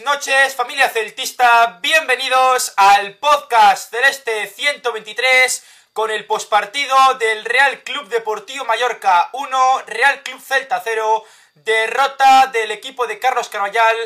Noches, familia celtista. Bienvenidos al podcast Celeste 123 con el pospartido del Real Club Deportivo Mallorca 1, Real Club Celta 0, derrota del equipo de Carlos Carvallal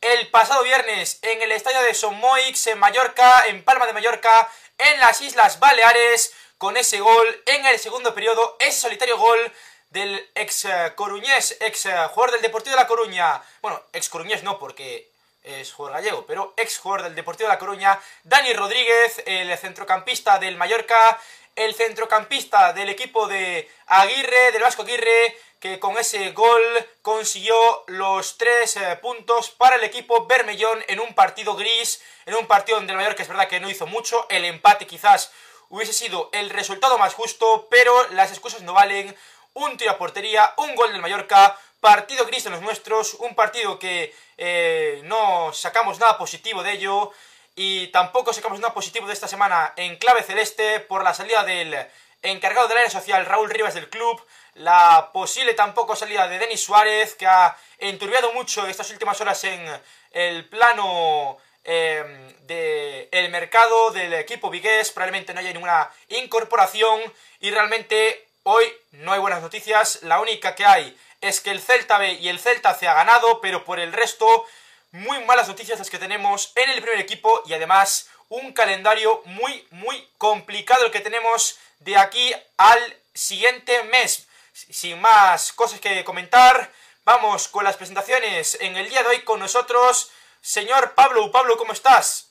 el pasado viernes en el estadio de Somoix en Mallorca, en Palma de Mallorca, en las Islas Baleares, con ese gol en el segundo periodo, ese solitario gol del ex eh, coruñés, ex eh, jugador del Deportivo de La Coruña, bueno, ex coruñés no porque es jugador gallego, pero ex jugador del Deportivo de La Coruña, Dani Rodríguez, el centrocampista del Mallorca, el centrocampista del equipo de Aguirre, del Vasco Aguirre, que con ese gol consiguió los tres eh, puntos para el equipo Bermellón en un partido gris, en un partido donde el Mallorca es verdad que no hizo mucho, el empate quizás hubiese sido el resultado más justo, pero las excusas no valen, un tiro a portería, un gol del Mallorca, partido gris de los nuestros, un partido que eh, no sacamos nada positivo de ello y tampoco sacamos nada positivo de esta semana en clave celeste por la salida del encargado del área social Raúl Rivas del club, la posible tampoco salida de Denis Suárez que ha enturbiado mucho estas últimas horas en el plano eh, del mercado del equipo vigués, probablemente no haya ninguna incorporación y realmente Hoy no hay buenas noticias, la única que hay es que el Celta B y el Celta C ha ganado, pero por el resto, muy malas noticias las que tenemos en el primer equipo y además un calendario muy, muy complicado el que tenemos de aquí al siguiente mes. Sin más cosas que comentar, vamos con las presentaciones en el día de hoy con nosotros. Señor Pablo, Pablo, ¿cómo estás?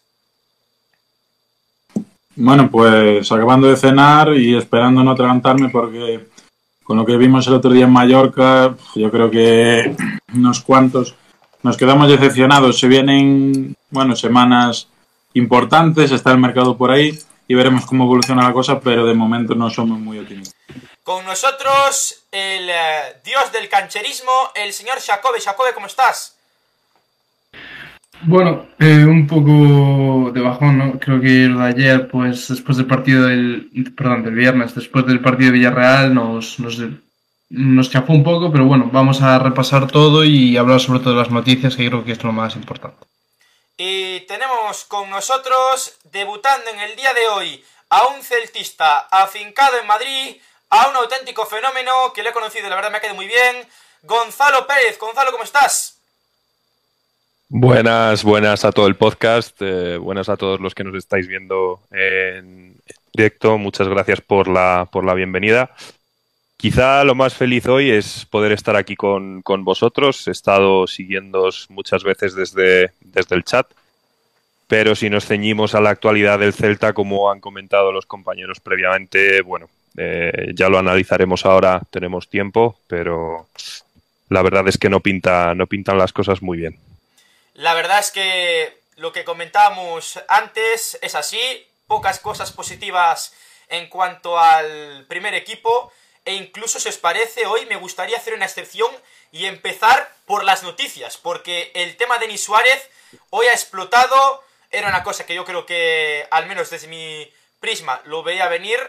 Bueno, pues acabando de cenar y esperando no atragantarme porque con lo que vimos el otro día en Mallorca, yo creo que unos cuantos nos quedamos decepcionados. Se vienen, bueno, semanas importantes, está el mercado por ahí y veremos cómo evoluciona la cosa, pero de momento no somos muy optimistas. Con nosotros el eh, dios del cancherismo, el señor Jacobe. Jacobe, ¿cómo estás? Bueno, eh, un poco de bajón, ¿no? Creo que lo de ayer, pues después del partido del, perdón, del viernes, después del partido de Villarreal, nos, nos, nos chafó un poco, pero bueno, vamos a repasar todo y hablar sobre todo de las noticias, que creo que es lo más importante. Y tenemos con nosotros, debutando en el día de hoy, a un celtista afincado en Madrid, a un auténtico fenómeno que le he conocido, la verdad me ha quedado muy bien, Gonzalo Pérez. Gonzalo, ¿cómo estás? Buenas, buenas a todo el podcast, eh, buenas a todos los que nos estáis viendo en directo. Muchas gracias por la, por la bienvenida. Quizá lo más feliz hoy es poder estar aquí con, vosotros. He estado siguiéndoos muchas veces desde, desde el chat, pero si nos ceñimos a la actualidad del Celta, como han comentado los compañeros previamente, bueno, eh, ya lo analizaremos ahora, tenemos tiempo, pero la verdad es que no, pinta, no pintan las cosas muy bien. La verdad es que lo que comentábamos antes es así, pocas cosas positivas en cuanto al primer equipo e incluso si os parece hoy me gustaría hacer una excepción y empezar por las noticias, porque el tema de Denis Suárez hoy ha explotado, era una cosa que yo creo que al menos desde mi prisma lo veía venir,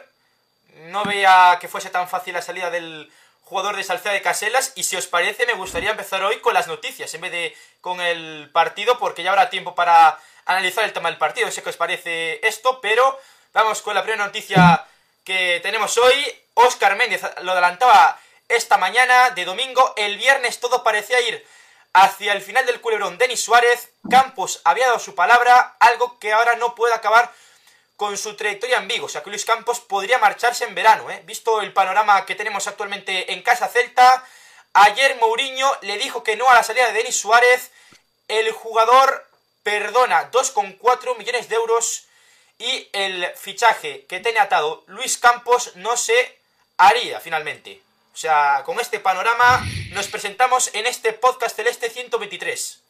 no veía que fuese tan fácil la salida del jugador de Salceda de Caselas. Y si os parece, me gustaría empezar hoy con las noticias en vez de con el partido, porque ya habrá tiempo para analizar el tema del partido. No sé qué os parece esto, pero vamos con la primera noticia que tenemos hoy. Oscar Méndez lo adelantaba esta mañana de domingo. El viernes todo parecía ir hacia el final del culebrón. Denis Suárez, Campos había dado su palabra, algo que ahora no puede acabar con su trayectoria en Vigo. O sea que Luis Campos podría marcharse en verano, ¿eh? Visto el panorama que tenemos actualmente en Casa Celta. Ayer Mourinho le dijo que no a la salida de Denis Suárez. El jugador perdona 2,4 millones de euros y el fichaje que tiene atado Luis Campos no se haría finalmente. O sea, con este panorama nos presentamos en este podcast celeste 123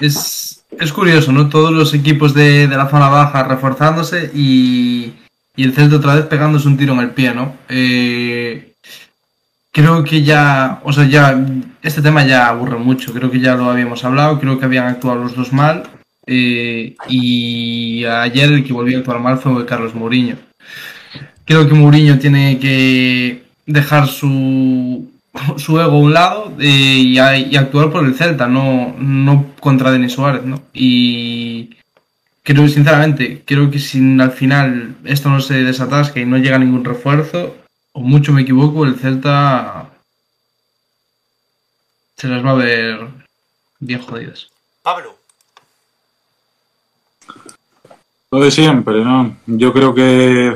es, es curioso, ¿no? Todos los equipos de, de la zona baja reforzándose y, y, el Celta otra vez pegándose un tiro en el pie, ¿no? Eh, creo que ya, o sea, ya, este tema ya aburre mucho, creo que ya lo habíamos hablado, creo que habían actuado los dos mal eh, y ayer el que volvió a actuar mal fue Carlos Mourinho. Creo que Mourinho tiene que dejar su su ego a un lado eh, y, y, actuar por el Celta, no, no contra Denis Suárez, ¿no? Y creo, sinceramente, creo que si al final esto no se desatasca y no llega ningún refuerzo, o mucho me equivoco, el Celta se las va a ver bien jodidas. Pablo. Lo de siempre, ¿no? Yo creo que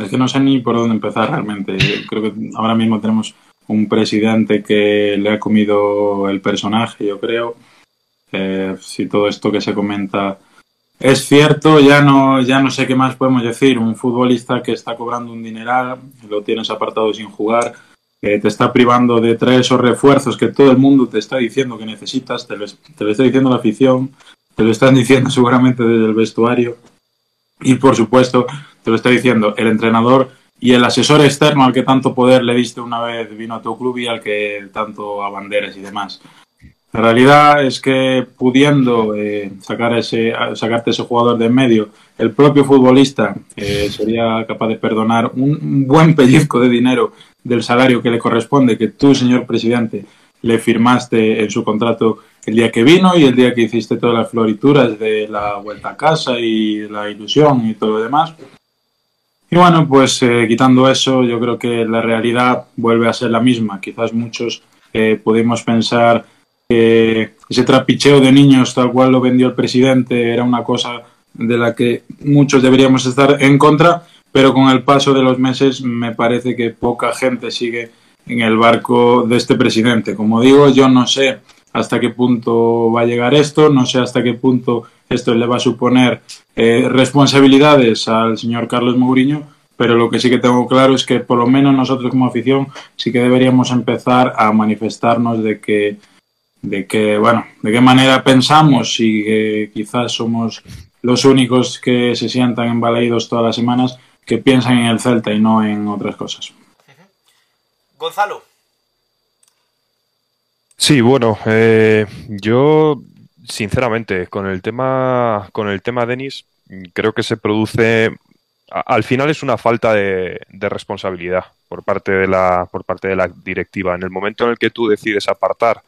es que no sé ni por dónde empezar realmente. Creo que ahora mismo tenemos un presidente que le ha comido el personaje, yo creo. Eh, si todo esto que se comenta es cierto, ya no, ya no sé qué más podemos decir. Un futbolista que está cobrando un dineral, lo tienes apartado sin jugar, te está privando de traer esos refuerzos que todo el mundo te está diciendo que necesitas, te lo, te lo está diciendo la afición, te lo están diciendo seguramente desde el vestuario. Y por supuesto, te lo está diciendo el entrenador y el asesor externo al que tanto poder le diste una vez vino a tu club y al que tanto abanderas y demás. La realidad es que pudiendo eh, sacar ese, sacarte ese jugador de en medio, el propio futbolista eh, sería capaz de perdonar un buen pellizco de dinero del salario que le corresponde, que tú, señor presidente, le firmaste en su contrato el día que vino y el día que hiciste todas las florituras de la vuelta a casa y la ilusión y todo lo demás. Y bueno, pues eh, quitando eso, yo creo que la realidad vuelve a ser la misma. Quizás muchos eh, podemos pensar que ese trapicheo de niños tal cual lo vendió el presidente era una cosa de la que muchos deberíamos estar en contra, pero con el paso de los meses me parece que poca gente sigue en el barco de este presidente. Como digo, yo no sé hasta qué punto va a llegar esto, no sé hasta qué punto esto le va a suponer eh, responsabilidades al señor Carlos Mourinho, pero lo que sí que tengo claro es que por lo menos nosotros como afición sí que deberíamos empezar a manifestarnos de que de que bueno de qué manera pensamos y que quizás somos los únicos que se sientan embalaídos todas las semanas que piensan en el Celta y no en otras cosas. Gonzalo. Sí, bueno, eh, yo sinceramente con el tema con el tema Denis creo que se produce al final es una falta de, responsabilidad por parte de la por parte de la directiva. En el momento en el que tú decides apartar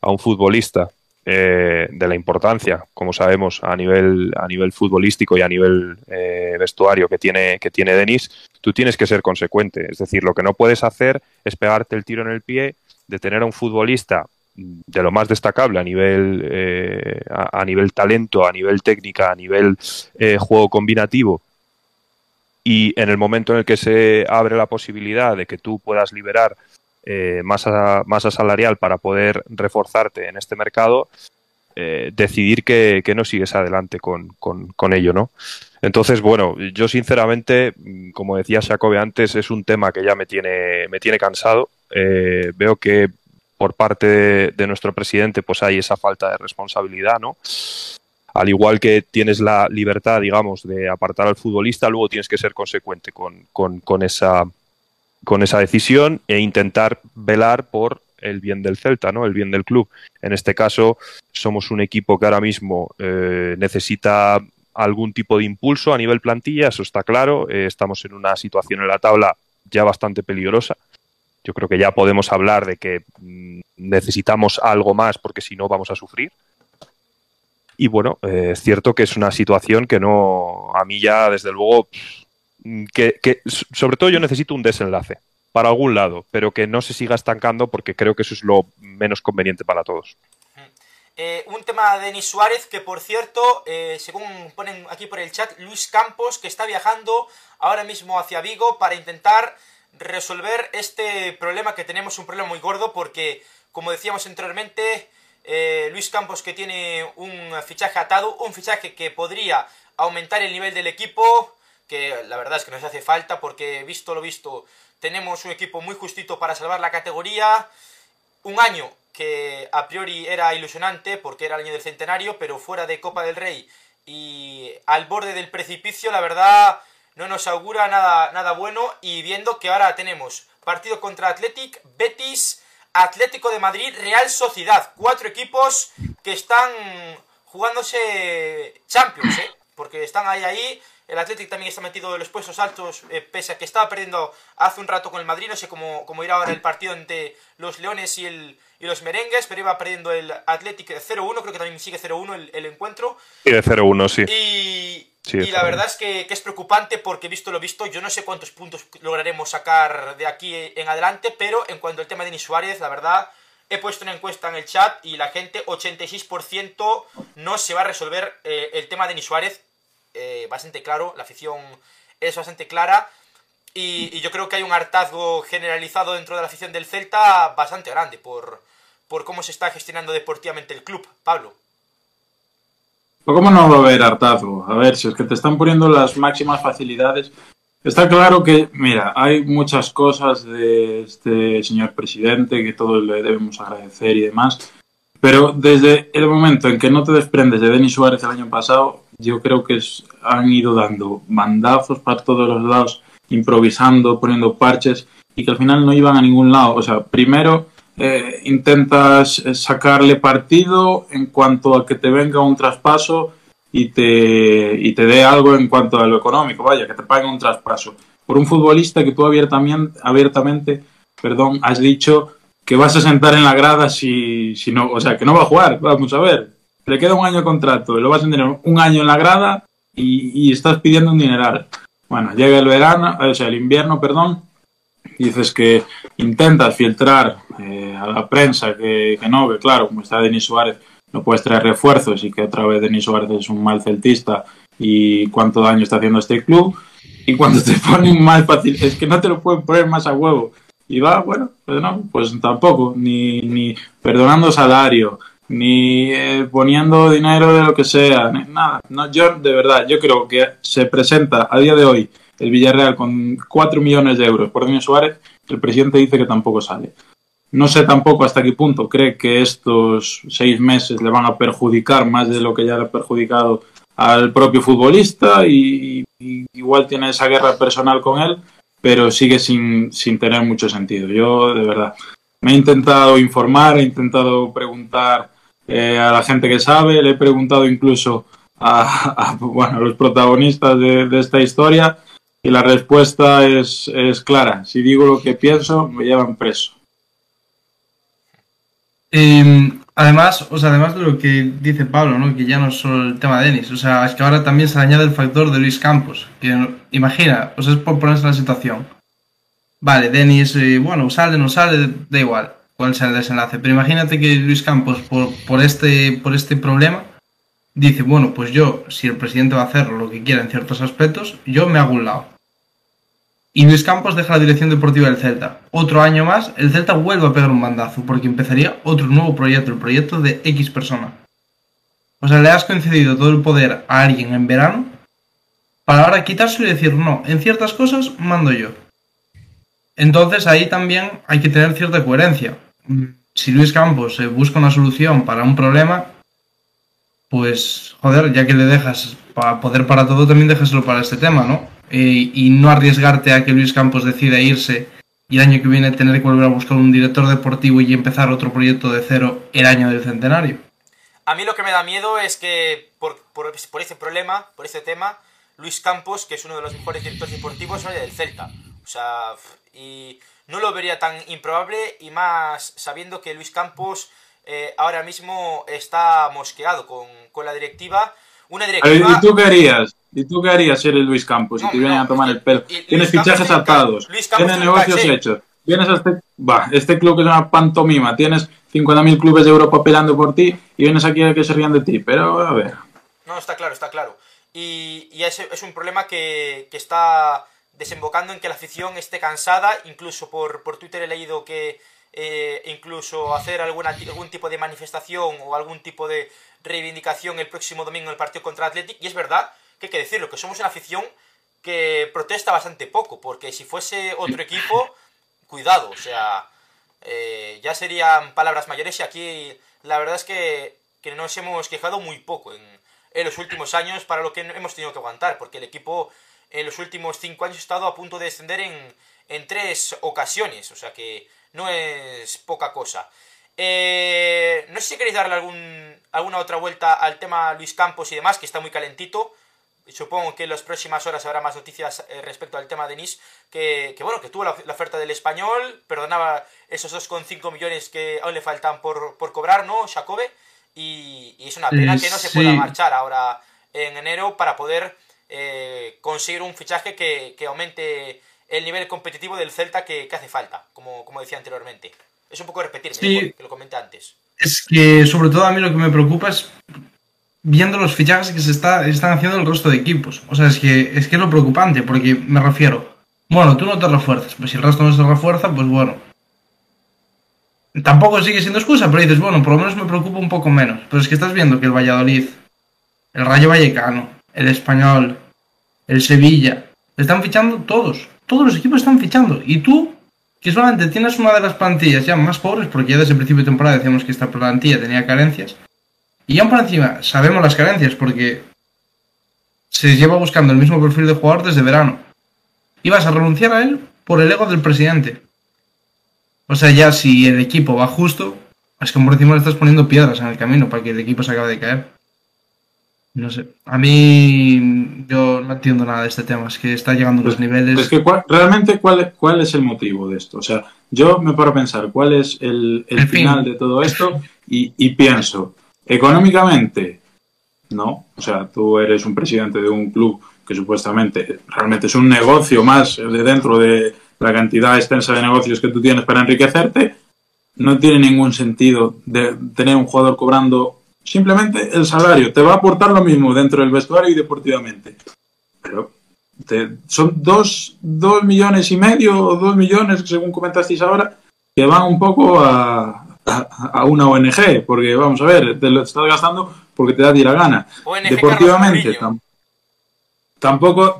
a un futbolista eh, de la importancia como sabemos a nivel a nivel futbolístico y a nivel eh, vestuario que tiene que tiene Denis tú tienes que ser consecuente. Es decir lo que no puedes hacer es pegarte el tiro en el pie de tener a un futbolista de lo más destacable a nivel, eh, a, nivel talento, a nivel técnica, a nivel eh, juego combinativo. Y en el momento en el que se abre la posibilidad de que tú puedas liberar eh, masa, masa salarial para poder reforzarte en este mercado, decidir que, no sigues adelante con, con, ello, ¿no? Entonces, bueno, yo sinceramente, como decía Jacobe antes, es un tema que ya me tiene, me tiene cansado. Veo que por parte de, nuestro presidente, pues hay esa falta de responsabilidad, ¿no? Al igual que tienes la libertad, digamos, de apartar al futbolista, luego tienes que ser consecuente con, esa, con esa decisión e intentar velar por el bien del Celta, ¿no? El bien del club. En este caso, somos un equipo que ahora mismo eh, necesita algún tipo de impulso a nivel plantilla, eso está claro. Eh, estamos en una situación en la tabla ya bastante peligrosa yo creo que ya podemos hablar de que mm, necesitamos algo más porque si no vamos a sufrir. Y bueno, eh, es cierto que es una situación que no, a mí ya desde luego, mm, que, sobre todo yo necesito un desenlace para algún lado, pero que no se siga estancando porque creo que eso es lo menos conveniente para todos. Eh, un tema de Denis Suárez, que por cierto, eh, según ponen aquí por el chat, Luis Campos, que está viajando ahora mismo hacia Vigo para intentar resolver este problema que tenemos, un problema muy gordo, porque, como decíamos anteriormente, eh, Luis Campos que tiene un fichaje atado, un fichaje que podría aumentar el nivel del equipo, que la verdad es que nos hace falta, porque visto lo visto, tenemos un equipo muy justito para salvar la categoría, un año que a priori era ilusionante, porque era el año del centenario, pero fuera de Copa del Rey y al borde del precipicio, la verdad no nos augura nada, nada bueno y viendo que ahora tenemos partido contra Athletic, Betis, Atlético de Madrid, Real Sociedad, cuatro equipos que están jugándose Champions, ¿eh? porque están ahí, ahí. El Athletic también está metido en los puestos altos, eh, pese a que estaba perdiendo hace un rato con el Madrid. No sé cómo, cómo irá ahora el partido entre los Leones y, el, y los Merengues, pero iba perdiendo el Athletic 0-1, creo que también sigue 0-1 el, el, encuentro. De 0-1, sí. Y, sí, y la verdad es que, que, es preocupante porque, visto lo visto, yo no sé cuántos puntos lograremos sacar de aquí en adelante, pero en cuanto al tema de Denis Suárez, la verdad He puesto una encuesta en el chat y la gente, 86% no se va a resolver eh, el tema de Denis Suárez. Eh, bastante claro, la afición es bastante clara. Y, y, yo creo que hay un hartazgo generalizado dentro de la afición del Celta bastante grande por, por cómo se está gestionando deportivamente el club. Pablo. ¿Cómo no va a haber hartazgo? A ver, si es que te están poniendo las máximas facilidades Está claro que, mira, hay muchas cosas de este señor presidente que todos le debemos agradecer y demás, pero desde el momento en que no te desprendes de Denis Suárez el año pasado, yo creo que es, han ido dando mandazos para todos los lados, improvisando, poniendo parches y que al final no iban a ningún lado. O sea, primero eh, intentas sacarle partido en cuanto a que te venga un traspaso y te, y te dé algo en cuanto a lo económico, vaya, que te paguen un traspaso. Por un futbolista que tú abiertamente, abiertamente perdón, has dicho que vas a sentar en la grada si, si no, o sea, que no va a jugar, vamos a ver. Le queda un año de contrato lo vas a tener un año en la grada y, y estás pidiendo un dineral. Bueno, llega el verano, o sea, el invierno, perdón, dices que intentas filtrar eh, a la prensa que, no, que claro, como está Denis Suárez, no puedes traer refuerzos y que otra vez Denis Suárez es un mal celtista y cuánto daño está haciendo este club. Y cuando te ponen más fácil, es que no te lo pueden poner más a huevo. Y va, bueno, pues no, pues tampoco, ni, ni perdonando salario, ni eh, poniendo dinero de lo que sea, nada. No, yo, de verdad, yo creo que se presenta a día de hoy el Villarreal con 4 millones de euros por Denis Suárez, el presidente dice que tampoco sale. No sé tampoco hasta qué punto cree que estos seis meses le van a perjudicar más de lo que ya le ha perjudicado al propio futbolista y, igual tiene esa guerra personal con él, pero sigue sin, sin tener mucho sentido. Yo, de verdad, me he intentado informar, he intentado preguntar eh, a la gente que sabe, le he preguntado incluso a, bueno, a los protagonistas de, esta historia y la respuesta es, es clara. Si digo lo que pienso, me llevan preso. Eh, además, o sea, además de lo que dice Pablo, ¿no? que ya no es solo el tema de Denis, o sea, es que ahora también se añade el factor de Luis Campos, que imagina, o sea, es por ponerse la situación. Vale, Denis, eh, bueno, sale, no sale, da igual cuál sea el desenlace, pero imagínate que Luis Campos, por, por, este, por este problema, dice, bueno, pues yo, si el presidente va a hacer lo que quiera en ciertos aspectos, yo me hago un lado. Y Luis Campos deja la dirección deportiva del Celta. Otro año más, el Celta vuelve a pegar un mandazo porque empezaría otro nuevo proyecto, el proyecto de X persona. O sea, le has concedido todo el poder a alguien en verano para ahora quitárselo y decir, no, en ciertas cosas mando yo. Entonces ahí también hay que tener cierta coherencia. Si Luis Campos busca una solución para un problema, pues, joder, ya que le dejas para poder para todo, también déjaselo para este tema, ¿no? Eh, y no arriesgarte a que Luis Campos decida irse y el año que viene tener que volver a buscar un director deportivo y empezar otro proyecto de cero el año del centenario. A mí lo que me da miedo es que por, por, por ese problema, por ese tema, Luis Campos, que es uno de los mejores directores deportivos, sale del Celta. O sea, y no lo vería tan improbable y más sabiendo que Luis Campos eh, ahora mismo está mosqueado con, con la directiva. Una directiva... ¿Y tú qué harías? ¿Y tú qué harías si eres Luis Campos y no, te vienen no, a tomar el pelo? Y, tienes Luis fichajes atados, tienes negocios hechos. Vienes a este, bah, este club que es una pantomima, tienes 50.000 clubes de Europa peleando por ti y vienes aquí a que se rían de ti, pero a ver. No, está claro, está claro. Y, y es, es, un problema que, que, está desembocando en que la afición esté cansada, incluso por, por Twitter he leído que eh, incluso hacer alguna, algún tipo de manifestación o algún tipo de reivindicación el próximo domingo en el partido contra Athletic, y es verdad que hay que decirlo, que somos una afición que protesta bastante poco, porque si fuese otro equipo, cuidado, o sea, eh, ya serían palabras mayores y aquí la verdad es que, que nos hemos quejado muy poco en, en, los últimos años para lo que hemos tenido que aguantar, porque el equipo en los últimos cinco años ha estado a punto de descender en, en tres ocasiones, o sea que no es poca cosa. Eh, no sé si queréis darle algún, alguna otra vuelta al tema Luis Campos y demás, que está muy calentito. Supongo que en las próximas horas habrá más noticias eh, respecto al tema de Nice, que, bueno, que tuvo la, oferta del español, perdonaba esos 2,5 millones que aún le faltan por, cobrar, ¿no, Jacobe? Y, es una pena que no se pueda marchar ahora en enero para poder eh, conseguir un fichaje que, aumente el nivel competitivo del Celta que, hace falta, como, como decía anteriormente. Es un poco repetirme, que lo comenté antes. Es que sobre todo a mí lo que me preocupa es viendo los fichajes que se está, están haciendo el resto de equipos. O sea, es que, es que es lo preocupante, porque me refiero, bueno, tú no te refuerzas, pues si el resto no se refuerza, pues bueno. Tampoco sigue siendo excusa, pero dices, bueno, por lo menos me preocupa un poco menos. Pero es que estás viendo que el Valladolid, el Rayo Vallecano, el Español, el Sevilla, están fichando todos. Todos los equipos están fichando. Y tú, que solamente tienes una de las plantillas ya más pobres, porque ya desde el principio de temporada decíamos que esta plantilla tenía carencias, y aún por encima sabemos las carencias porque se lleva buscando el mismo perfil de jugador desde verano. Y vas a renunciar a él por el ego del presidente. O sea, ya si el equipo va justo, es que por encima le estás poniendo piedras en el camino para que el equipo se acabe de caer. No sé. A mí yo no entiendo nada de este tema. Es que está llegando a los pues, niveles. Es que realmente cuál, cuál es el motivo de esto. O sea, yo me paro a pensar cuál es el, final de todo esto y, y pienso, Económicamente, no. O sea, tú eres un presidente de un club que supuestamente realmente es un negocio más de dentro de la cantidad extensa de negocios que tú tienes para enriquecerte. No tiene ningún sentido de tener un jugador cobrando simplemente el salario. Te va a aportar lo mismo dentro del vestuario y deportivamente. Pero son dos, dos millones y medio o dos millones, según comentasteis ahora, que van un poco a, a, una ONG, porque vamos a ver, te lo estás gastando porque te da la gana. deportivamente, tampoco,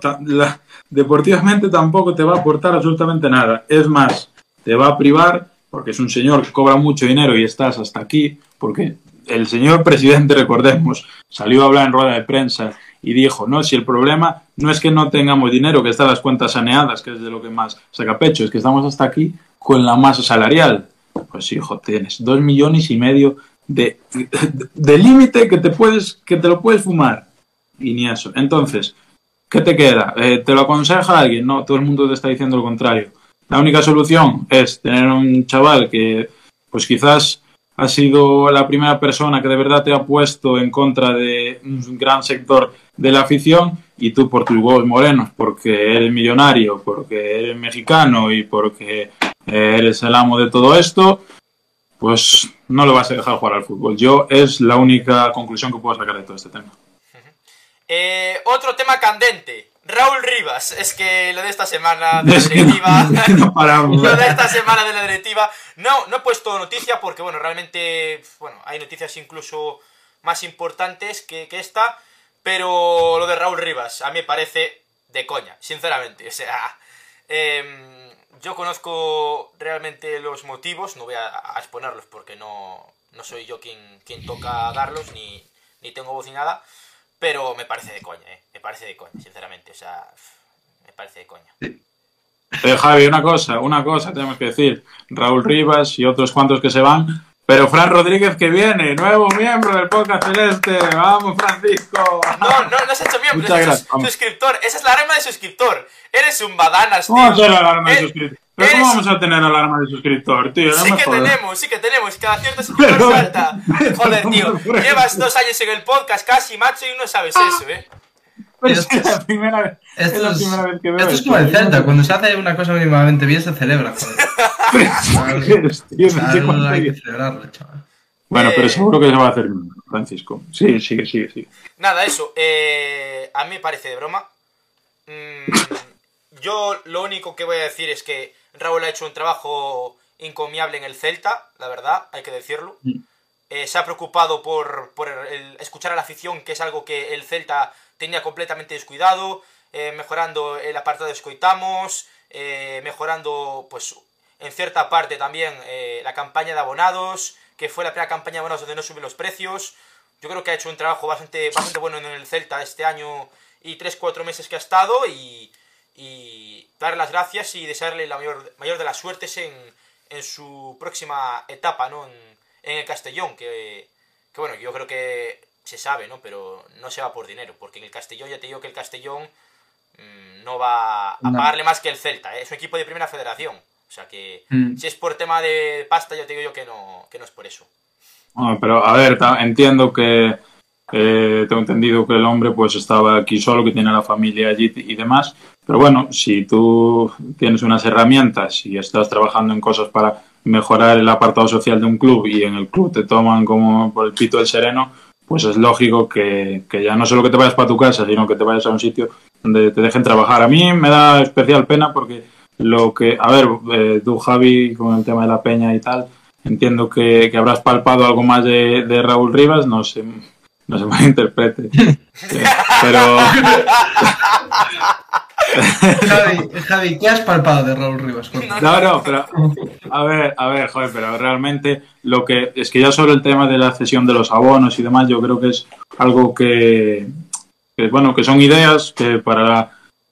deportivamente tampoco te va a aportar absolutamente nada. Es más, te va a privar, porque es un señor que cobra mucho dinero y estás hasta aquí, porque el señor presidente, recordemos, salió a hablar en rueda de prensa y dijo, no, si el problema no es que no tengamos dinero, que están las cuentas saneadas, que es de lo que más saca pecho, es que estamos hasta aquí con la masa salarial. Pues hijo, tienes dos millones y medio de, de, límite que te puedes, que te lo puedes fumar. Y ni eso. Entonces, ¿qué te queda? Eh, ¿Te lo aconseja alguien? No, todo el mundo te está diciendo lo contrario. La única solución es tener un chaval que, pues quizás ha sido la primera persona que de verdad te ha puesto en contra de un gran sector de la afición y tú por tus huevos morenos, porque eres millonario, porque eres mexicano y porque eres el amo de todo esto, pues no lo vas a dejar jugar al fútbol. Yo es la única conclusión que puedo sacar de todo este tema. Eh, otro tema candente. Raúl Rivas, es que lo de esta semana de la directiva, lo de esta semana de la directiva, no, no he puesto noticia porque, bueno, realmente, bueno, hay noticias incluso más importantes que, que esta, pero lo de Raúl Rivas a mí me parece de coña, sinceramente, o sea, eh, yo conozco realmente los motivos, no voy a, exponerlos porque no, no, soy yo quien, quien toca darlos, ni, ni tengo voz ni nada, pero me parece de coña, ¿eh? me parece de coña, sinceramente, o sea, me parece de coña. Eh, Javi, una cosa, una cosa tenemos que decir, Raúl Rivas y otros cuantos que se van, pero Fran Rodríguez que viene, nuevo miembro del podcast celeste. Vamos, Francisco. No, no, no has hecho miembro, eres suscriptor. Esa es la arma de suscriptor. Eres un badanas, tío. ¿Cómo la alarma de eh, suscriptor? ¿Pero cómo vamos a tener alarma de suscriptor, tío? sí que tenemos, sí que tenemos. Cada cierto suscriptor salta. Joder, tío. Llevas dos años en el podcast casi, macho, y no sabes eso, eh. Pues es, la primera vez, esto es la primera vez que veo Esto es como el Celta, cuando se hace una cosa mínimamente bien se celebra, joder. hay que celebrarlo, chaval. Bueno, pero eh, seguro que se va a hacer Francisco. Sí, sigue, sigue, sigue. Nada, eso. Eh, a mí me parece de broma. Mm, yo lo único que voy a decir es que Raúl ha hecho un trabajo encomiable en el Celta, la verdad, hay que decirlo. Mm. Eh, se ha preocupado por, por escuchar a la afición, que es algo que el Celta tenía completamente descuidado, eh, mejorando el apartado de Escoitamos, eh, mejorando pues en cierta parte también eh, la campaña de abonados, que fue la primera campaña de abonados donde no suben los precios. Yo creo que ha hecho un trabajo bastante, bastante bueno en el Celta este año y 3-4 meses que ha estado y, darle las gracias y desearle la mayor, mayor de las suertes en, en su próxima etapa ¿no? en, en el Castellón, que, que bueno, yo creo que se sabe, ¿no? Pero no se va por dinero, porque en el Castellón ya te digo que el Castellón mm, no va a No. pagarle más que el Celta, ¿eh? es un equipo de primera federación. O sea que Mm. si es por tema de pasta, yo te digo yo que no, que no es por eso. Pero a ver, entiendo que eh, tengo entendido que el hombre pues estaba aquí solo, que tiene la familia allí y demás. Pero bueno, si tú tienes unas herramientas y estás trabajando en cosas para mejorar el apartado social de un club y en el club te toman como por el pito del sereno, pues es lógico que, que ya no solo que te vayas para tu casa, sino que te vayas a un sitio donde te dejen trabajar. A mí me da especial pena porque lo que, a ver, eh, tú Javi, con el tema de la peña y tal, entiendo que, que habrás palpado algo más de, de Raúl Rivas, no se, no se malinterprete. Pero Javi, Javi, ¿qué has palpado de Raúl Rivas? No, no, pero a ver, a ver, joder, pero realmente lo que es que ya sobre el tema de la cesión de los abonos y demás, yo creo que es algo que, que, bueno, que son ideas que para la,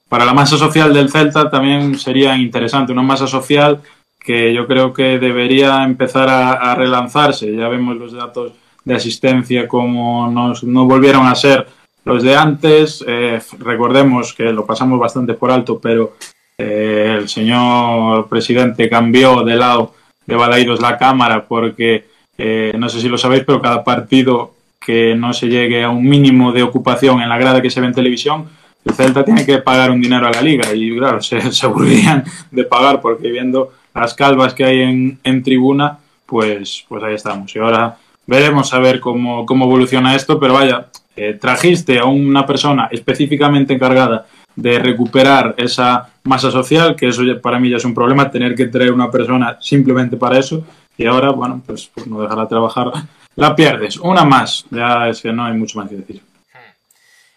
para la masa social del Celta también sería interesante, una masa social que yo creo que debería empezar a, a relanzarse. Ya vemos los datos de asistencia como nos, no volvieron a ser los de antes. Eh, recordemos que lo pasamos bastante por alto, pero eh, el señor presidente cambió de lado de Balaidos la cámara porque eh, no sé si lo sabéis, pero cada partido que no se llegue a un mínimo de ocupación en la grada que se ve en televisión, el Celta tiene que pagar un dinero a la liga y claro, se, se aburrían de pagar porque viendo las calvas que hay en, en tribuna, pues, pues ahí estamos. Y ahora veremos a ver cómo, cómo evoluciona esto, pero vaya, eh, trajiste a una persona específicamente encargada de recuperar esa masa social, que eso ya- para mí ya es un problema, tener que traer una persona simplemente para eso, y ahora, bueno, pues, pues no dejarla trabajar, la pierdes. Una más, ya es que no hay mucho más que decir.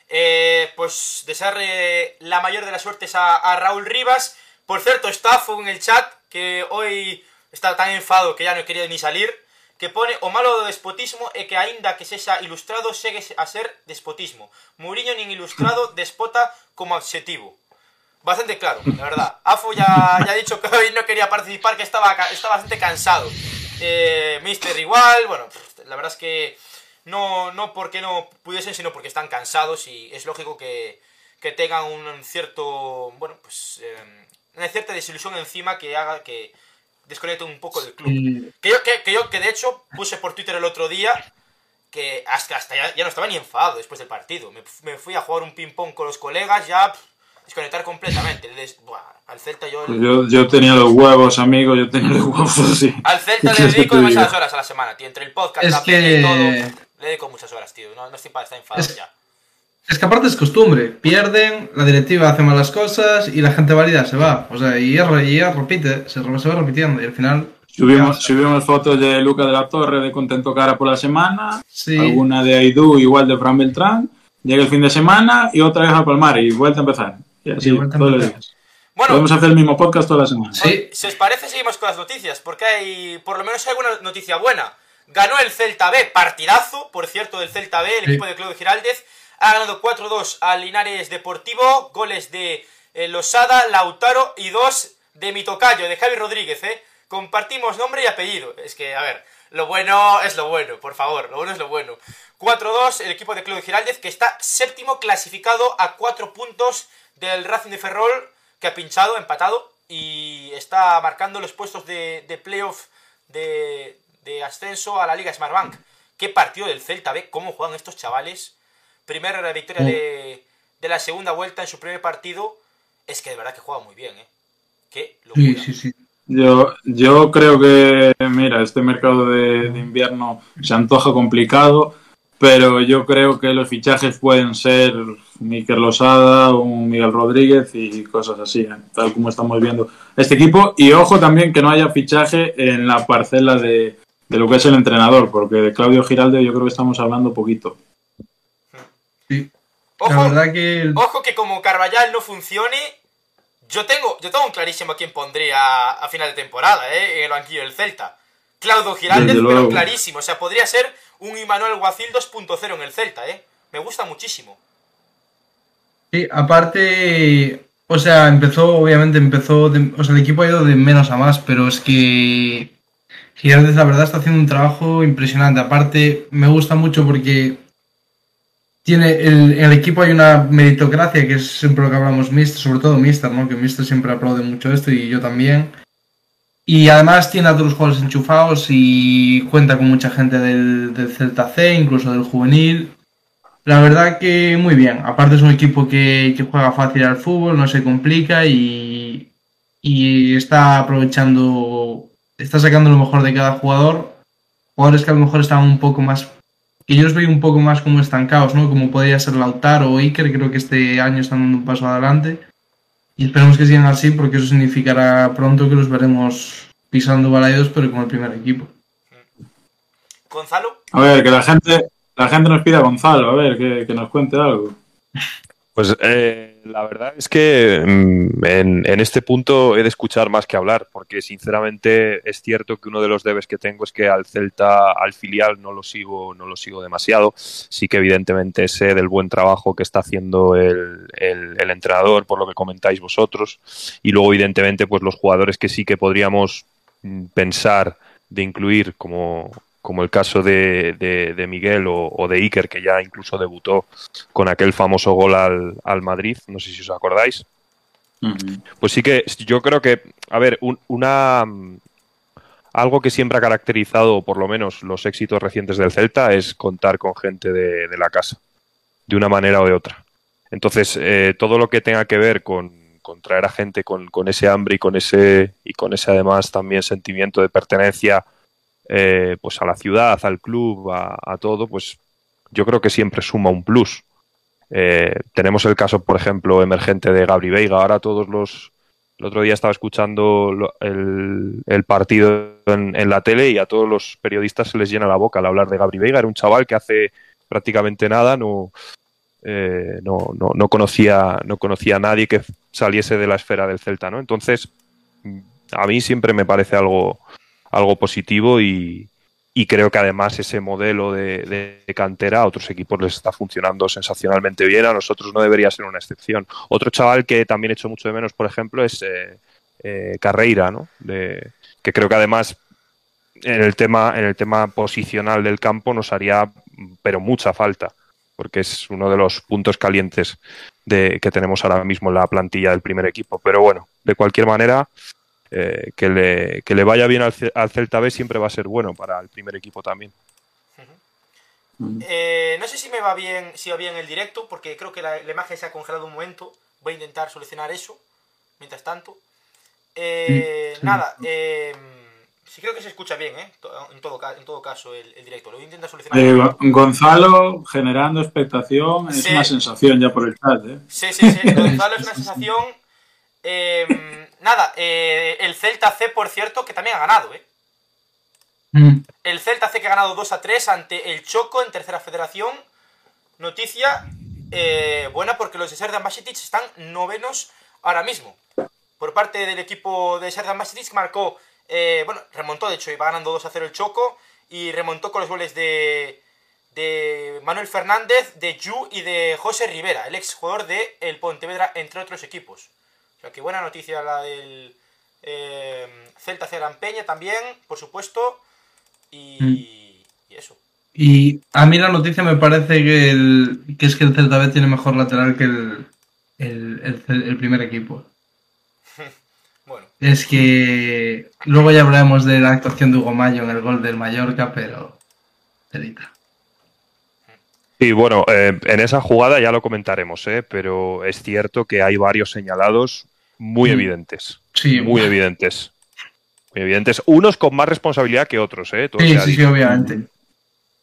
Eh, pues desearle la mayor de las suertes a, Raúl Rivas. Por cierto, Staffo en el chat, que hoy está tan enfado que ya no quería ni salir, que pone o malo do despotismo e que aínda que sexa ilustrado segue a ser despotismo. Mourinho nin ilustrado despota como adxetivo. Bastante claro, la verdad. Afo ya, ya ha dicho que hoy no quería participar, que estaba, estaba bastante cansado. Eh, Mister igual, bueno, la verdad es que no, no porque no pudiesen, sino porque están cansados y es lógico que, que tengan un cierto, bueno, pues eh, una cierta desilusión encima que haga que desconecten un poco del club. Que yo, que, que yo, que de hecho, puse por Twitter el otro día que hasta, hasta ya, ya no estaba ni enfadado después del partido. Me, me fui a jugar un ping-pong con los colegas, ya pff, desconectar completamente. Les- buah, al Celta yo... Pues Yo, yo tenía los huevos, amigo, yo tenía los huevos así. Al Celta le ¿Qué quieres que dedico demasiadas horas a la semana, tío. Entre el podcast, Es la peña y que- todo. Le dedico muchas horas, tío. No, no estoy para estar enfadado Es- ya. Es que aparte es costumbre, pierden, la directiva hace malas cosas y la gente válida se va. O sea, y ella, y ella repite, se, se va repitiendo y al final... Subimos, subimos fotos de Luca de la Torre de contento cara por la semana, Sí, alguna de Aidú igual de Fran Beltrán, llega el fin de semana y otra vez a Palmar y vuelta a empezar. Y así, Y vuelta a todos los días. Bueno, Podemos hacer el mismo podcast toda la semana. sí, si os parece, seguimos con las noticias. Porque hay, por lo menos hay alguna noticia buena. Ganó el Celta B, partidazo, por cierto, del Celta B, el Sí. equipo de Claudio Giraldez. Ha ganado 4-2 al Linares Deportivo. Goles de eh, Losada, Lautaro y dos de mi tocayo, de Javi Rodríguez, ¿eh? Compartimos nombre y apellido. Es que, a ver, lo bueno es lo bueno, por favor, lo bueno es lo bueno. 4-2, el equipo de Claudio Giraldez, que está séptimo clasificado a 4 puntos del Racing de Ferrol, que ha pinchado, empatado, y está marcando los puestos de, playoff de, de ascenso a la Liga Smartbank. Qué partido del Celta, ve cómo juegan estos chavales. Primera victoria de, de la segunda vuelta en su primer partido. Es que de verdad que juega muy bien, ¿eh? Qué locura. sí, sí, sí. Yo, yo creo que, mira, este mercado de, de invierno se antoja complicado, pero yo creo que los fichajes pueden ser Miquel Losada, un Miguel Rodríguez y cosas así, ¿eh? tal como estamos viendo este equipo. Y ojo también que no haya fichaje en la parcela de, de lo que es el entrenador, porque de Claudio Giralde yo creo que estamos hablando poquito. Sí. Ojo, La verdad que... el- Ojo que como Carvallal no funcione, yo tengo, yo tengo clarísimo a quién pondría a final de temporada, ¿eh? En el banquillo del Celta. Claudio Giraldez, pero luego. clarísimo. O sea, podría ser un Imanuel Guacil 2.0 en el Celta, ¿eh? Me gusta muchísimo. Sí, aparte, o sea, empezó, obviamente empezó, de- o sea, el equipo ha ido de menos a más, pero es que Giraldez la verdad está haciendo un trabajo impresionante. Aparte, me gusta mucho porque tiene el, el equipo hay una meritocracia que es siempre lo que hablamos Mister, sobre todo Mister, ¿no? Que Mister siempre aplaude mucho esto y yo también. Y además tiene a todos los jugadores enchufados y cuenta con mucha gente del, del Celta C, incluso del juvenil. La verdad que muy bien. Aparte es un equipo que, que juega fácil al fútbol, no se complica y, y está aprovechando, está sacando lo mejor de cada jugador. Jugadores que a lo mejor están un poco más que yo los veo un poco más como estancados, ¿no? Como podría ser Lautaro o Iker, creo que este año están dando un paso adelante. Y esperemos que sigan así porque eso significará pronto que los veremos pisando balaidos, pero con el primer equipo. Gonzalo. A ver, que la gente, la gente nos pida a Gonzalo, a ver, que, que nos cuente algo. Pues eh, la verdad es que mm, en, este punto he de escuchar más que hablar, porque sinceramente es cierto que uno de los debes que tengo es que al Celta, al filial, no lo sigo, no lo sigo demasiado. Sí que evidentemente sé del buen trabajo que está haciendo el, el, el entrenador, por lo que comentáis vosotros, y luego evidentemente pues los jugadores que sí que podríamos mm, pensar de incluir como, como el caso de, de, de Miguel o, o, de Iker, que ya incluso debutó con aquel famoso gol al, al Madrid, no sé si os acordáis. Uh -huh. Pues sí que yo creo que, a ver, un, una algo que siempre ha caracterizado, por lo menos, los éxitos recientes del Celta es contar con gente de, de la casa, de una manera o de otra. Entonces, eh, todo lo que tenga que ver con, con traer a gente con, con, ese hambre y con ese y con ese además también sentimiento de pertenencia eh, pues a la ciudad, al club, a, todo, pues yo creo que siempre suma un plus. Eh, tenemos el caso, por ejemplo, emergente de Gabri Veiga. Ahora todos los... El otro día estaba escuchando el, el partido en, en, la tele y a todos los periodistas se les llena la boca al hablar de Gabri Veiga. Era un chaval que hace prácticamente nada no, eh, no, no, no, conocía, no conocía a nadie que saliese de la esfera del Celta. ¿no? Entonces, a mí siempre me parece algo, algo positivo y, y, creo que además ese modelo de, de, cantera a otros equipos les está funcionando sensacionalmente bien, a nosotros no debería ser una excepción. Otro chaval que también he hecho mucho de menos, por ejemplo, es eh, eh, Carreira, ¿no? De, que creo que además en el tema en el tema posicional del campo nos haría pero mucha falta porque es uno de los puntos calientes de, que tenemos ahora mismo en la plantilla del primer equipo pero bueno de cualquier manera eh, que, le, que, le, vaya bien al, al, Celta B siempre va a ser bueno para el primer equipo también. Uh -huh. eh, no sé si me va bien, si va bien el directo, porque creo que la, la, imagen se ha congelado un momento. Voy a intentar solucionar eso. Mientras tanto. Eh, sí. Nada, eh, sí creo que se escucha bien, ¿eh? En todo, en todo caso, el, el directo. Lo voy a intentar solucionar. Eh, Gonzalo generando expectación, es sí. una sensación ya por el chat, ¿eh? Sí, sí, sí. Gonzalo es una sensación. Nada, eh, el Celta C, por cierto, que también ha ganado, ¿eh? Mm. El Celta C que ha ganado 2 a 3 ante el Choco en tercera federación. Noticia eh, buena porque los de Serdan Basitic están novenos ahora mismo. Por parte del equipo de Serdan Basitic marcó, eh, bueno, remontó de hecho, iba ganando 2 a 0 el Choco y remontó con los goles de, de Manuel Fernández, de Yu y de José Rivera, el ex jugador de el Pontevedra, entre otros equipos. O sea, que buena noticia la del eh, Celta Peña también, por supuesto. Y, mm. y, eso. Y a mí la noticia me parece que, el, que es que el Celta B tiene mejor lateral que el, el, el primer equipo. bueno. Es que luego ya hablaremos de la actuación de Hugo Mayo en el gol del Mallorca, pero... Celita. Sí, bueno, eh, en esa jugada ya lo comentaremos, ¿eh? pero es cierto que hay varios señalados muy mm. evidentes. Sí, muy bueno. evidentes. Muy evidentes. Unos con más responsabilidad que otros, ¿eh? Todo sí, sí, sí, obviamente.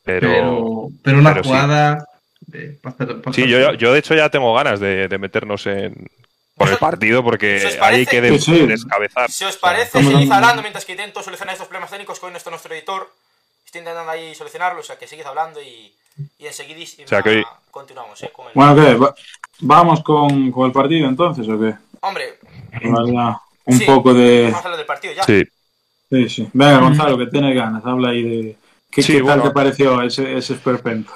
Pero, pero, pero una pero jugada. Sí, yo, yo, de hecho ya tengo ganas de, de meternos en, por el partido porque ahí hay que des sí. descabezar. Si os parece, seguid hablando mientras que intento solucionar estos problemas técnicos con nuestro, nuestro editor. Estoy intentando ahí solucionarlo, o sea que seguid hablando y, y enseguida o sea, que... continuamos. ¿eh? Con el... Bueno, ¿qué? ¿Vamos con, con, el partido entonces o qué? Hombre, un sí, poco de. Vamos a hablar del partido ya. Sí. Sí, sí. Venga, Gonzalo, que tienes ganas, habla ahí de. ¿Qué, sí, ¿qué tal te pareció ese, ese esperpento?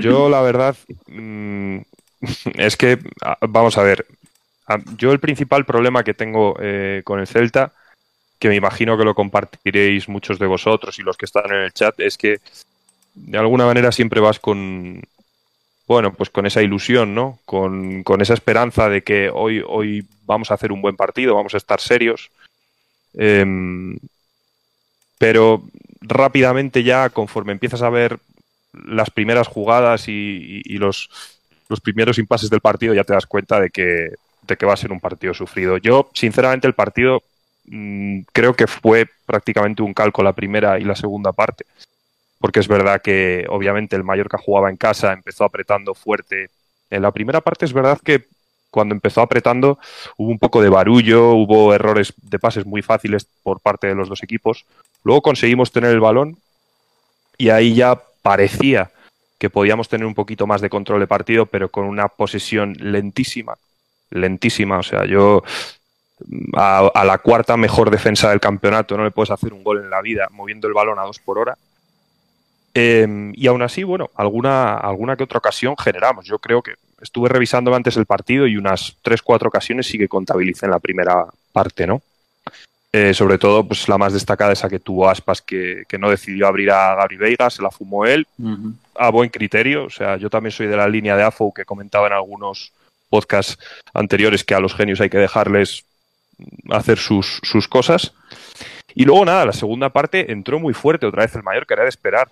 Yo, la verdad, mmm, es que, vamos a ver, yo el principal problema que tengo eh, con el Celta, que me imagino que lo compartiréis muchos de vosotros y los que están en el chat, es que de alguna manera siempre vas con, bueno, pues con esa ilusión, ¿no? Con, con, esa esperanza de que hoy, hoy vamos a hacer un buen partido, vamos a estar serios. Eh, pero rápidamente ya, conforme empiezas a ver las primeras jugadas y, los, los, primeros impases del partido, ya te das cuenta de que, de que va a ser un partido sufrido. Yo, sinceramente, el partido mmm, creo que fue prácticamente un calco la primera y la segunda parte. Porque es verdad que, obviamente, el Mallorca jugaba en casa, empezó apretando fuerte. En la primera parte es verdad que cuando empezó apretando hubo un poco de barullo, hubo errores de pases muy fáciles por parte de los dos equipos. Luego conseguimos tener el balón y ahí ya parecía que podíamos tener un poquito más de control de partido, pero con una posesión lentísima, lentísima. O sea, yo a, la cuarta mejor defensa del campeonato no le puedes hacer un gol en la vida moviendo el balón a dos por hora. Eh, y aún así, bueno, alguna, alguna que otra ocasión generamos. Yo creo que estuve revisando antes el partido y unas 3-4 ocasiones sí que contabilicé en la primera parte, ¿no? Eh, sobre todo, pues la más destacada esa que tuvo Aspas, que, que no decidió abrir a Gabri Veiga, se la fumó él, uh -huh. a buen criterio. O sea, yo también soy de la línea de AFO que comentaba en algunos podcasts anteriores que a los genios hay que dejarles hacer sus, sus cosas. Y luego nada, la segunda parte entró muy fuerte otra vez el mayor, que era de esperar.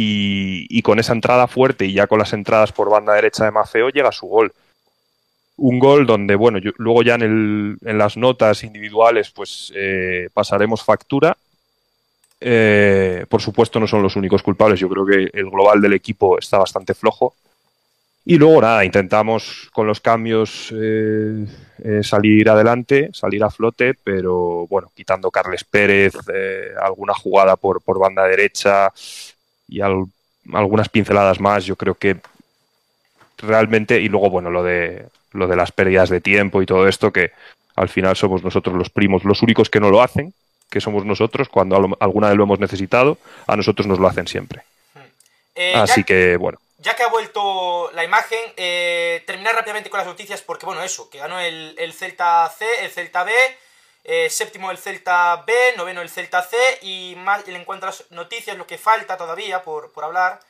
Y, con esa entrada fuerte y ya con las entradas por banda derecha de Mafeo llega su gol. Un gol donde, bueno, yo, luego ya en, el, en, las notas individuales pues eh, pasaremos factura. Eh, por supuesto no son los únicos culpables, yo creo que el global del equipo está bastante flojo. Y luego nada, intentamos con los cambios eh, eh, salir adelante, salir a flote, pero bueno, quitando Carles Pérez, alguna jugada por, por, banda derecha y al, algunas pinceladas más, yo creo que realmente, y luego bueno, lo de, lo de las pérdidas de tiempo y todo esto, que al final somos nosotros los primos, los únicos que no lo hacen, que somos nosotros, cuando alguna vez lo hemos necesitado, a nosotros nos lo hacen siempre. Así que bueno ya que ha vuelto la imagen, eh, terminar rápidamente con las noticias, porque bueno, eso, que ganó el, el Celta C, el Celta B, eh, séptimo el Celta B, noveno el Celta C, y más en cuanto a las noticias, lo que falta todavía por, por hablar,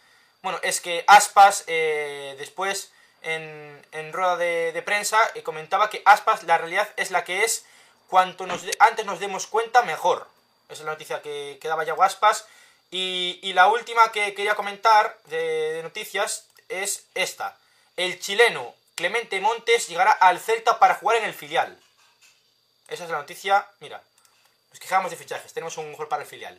bueno, es que Aspas eh, después en, en, rueda de, prensa eh, comentaba que Aspas la realidad es la que es, cuanto nos, antes nos demos cuenta, mejor. Esa es la noticia que, daba Yago Aspas. Y, y, la última que quería comentar de, noticias es esta. El chileno Clemente Montes llegará al Celta para jugar en el filial. Esa es la noticia. Mira, nos quejamos de fichajes. Tenemos un mejor para el filial.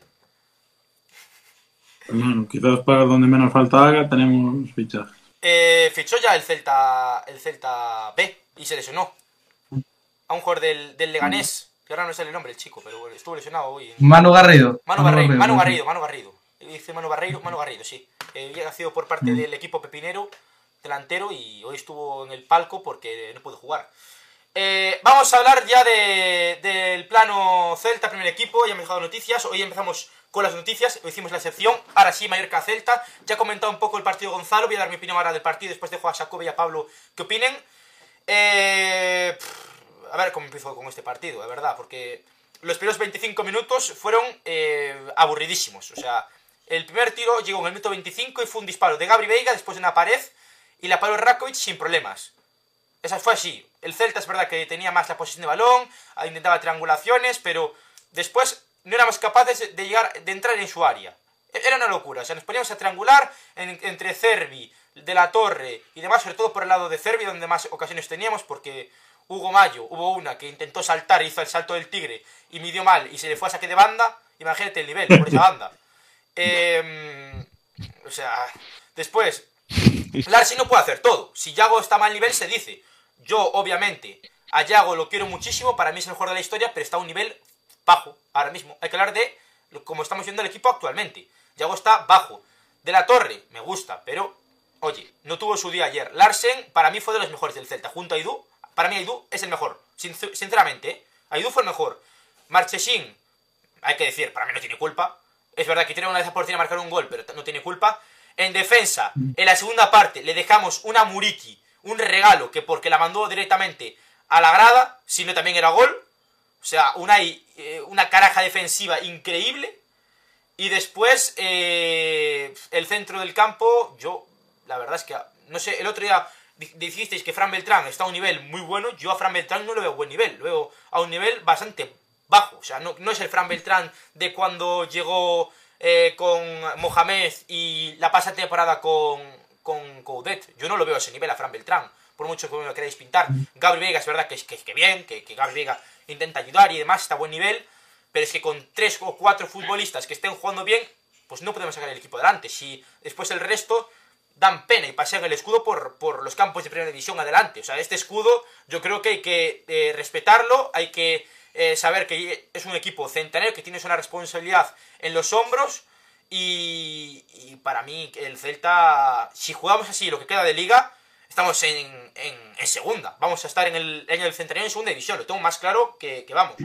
Bueno, quizás para donde menos falta haga tenemos fichajes. Eh, fichó ya el Celta, el Celta B y se lesionó. A un jugador del, del Leganés. Que ahora no sale el nombre el chico, pero bueno, estuvo lesionado hoy. En... Manu Garrido. Manu, Manu Garrido, Manu Garrido, Manu Garrido. Dice Manu Garrido, Manu Garrido, sí. Eh, había sido por parte mm. del equipo pepinero, delantero, y hoy estuvo en el palco porque no pudo jugar. Eh, vamos a hablar ya de, del plano Celta, primer equipo, ya hemos dejado noticias, hoy empezamos con las noticias, hoy hicimos la excepción, ahora sí, Mallorca Celta, ya he comentado un poco el partido Gonzalo, voy a dar mi opinión ahora del partido, después dejo a Jacob y a Pablo que opinen. Eh, a ver cómo empiezo con este partido, de verdad, porque los primeros 25 minutos fueron eh, aburridísimos. O sea, el primer tiro llegó en el minuto 25 y fue un disparo de Gabri Veiga después de una pared y la paró Rakovic sin problemas. Esa fue así. El Celta es verdad que tenía más la posición de balón, intentaba triangulaciones, pero después no éramos capaces de llegar, de entrar en su área. Era una locura. O sea, nos poníamos a triangular en, entre Cervi, De la Torre y demás, sobre todo por el lado de Cervi, donde más ocasiones teníamos, porque Hugo Mayo, hubo una que intentó saltar, hizo el salto del tigre y midió mal y se le fue a saque de banda. Imagínate el nivel por esa banda. Eh, o sea, después, Larsi no puede hacer todo. Si Yago está mal nivel, se dice. Yo, obviamente, a Yago lo quiero muchísimo, para mí es el mejor de la historia, pero está a un nivel bajo ahora mismo. Hay que hablar de cómo estamos viendo el equipo actualmente. Yago está bajo. De la Torre, me gusta, pero, oye, no tuvo su día ayer. Larsen, para mí, fue de los mejores del Celta, junto a Idu para mí Aidú es el mejor. sinceramente, ¿eh? Aidú fue el mejor. Marchesín, hay que decir, para mí no tiene culpa. Es verdad que tiene una vez por a marcar un gol, pero no tiene culpa. En defensa, en la segunda parte, le dejamos una Muriki, un regalo, que porque la mandó directamente a la grada, si no también era gol. O sea, una, eh, una caraja defensiva increíble. Y después, eh, el centro del campo, yo, la verdad es que no sé, el otro día dijisteis que Fran Beltrán está a un nivel muy bueno, yo a Fran Beltrán no lo veo a buen nivel, lo veo a un nivel bastante bajo, o sea, no, no es el Fran Beltrán de cuando llegó eh, con Mohamed y la pasada temporada con, con Coudet, yo no lo veo a ese nivel a Fran Beltrán, por mucho que me lo queráis pintar. Gabri Vega es verdad que es que, que bien, que, que Gabri Vega intenta ayudar y demás, está a buen nivel, pero es que con tres o cuatro futbolistas que estén jugando bien, pues no podemos sacar el equipo adelante. Si después el resto dan pena y pasean el escudo por, por los campos de primera división adelante. O sea, este escudo yo creo que hay que eh, respetarlo, hay que eh, saber que es un equipo centenario, que tienes una responsabilidad en los hombros y, y, para mí el Celta, si jugamos así lo que queda de liga, estamos en, en, en segunda. Vamos a estar en el, en el centenario en segunda división, lo tengo más claro que, que vamos.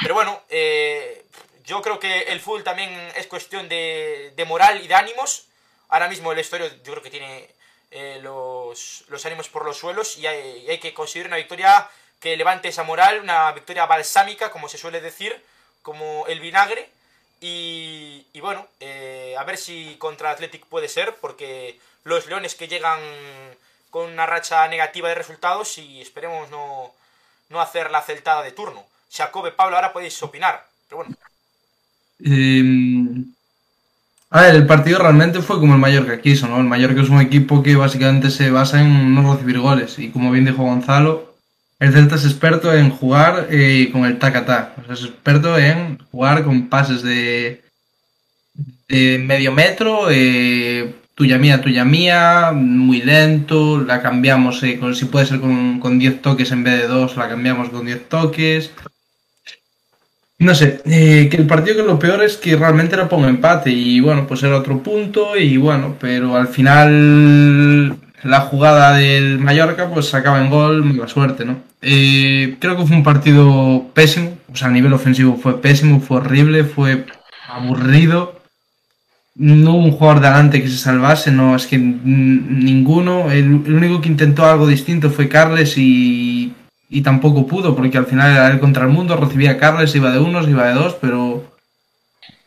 Pero bueno, eh, yo creo que el fútbol también es cuestión de, de moral y de ánimos. Ahora mismo el historia yo creo que tiene eh, los, los, ánimos por los suelos y hay, y hay, que conseguir una victoria que levante esa moral, una victoria balsámica, como se suele decir, como el vinagre. Y, y bueno, eh, a ver si contra Athletic puede ser, porque los leones que llegan con una racha negativa de resultados y esperemos no, no hacer la celtada de turno. Jacobe, Pablo, ahora podéis opinar, pero bueno. Eh, a ver, el partido realmente fue como el Mallorca quiso, ¿no? El Mallorca es un equipo que básicamente se basa en no recibir goles. Y como bien dijo Gonzalo, el Celta es experto en jugar eh, con el. O sea, es experto en jugar con pases de, de medio metro, eh, tuya mía, tuya mía, muy lento. La cambiamos, eh, con, si puede ser con, con 10 toques en vez de 2, la cambiamos con 10 toques. No sé, que el partido que lo peor es que realmente era por un empate y bueno, pues era otro punto y bueno, pero al final la jugada del Mallorca pues acaba en gol, buena suerte, ¿no? Eh, creo que fue un partido pésimo, o sea, a nivel ofensivo fue pésimo, fue horrible, fue aburrido. No hubo un jugador delante que se salvase, no, es que ninguno. El, el único que intentó algo distinto fue Carles y y tampoco pudo, porque al final era él contra el mundo, recibía a Carles, iba de unos, iba de dos, pero...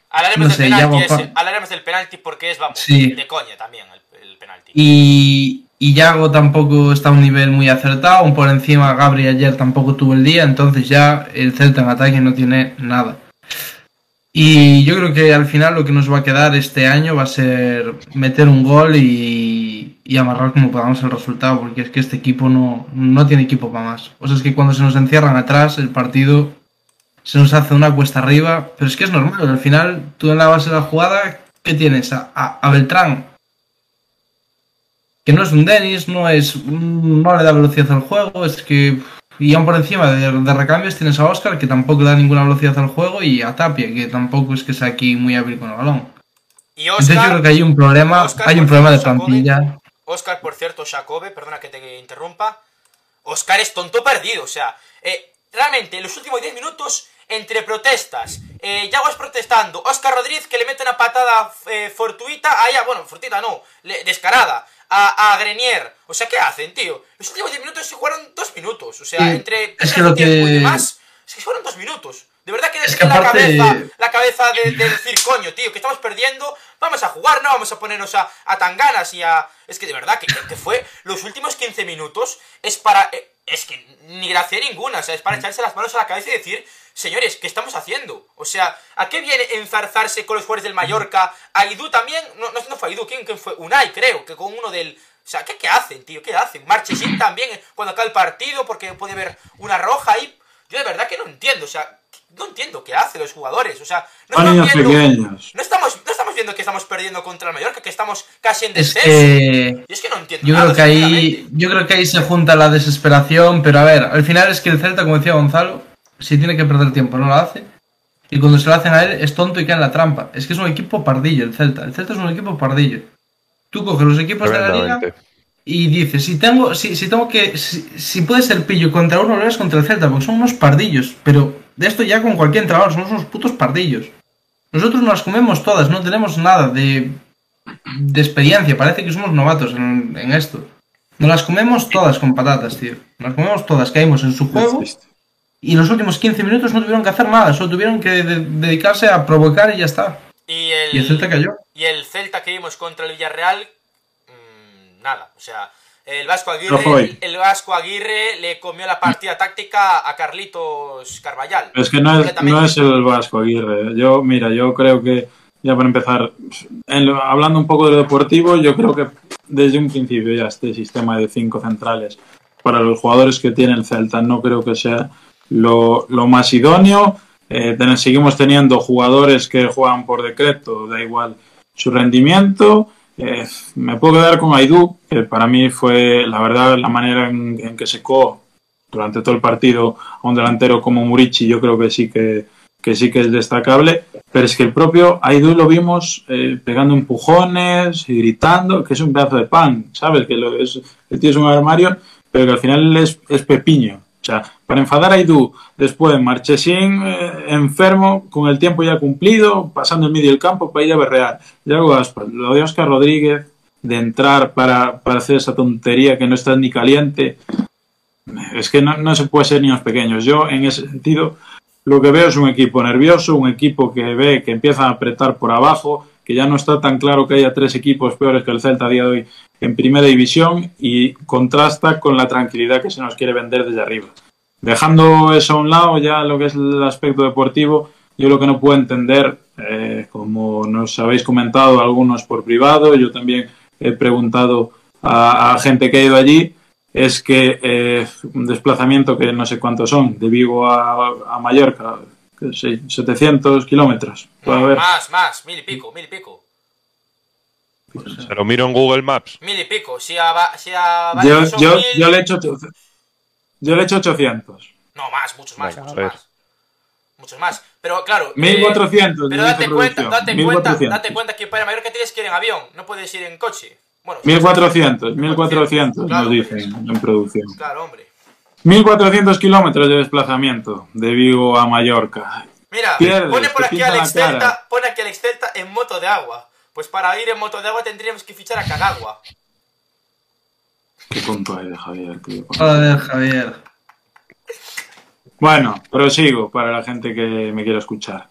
Hablaremos, no sé, del, penalti, es, hablaremos del penalti porque es, vamos, sí. de coña también el. Y, Yago tampoco está a un nivel muy acertado, aún por encima Gabri ayer tampoco tuvo el día, entonces ya el Celta en ataque no tiene nada. Y yo creo que al final lo que nos va a quedar este año va a ser meter un gol y, y amarrar como podamos el resultado, porque es que este equipo no, no tiene equipo para más. O sea, es que cuando se nos encierran atrás, el partido se nos hace una cuesta arriba, pero es que es normal, al final tú en la base de la jugada, ¿qué tienes? A, a Beltrán, que no es un Dennis, no es no le da velocidad al juego, es que y aún por encima de, de, recambios tienes a Oscar, que tampoco le da ninguna velocidad al juego, y a Tapia, que tampoco es que sea aquí muy hábil con el balón. Y Oscar, Entonces yo creo que hay un problema, Oscar, hay un problema de plantilla. Jacobe, Oscar, por cierto, Jacobe, perdona que te interrumpa. Oscar es tonto perdido, o sea, eh, realmente en los últimos 10 minutos, entre protestas, eh, Yaguas protestando, Oscar Rodríguez que le mete una patada eh, fortuita, ah, ya, bueno, fortuita no, le, descarada, a, a, Grenier. O sea, ¿qué hacen, tío? Los últimos 10 minutos se jugaron 2 minutos. O sea, Sí, entre es que lo tiempo y que- demás, que fueron 2 minutos. De verdad que Es es que la cabeza, la cabeza de, de decir, coño, tío, que estamos perdiendo, vamos a jugar, no vamos a ponernos a, a tan ganas y a... Es que de verdad que, que fue los últimos 15 minutos es para... eh, Es que ni gracia ninguna, o sea, es para echarse las manos a la cabeza y decir, señores, ¿qué estamos haciendo? O sea, ¿a qué viene enzarzarse con los jugadores del Mallorca? A Idú también, no, no, no fue Idú, ¿quién, quién fue? Unai, creo, que con uno del... O sea, ¿qué, qué hacen, tío? ¿Qué hacen? Marchesín también, eh, cuando acaba el partido, porque puede haber una roja ahí. Yo de verdad que no entiendo, o sea, no entiendo qué hacen los jugadores, o sea, no estamos viendo, no estamos, no estamos viendo que estamos perdiendo contra el Mallorca, que estamos casi en Es descenso. que Y es que no entiendo yo nada, creo que ahí, yo creo que ahí se junta la desesperación, pero a ver, al final es que el Celta, como decía Gonzalo, si tiene que perder tiempo no lo hace. Y cuando se lo hacen a él es tonto y cae en la trampa. Es que es un equipo pardillo el Celta. El Celta es un equipo pardillo. Tú coges los equipos de la liga y dices, si tengo, si, si tengo que, si, si puede ser pillo contra uno, lo es contra el Celta, porque son unos pardillos. Pero de esto ya con cualquier entrenador, somos unos putos pardillos. Nosotros nos las comemos todas, no tenemos nada de, de experiencia, parece que somos novatos en, en esto. Nos las comemos todas con patatas, tío. Nos las comemos todas, caímos en su juego y los últimos 15 minutos no tuvieron que hacer nada, solo tuvieron que de- dedicarse a provocar y ya está. Y el, Y el Celta cayó. y el Celta que vimos contra el Villarreal, mmm, nada. O sea, el Vasco Aguirre, el, Vasco Aguirre le comió la partida táctica a Carlitos Carballal. Es que no es, no es el Vasco Aguirre. Yo, mira, yo creo que, ya para empezar, hablando un poco de lo deportivo, yo creo que desde un principio ya este sistema de cinco centrales para los jugadores que tiene el Celta no creo que sea lo, más idóneo. Eh, seguimos teniendo jugadores que juegan por decreto, da igual su rendimiento. Eh, me puedo quedar con Aidú, que para mí fue la verdad la manera en, que secó durante todo el partido a un delantero como Murici, yo creo que sí que, que sí que es destacable, pero es que el propio Aidú lo vimos eh, pegando empujones y gritando, que es un pedazo de pan, ¿sabes? Que lo es, el tío es un armario, pero que al final es, es pepiño. O sea, para enfadar a Aidú, después Marchesín eh, enfermo, con el tiempo ya cumplido, pasando en medio del campo para ir a berrear. Y algo Aspas, lo de Oscar Rodríguez, de entrar para, para, hacer esa tontería que no está ni caliente, es que no, no se puede ser niños pequeños. Yo, en ese sentido, lo que veo es un equipo nervioso, un equipo que ve que empieza a apretar por abajo, que ya no está tan claro que haya tres equipos peores que el Celta a día de hoy en primera división y contrasta con la tranquilidad que se nos quiere vender desde arriba. Dejando eso a un lado, ya lo que es el aspecto deportivo, yo lo que no puedo entender, eh, como nos habéis comentado algunos por privado, yo también he preguntado a, gente que ha ido allí, es que eh, un desplazamiento que no sé cuántos son, de Vigo a, a Mallorca, 700 kilómetros. Más, más, mil y pico, mil y pico. Se lo miro en Google Maps. Mil y pico. Si a, si a yo, yo, yo, le he hecho, yo le he hecho 800. No, más, muchos más, muchos más. Muchos más. Pero claro. 1400. Eh, pero date cuenta, date, cuenta, date cuenta que para Mallorca tienes que ir en avión, no puedes ir en coche. Bueno, 1400, 1400 nos dicen en producción. Claro, hombre. 1400 kilómetros de desplazamiento de Vigo a Mallorca. Mira, pone por aquí Alex Delta, pone aquí Alex Delta en moto de agua. Pues para ir en moto de agua tendríamos que fichar a Cagagua. Qué tonto de Javier, tío. Joder, Javier. Bueno, prosigo para la gente que me quiera escuchar.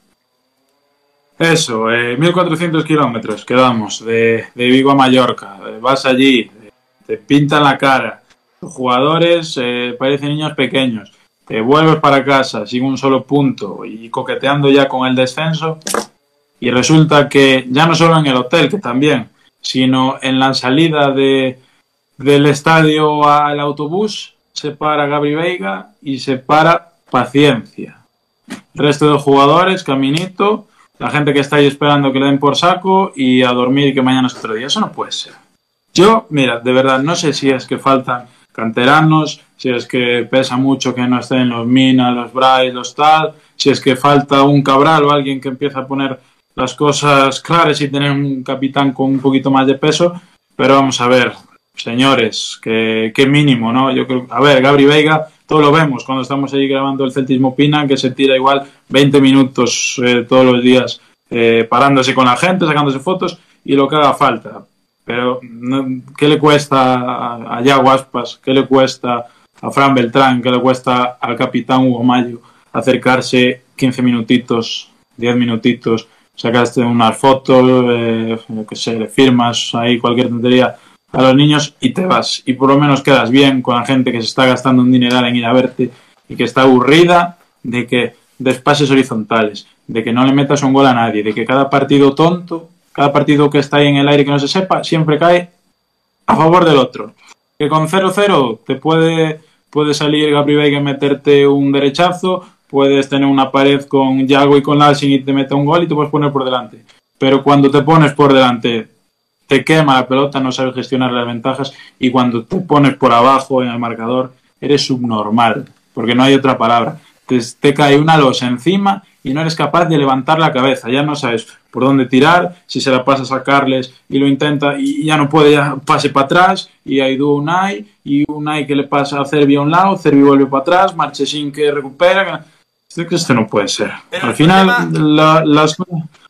Eso, eh, 1400 kilómetros quedamos de, de Vigo a Mallorca. Eh, vas allí, te pintan la cara. Los jugadores eh, parecen niños pequeños. Te vuelves para casa sin un solo punto y coqueteando ya con el descenso. Y resulta que ya no solo en el hotel, que también, sino en la salida de, del estadio al autobús, se para Gabri Veiga y se para Paciencia. El resto de jugadores, caminito, la gente que está ahí esperando que le den por saco y a dormir y que mañana es otro día. Eso no puede ser. Yo, mira, de verdad, no sé si es que faltan canteranos, si es que pesa mucho que no estén los Mina, los Bryce, los tal, si es que falta un Cabral o alguien que empieza a poner las cosas claras y tener un capitán con un poquito más de peso, pero vamos a ver, señores, que, mínimo, ¿no? Yo creo, a ver, Gabri Veiga, todo lo vemos cuando estamos ahí grabando el Celtismo Pina, que se tira igual 20 minutos eh, todos los días eh, parándose con la gente, sacándose fotos y lo que haga falta. Pero, ¿qué le cuesta a, a Yago Aspas? ¿Qué le cuesta a Fran Beltrán? ¿Qué le cuesta al capitán Hugo Mayo acercarse 15 minutitos, 10 minutitos sacaste unas fotos, eh, que sé, le firmas ahí cualquier tontería a los niños y te vas. Y por lo menos quedas bien con la gente que se está gastando un dineral en ir a verte y que está aburrida de que des pases horizontales, de que no le metas un gol a nadie, de que cada partido tonto, cada partido que está ahí en el aire que no se sepa, siempre cae a favor del otro. Que con 0-0 te puede, puede salir Gabriel y meterte un derechazo, puedes tener una pared con Yago y con Lalsin y te mete un gol y te puedes poner por delante. Pero cuando te pones por delante, te quema la pelota, no sabes gestionar las ventajas y cuando te pones por abajo en el marcador, eres subnormal, porque no hay otra palabra. Te, te cae una losa encima y no eres capaz de levantar la cabeza, ya no sabes por dónde tirar, si se la pasas a Carles y lo intenta y ya no puede, ya pase para atrás y hay un Unai y Unai que le pasa a Cervi a un lado, Cervi vuelve para atrás, Marchesín que recupera, que esto no puede ser. Al final las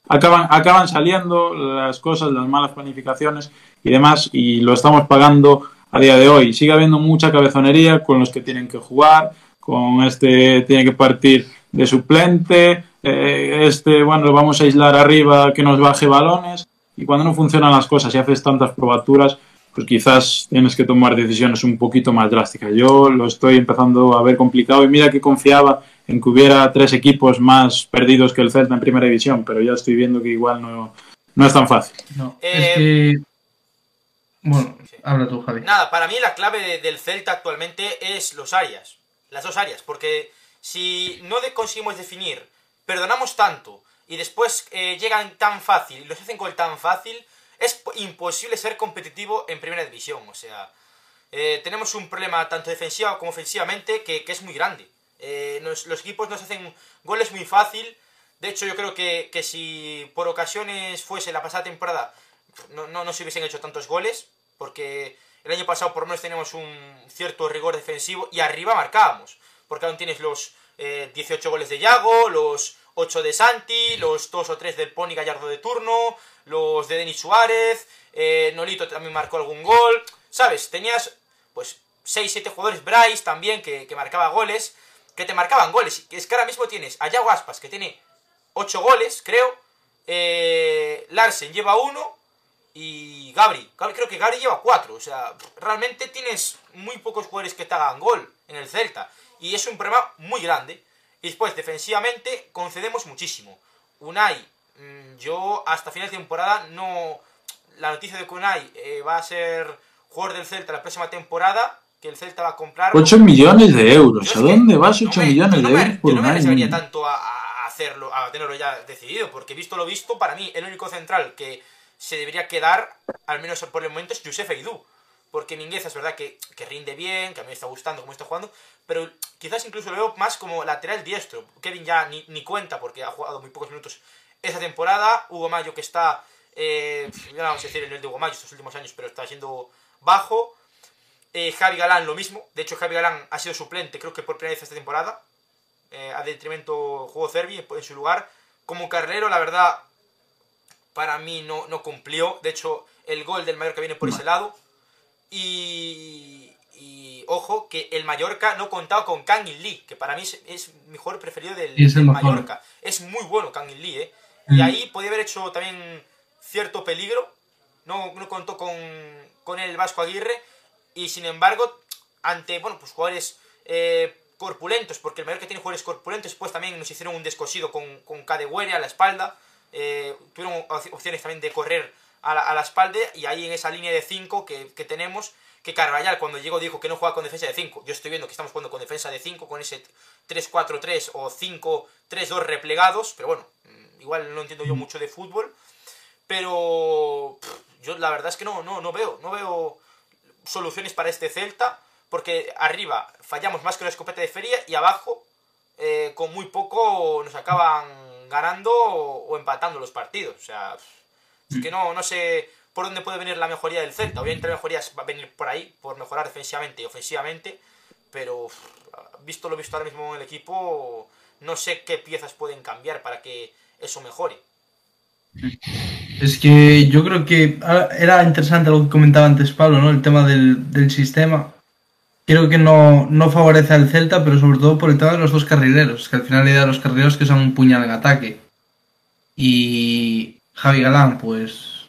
acaban, acaban saliendo las cosas, las malas planificaciones y demás, y lo estamos pagando a día de hoy. Sigue habiendo mucha cabezonería con los que tienen que jugar, con este tiene que partir de suplente, eh, este, bueno, lo vamos a aislar arriba que nos baje balones, y cuando no funcionan las cosas y haces tantas probaturas, pues quizás tienes que tomar decisiones un poquito más drásticas. Yo lo estoy empezando a ver complicado y mira que confiaba en que hubiera tres equipos más perdidos que el Celta en primera división, pero ya estoy viendo que igual no, no es tan fácil. No, Eh, es que... Bueno, Sí. habla tú, Javi. Nada, para mí la clave de- del Celta actualmente es los áreas. Las dos áreas. Porque si no de- conseguimos definir, perdonamos tanto y después eh, llegan tan fácil y los hacen gol tan fácil, es po- imposible ser competitivo en primera división. O sea, eh, tenemos un problema tanto defensiva como ofensivamente que, que es muy grande. Eh, los equipos nos hacen goles muy fácil. De hecho, yo creo que, que si por ocasiones fuese la pasada temporada, no, no, no se hubiesen hecho tantos goles, porque el año pasado por lo menos teníamos un cierto rigor defensivo y arriba marcábamos, porque aún tienes los eh, 18 goles de Yago, los 8 de Santi, los 2 o 3 del Pony Gallardo de turno, los de Denis Suárez, eh, Nolito también marcó algún gol, ¿sabes? Tenías pues 6-7 jugadores, Bryce también, que, que marcaba goles, que te marcaban goles, es que ahora mismo tienes a Yago que tiene 8 goles, creo, eh, Larsen lleva uno y Gabri. Creo que Gabri lleva cuatro. O sea, realmente tienes muy pocos jugadores que te hagan gol en el Celta. Y es un problema muy grande. Y después, defensivamente, concedemos muchísimo. Unai, mm, yo hasta final de temporada no... La noticia de que Unai eh, va a ser jugador del Celta la próxima temporada, que el Celta va a comprar... 8 millones de euros. ¿A dónde vas no 8 me- millones no de me- euros por Yo no me año? tanto a, a hacerlo, a tenerlo ya decidido, porque visto lo visto, para mí el único central que se debería quedar, al menos por el momento, es Josef Eidú. Porque Mingueza es verdad que, que rinde bien, que a mí me está gustando cómo está jugando, pero quizás incluso lo veo más como lateral diestro. Kevin ya ni, ni cuenta porque ha jugado muy pocos minutos esta temporada. Hugo Mayo que está, eh, ya no vamos a decir el nivel de Hugo Mayo estos últimos años, pero está siendo bajo. Eh, Javi Galán lo mismo. De hecho, Javi Galán ha sido suplente, creo que por primera vez esta temporada. Eh, a detrimento juego Cervi en, su lugar. Como carrilero, la verdad, para mí no, no cumplió. De hecho, el gol del Mallorca viene por ese lado. Y, y ojo, que el Mallorca no contaba con Kang In Lee, que para mí es, jugador preferido del, es del mejor. Mallorca. Es muy bueno Kang In Lee, ¿eh? Y Mm. ahí podía haber hecho también cierto peligro. No, no contó con, con el Vasco Aguirre. Y sin embargo, ante bueno, pues jugadores eh, corpulentos, porque el Mallorca tiene jugadores corpulentos, pues también nos hicieron un descosido con, con Cadehuere a la espalda. Eh, tuvieron op- opciones también de correr a la, a la espalda. Y ahí en esa línea de 5 que, que tenemos, que Carvallal cuando llegó dijo que no juega con defensa de 5. Yo estoy viendo que estamos jugando con defensa de 5, con ese 3-4-3 o 5-3-2 replegados. Pero bueno, mm, igual no entiendo yo mucho de fútbol. Pero pff, yo la verdad es que no, no, no veo, no veo soluciones para este Celta, porque arriba fallamos más que una escopeta de feria y abajo eh, con muy poco nos acaban ganando o, o empatando los partidos. O sea, es que no, no sé por dónde puede venir la mejoría del Celta. Obviamente la mejoría va a venir por ahí, por mejorar defensivamente y ofensivamente, pero visto lo visto ahora mismo en el equipo, no sé qué piezas pueden cambiar para que eso mejore. Es que yo creo que ah, era interesante lo que comentaba antes Pablo, ¿no? El tema del, del sistema. Creo que no, no favorece al Celta, pero sobre todo por el tema de los dos carrileros. Que al final la idea de los carrileros que son un puñal en ataque. Y Javi Galán, pues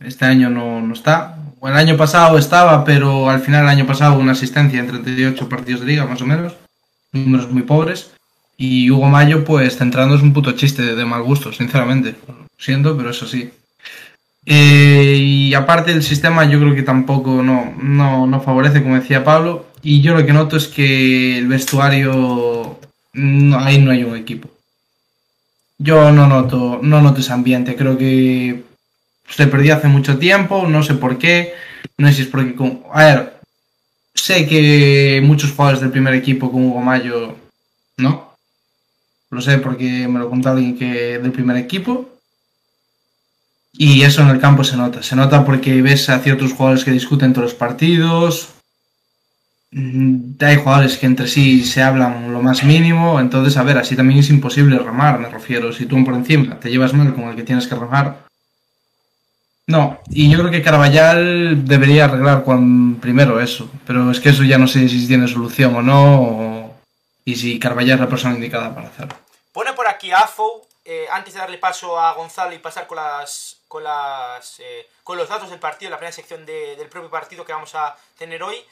este año no, no está. O el año pasado estaba, pero al final el año pasado una asistencia en 38 partidos de liga, más o menos. Números muy pobres. Y Hugo Mayo, pues centrando es un puto chiste de, mal gusto, sinceramente. Lo siento, pero es así. Eh, y aparte el sistema yo creo que tampoco no, no, no favorece, como decía Pablo. Y yo lo que noto es que el vestuario, no, ahí no hay un equipo. Yo no noto, no noto ese ambiente. Creo que se perdió hace mucho tiempo, no sé por qué. No sé si es porque... con- a ver, sé que muchos jugadores del primer equipo con Hugo Mayo, ¿no? Lo sé porque me lo contó alguien que del primer equipo. Y eso en el campo se nota. Se nota porque ves a ciertos jugadores que discuten todos los partidos. Mm, Hay jugadores que entre sí se hablan lo más mínimo. Entonces, a ver, así también es imposible remar, me refiero. Si tú por encima te llevas mal con el que tienes que remar. No, y yo creo que Carvallal debería arreglar con primero eso. Pero es que eso ya no sé si tiene solución o no. Y si Carvallal es la persona indicada para hacerlo. Pone por aquí Afo, eh, antes de darle paso a Gonzalo y pasar con las, con, las, eh, con los datos del partido, la primera sección de, del propio partido que vamos a tener hoy.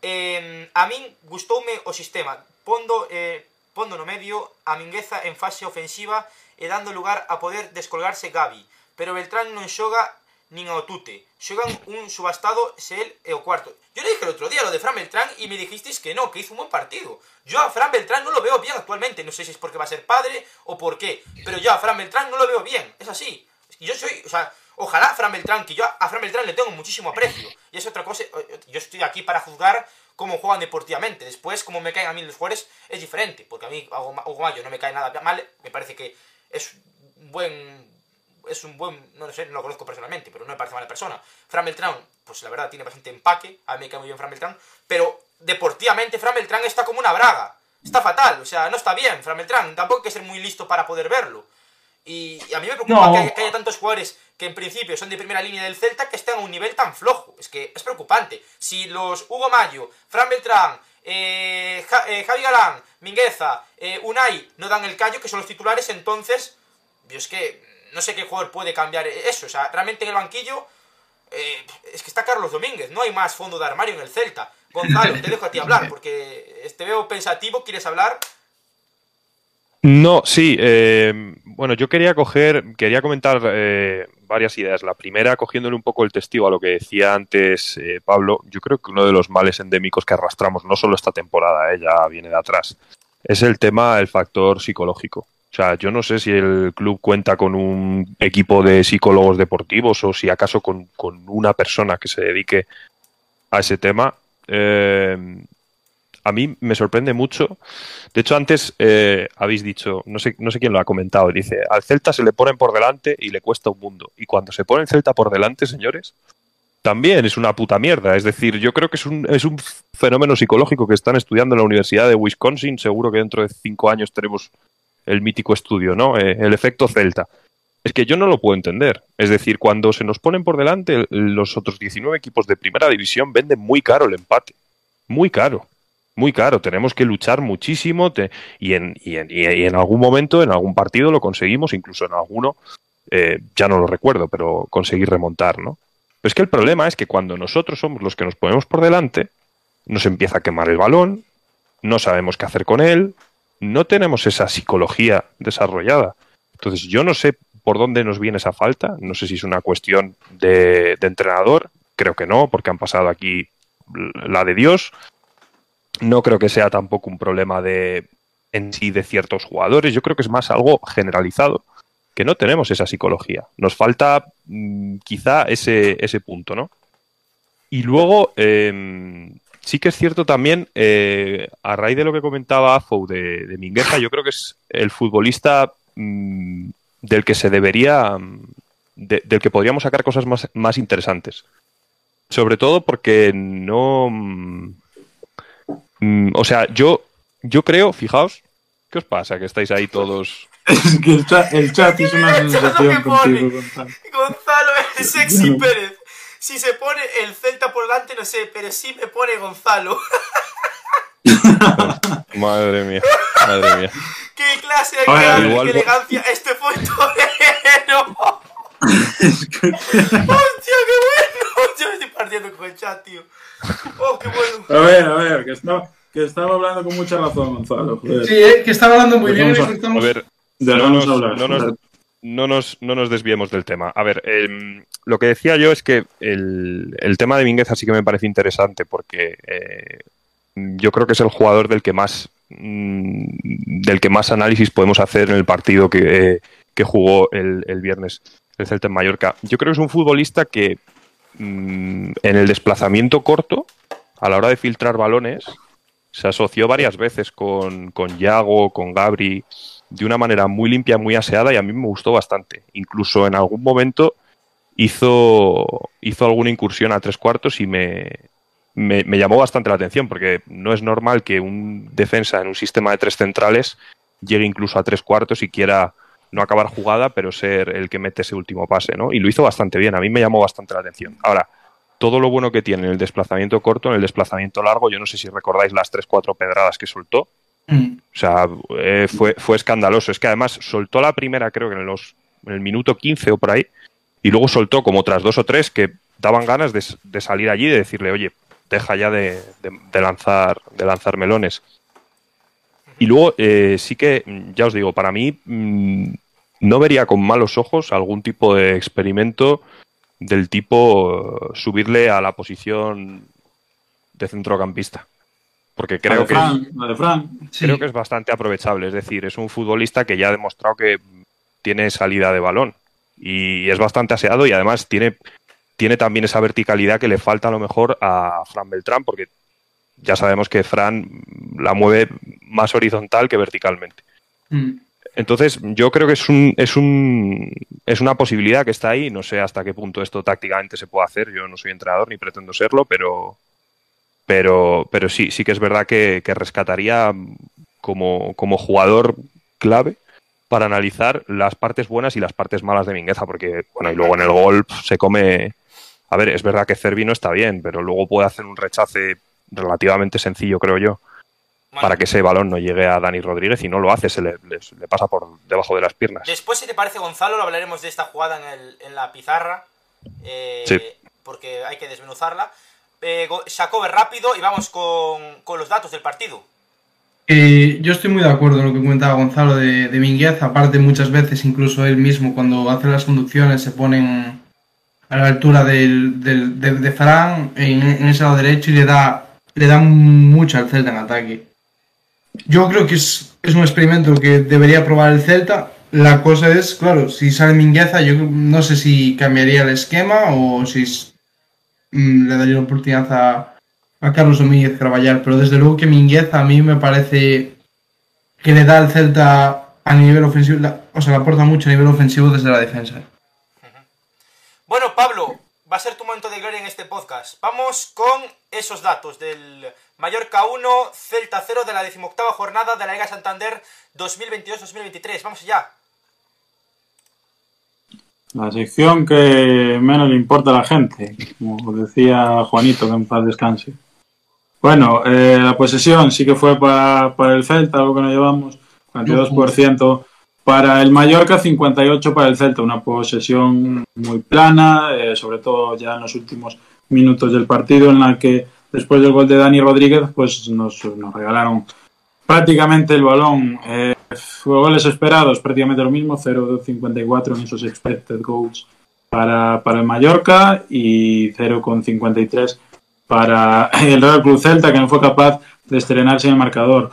Eh, a min gustoume o sistema. Pondo, eh, no medio a Mingueza en fase ofensiva e dando lugar a poder descolgarse Gabi pero Beltrán non xoga nin ao tute. Xogan un subastado se el é o cuarto. Yo le dije el otro día lo de Fran Beltrán y me dijisteis que no, que hizo un buen partido. Yo a Fran Beltrán no lo veo bien actualmente. No sé si es porque va a ser padre o por qué. Pero yo a Fran Beltrán no lo veo bien. Es así yo soy, o sea, ojalá Fran Beltrán, que yo a Fran Beltrán le tengo muchísimo aprecio. Y es otra cosa, yo estoy aquí para juzgar cómo juegan deportivamente. Después, como me caen a mí los jugadores, es diferente. Porque a mí, Hugo Mayo no me cae nada mal. Me parece que es un buen. Es un buen. No lo sé, no lo conozco personalmente, pero no me parece mala persona. Fran Beltrán, pues la verdad, tiene bastante empaque. A mí me cae muy bien Fran Beltrán. Pero deportivamente, Fran Beltrán está como una braga. Está fatal, o sea, no está bien, Fran Beltrán. Tampoco hay que ser muy listo para poder verlo. Y a mí me preocupa No. que, que haya tantos jugadores que en principio son de primera línea del Celta que estén a un nivel tan flojo. Es que es preocupante. Si los Hugo Mayo, Fran Beltrán, eh, Ja- eh, Javi Galán, Mingueza, eh, Unai no dan el callo, que son los titulares, entonces, yo es que no sé qué jugador puede cambiar eso. O sea, realmente en el banquillo eh, es que está Carlos Domínguez, no hay más fondo de armario en el Celta. Gonzalo, te dejo a ti hablar, porque te veo pensativo, ¿quieres hablar? No, sí. eh, bueno, yo quería coger, quería comentar eh, varias ideas. La primera, cogiéndole un poco el testigo a lo que decía antes eh, Pablo, yo creo que uno de los males endémicos que arrastramos, no solo esta temporada, eh, ya viene de atrás, es el tema, el factor psicológico. O sea, yo no sé si el club cuenta con un equipo de psicólogos deportivos o si acaso con, con una persona que se dedique a ese tema. Eh, a mí me sorprende mucho. De hecho, antes eh, habéis dicho, no sé, no sé quién lo ha comentado, dice, al Celta se le ponen por delante y le cuesta un mundo. Y cuando se pone el Celta por delante, señores, también es una puta mierda. Es decir, yo creo que es un, es un fenómeno psicológico que están estudiando en la Universidad de Wisconsin. Seguro que dentro de cinco años tenemos el mítico estudio, ¿no? Eh, el efecto Celta. Es que yo no lo puedo entender. Es decir, cuando se nos ponen por delante, los otros 19 equipos de primera división venden muy caro el empate. Muy caro muy caro, tenemos que luchar muchísimo y, en, y, en, y en algún momento, en algún partido lo conseguimos, incluso en alguno, eh, ya no lo recuerdo, pero conseguir remontar, ¿no? Pero es que el problema es que cuando nosotros somos los que nos ponemos por delante, nos empieza a quemar el balón, no sabemos qué hacer con él, no tenemos esa psicología desarrollada. Entonces yo no sé por dónde nos viene esa falta, no sé si es una cuestión de, de entrenador, creo que no, porque han pasado aquí la de Dios, no creo que sea tampoco un problema de en sí de ciertos jugadores. Yo creo que es más algo generalizado, que no tenemos esa psicología. Nos falta mm, quizá ese, ese punto, ¿no? Y luego, eh, sí que es cierto también, eh, a raíz de lo que comentaba Afou de, de Mingueza, yo creo que es el futbolista mm, del que se debería, de- del que podríamos sacar cosas más, más interesantes. Sobre todo porque no... mm, Mm, o sea, yo, yo creo, fijaos, ¿qué os pasa? Que estáis ahí todos. Es que el chat, el chat una es lo sensación que pone. contigo, Gonzalo. Gonzalo el sexy No. Pérez. Si se pone el Celta por delante, no sé, pero sí me pone Gonzalo. Madre mía, madre mía. ¡Qué clase de Oye, igual- qué elegancia! ¡Este fue torero! ¡Hostia, qué bueno! Yo me estoy partiendo con el chat, tío. ¡Oh, qué bueno! A ver, a ver, que estaba, que estaba hablando con mucha razón, Gonzalo. Joder. Sí, eh, que estaba hablando muy Pues bien. a- A ver, no Dejamos nos, hablar. no nos- no nos- no nos desviemos del tema. A ver, em, lo que decía yo es que el, el tema de Mingueza sí que me parece interesante porque eh, yo creo que es el jugador del que más mm, del que más análisis podemos hacer en el partido que, eh, que jugó el, el viernes el Celta en Mallorca. Yo creo que es un futbolista que mm, en el desplazamiento corto, a la hora de filtrar balones, se asoció varias veces con, con Yago, con Gabri, de una manera muy limpia, muy aseada y a mí me gustó bastante. Incluso en algún momento hizo, hizo alguna incursión a tres cuartos y me, me, me llamó bastante la atención porque no es normal que un defensa en un sistema de tres centrales llegue incluso a tres cuartos y quiera no acabar jugada, pero ser el que mete ese último pase, ¿no? Y lo hizo bastante bien, a mí me llamó bastante la atención. Ahora, todo lo bueno que tiene en el desplazamiento corto, en el desplazamiento largo, yo no sé si recordáis las tres, cuatro pedradas que soltó, Mm. o sea, eh, fue, fue escandaloso. Es que además soltó la primera, creo que en, los, en el minuto 15 o por ahí, y luego soltó como otras dos o tres que daban ganas de, de salir allí y de decirle, oye, deja ya de, de, lanzar, de lanzar melones. Y luego eh, sí que, ya os digo, para mí mmm, no vería con malos ojos algún tipo de experimento del tipo subirle a la posición de centrocampista. Porque creo, que, Fran. creo que es bastante aprovechable. Es decir, es un futbolista que ya ha demostrado que tiene salida de balón y es bastante aseado y además tiene, tiene también esa verticalidad que le falta a lo mejor a Fran Beltrán, porque ya sabemos que Fran la mueve más horizontal que verticalmente. Mm. Entonces, yo creo que es un, es un es una posibilidad que está ahí. No sé hasta qué punto esto tácticamente se puede hacer. Yo no soy entrenador ni pretendo serlo, pero pero, pero sí, sí que es verdad que, que rescataría como, como, jugador clave para analizar las partes buenas y las partes malas de Mingueza, porque, bueno, y luego en el gol se come. A ver, es verdad que Cervi no está bien, pero luego puede hacer un rechace relativamente sencillo, creo yo, bueno, para que ese balón no llegue a Dani Rodríguez y no lo hace, se le, le, le, pasa por debajo de las piernas. Después, si te parece, Gonzalo, lo hablaremos de esta jugada en, el, en la pizarra, eh, sí. porque hay que desmenuzarla. Eh, Jacobe rápido y vamos con, con los datos del partido. Eh, yo estoy muy de acuerdo en lo que comentaba Gonzalo de, de Minguez. Aparte, muchas veces, incluso él mismo, cuando hace las conducciones, se ponen a la altura del, del, de, de Farán en, en, ese lado derecho y le da, le da mucho al Celta en ataque. Yo creo que es, es un experimento que debería probar el Celta. La cosa es, claro, si sale Mingueza, yo no sé si cambiaría el esquema o si le daría la oportunidad a, a Carlos Domínguez Carballar, pero desde luego que Mingueza a mí me parece que le da al Celta a nivel ofensivo, o sea, le aporta mucho a nivel ofensivo desde la defensa. Bueno, Pablo, va a ser tu momento de gloria en este podcast. Vamos con esos datos del Mallorca 1, Celta 0 de la decimoctava jornada de la Liga Santander 2022-2023. Vamos allá. La sección que menos le importa a la gente, como decía Juanito, que en paz descanse. Bueno, eh, la posesión sí que fue para, para el Celta, algo que nos llevamos, 42% para el Mallorca, 58% para el Celta, una posesión muy plana, eh, sobre todo ya en los últimos minutos del partido, en la que después del gol de Dani Rodríguez, pues nos, nos regalaron prácticamente el balón. Eh, goles esperados, prácticamente lo mismo, 0,54 en esos expected goals para, para el Mallorca y 0,53 para el Real Club Celta, que no fue capaz de estrenarse en el marcador.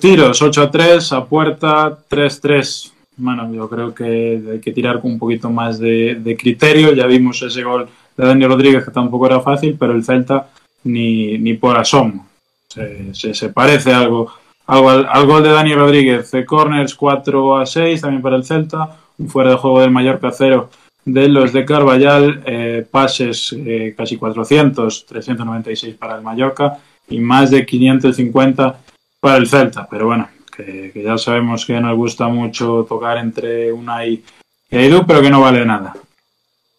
Tiros, 8 a 3, a puerta, 3 3. Bueno, yo creo que hay que tirar con un poquito más de, de criterio. Ya vimos ese gol de Dani Rodríguez, que tampoco era fácil, pero el Celta ni, ni por asomo. Se, se, se parece algo algo al, al, gol de Dani Rodríguez, de corners 4 a 6 también para el Celta, un fuera de juego del Mallorca 0 de los de Carballal, eh, pases eh, casi 400, 396 para el Mallorca y más de 550 para el Celta, pero bueno, que, que ya sabemos que nos gusta mucho tocar entre una y Edu, pero que no vale nada.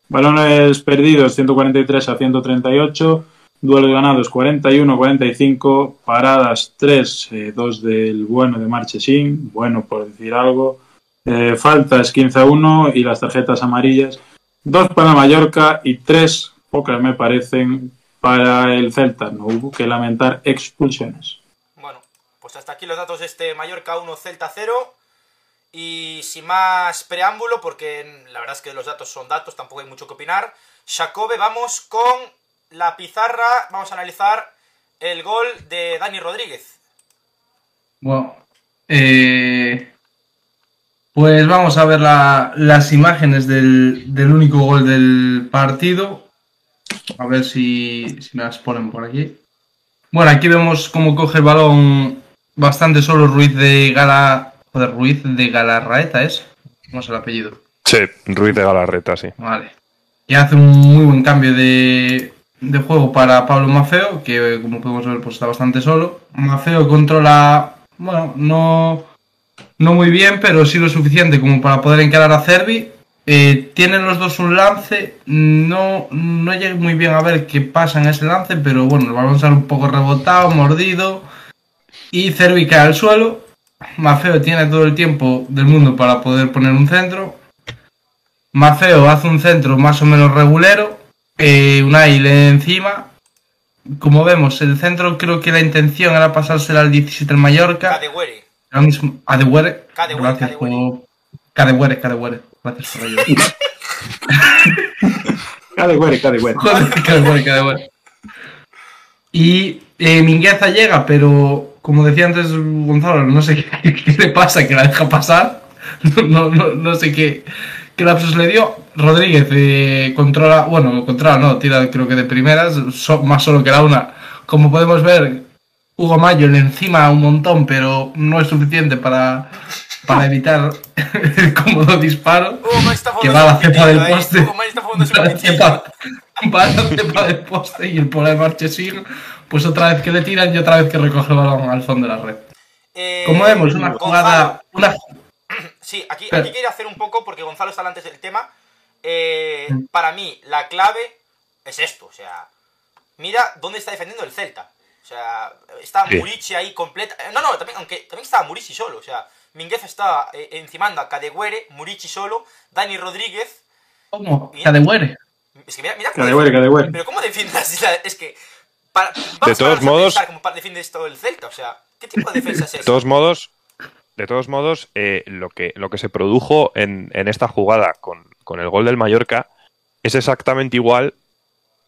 Balones perdidos 143 a 138 Duelos ganados 41-45, paradas 3, eh, 2 del bueno de Marchesín, bueno por decir algo, eh, faltas 15-1 y las tarjetas amarillas 2 para Mallorca y 3, pocas me parecen, para el Celta. No hubo que lamentar expulsiones. Pues hasta aquí los datos de este Mallorca 1, Celta 0. Y sin más preámbulo, porque la verdad es que los datos son datos, tampoco hay mucho que opinar. Jacobe, vamos con la pizarra vamos a analizar el gol de Dani Rodríguez. Bueno, eh, pues vamos a ver la, las imágenes del, del, único gol del partido. A ver si, si me las ponen por aquí. Bueno, aquí vemos cómo coge el balón bastante solo Ruiz de Gala. Joder, Ruiz de Galarraeta es. ¿Cómo es el apellido? Sí, Ruiz de Galarreta, sí. Vale. Y hace un muy buen cambio de, de juego para Pablo Mafeo, que como podemos ver pues está bastante solo. Mafeo controla, bueno, no, no muy bien, pero sí lo suficiente como para poder encarar a Cervi. Eh, tienen los dos un lance, no, no llegué muy bien a ver qué pasa en ese lance, pero bueno, el balón sale un poco rebotado, mordido, y Cervi cae al suelo. Mafeo tiene todo el tiempo del mundo para poder poner un centro. Mafeo hace un centro más o menos regulero, eh, Unai le encima. Como vemos, el centro creo que la intención era pasársela al 17 el Mallorca. Cadewere. Ahora mismo. Cadewere, Gracias Cadewere. por. Cadewere, Cadewere. Gracias por ello. Güere. Joder, Cadewere, Cadewere. Y eh, Mingueza llega, pero como decía antes Gonzalo, no sé qué, qué le pasa, que la deja pasar. No, no, no, sé qué, qué lapsus le dio. Rodríguez eh, controla, bueno, controla, no, tira creo que de primeras, so- más solo que la una. Como podemos ver, Hugo Mayo le encima un montón, pero no es suficiente para, para evitar el cómodo disparo. Hugo May está Que va a la cepa del ahí. poste. Hugo está la cepa- va a la cepa del poste y el pola de Marchesín, pues otra vez que le tiran y otra vez que recoge el balón al fondo de la red. Eh, Como vemos, una jugada. Una, Sí, aquí, Pero- aquí quiero hacer un poco, porque Gonzalo está antes del tema. Eh, Mm. para mí, la clave es esto. O sea, mira dónde está defendiendo el Celta. O sea, está Sí. Murici ahí completa. eh, No, no, también, aunque también estaba Murici solo. O sea, Minguez estaba eh, encimando a Cadegüere, Murici solo, Dani Rodríguez. ¿Cómo? Cadewere. Es que mira, mira cómo. Pero ¿cómo la- Es que. Para, De todos modos- defiendes todo el Celta. O sea, ¿qué tipo de defensa es De esa? todos modos, de todos modos, eh, lo, que, lo que se produjo en, en esta jugada con, con el gol del Mallorca es exactamente igual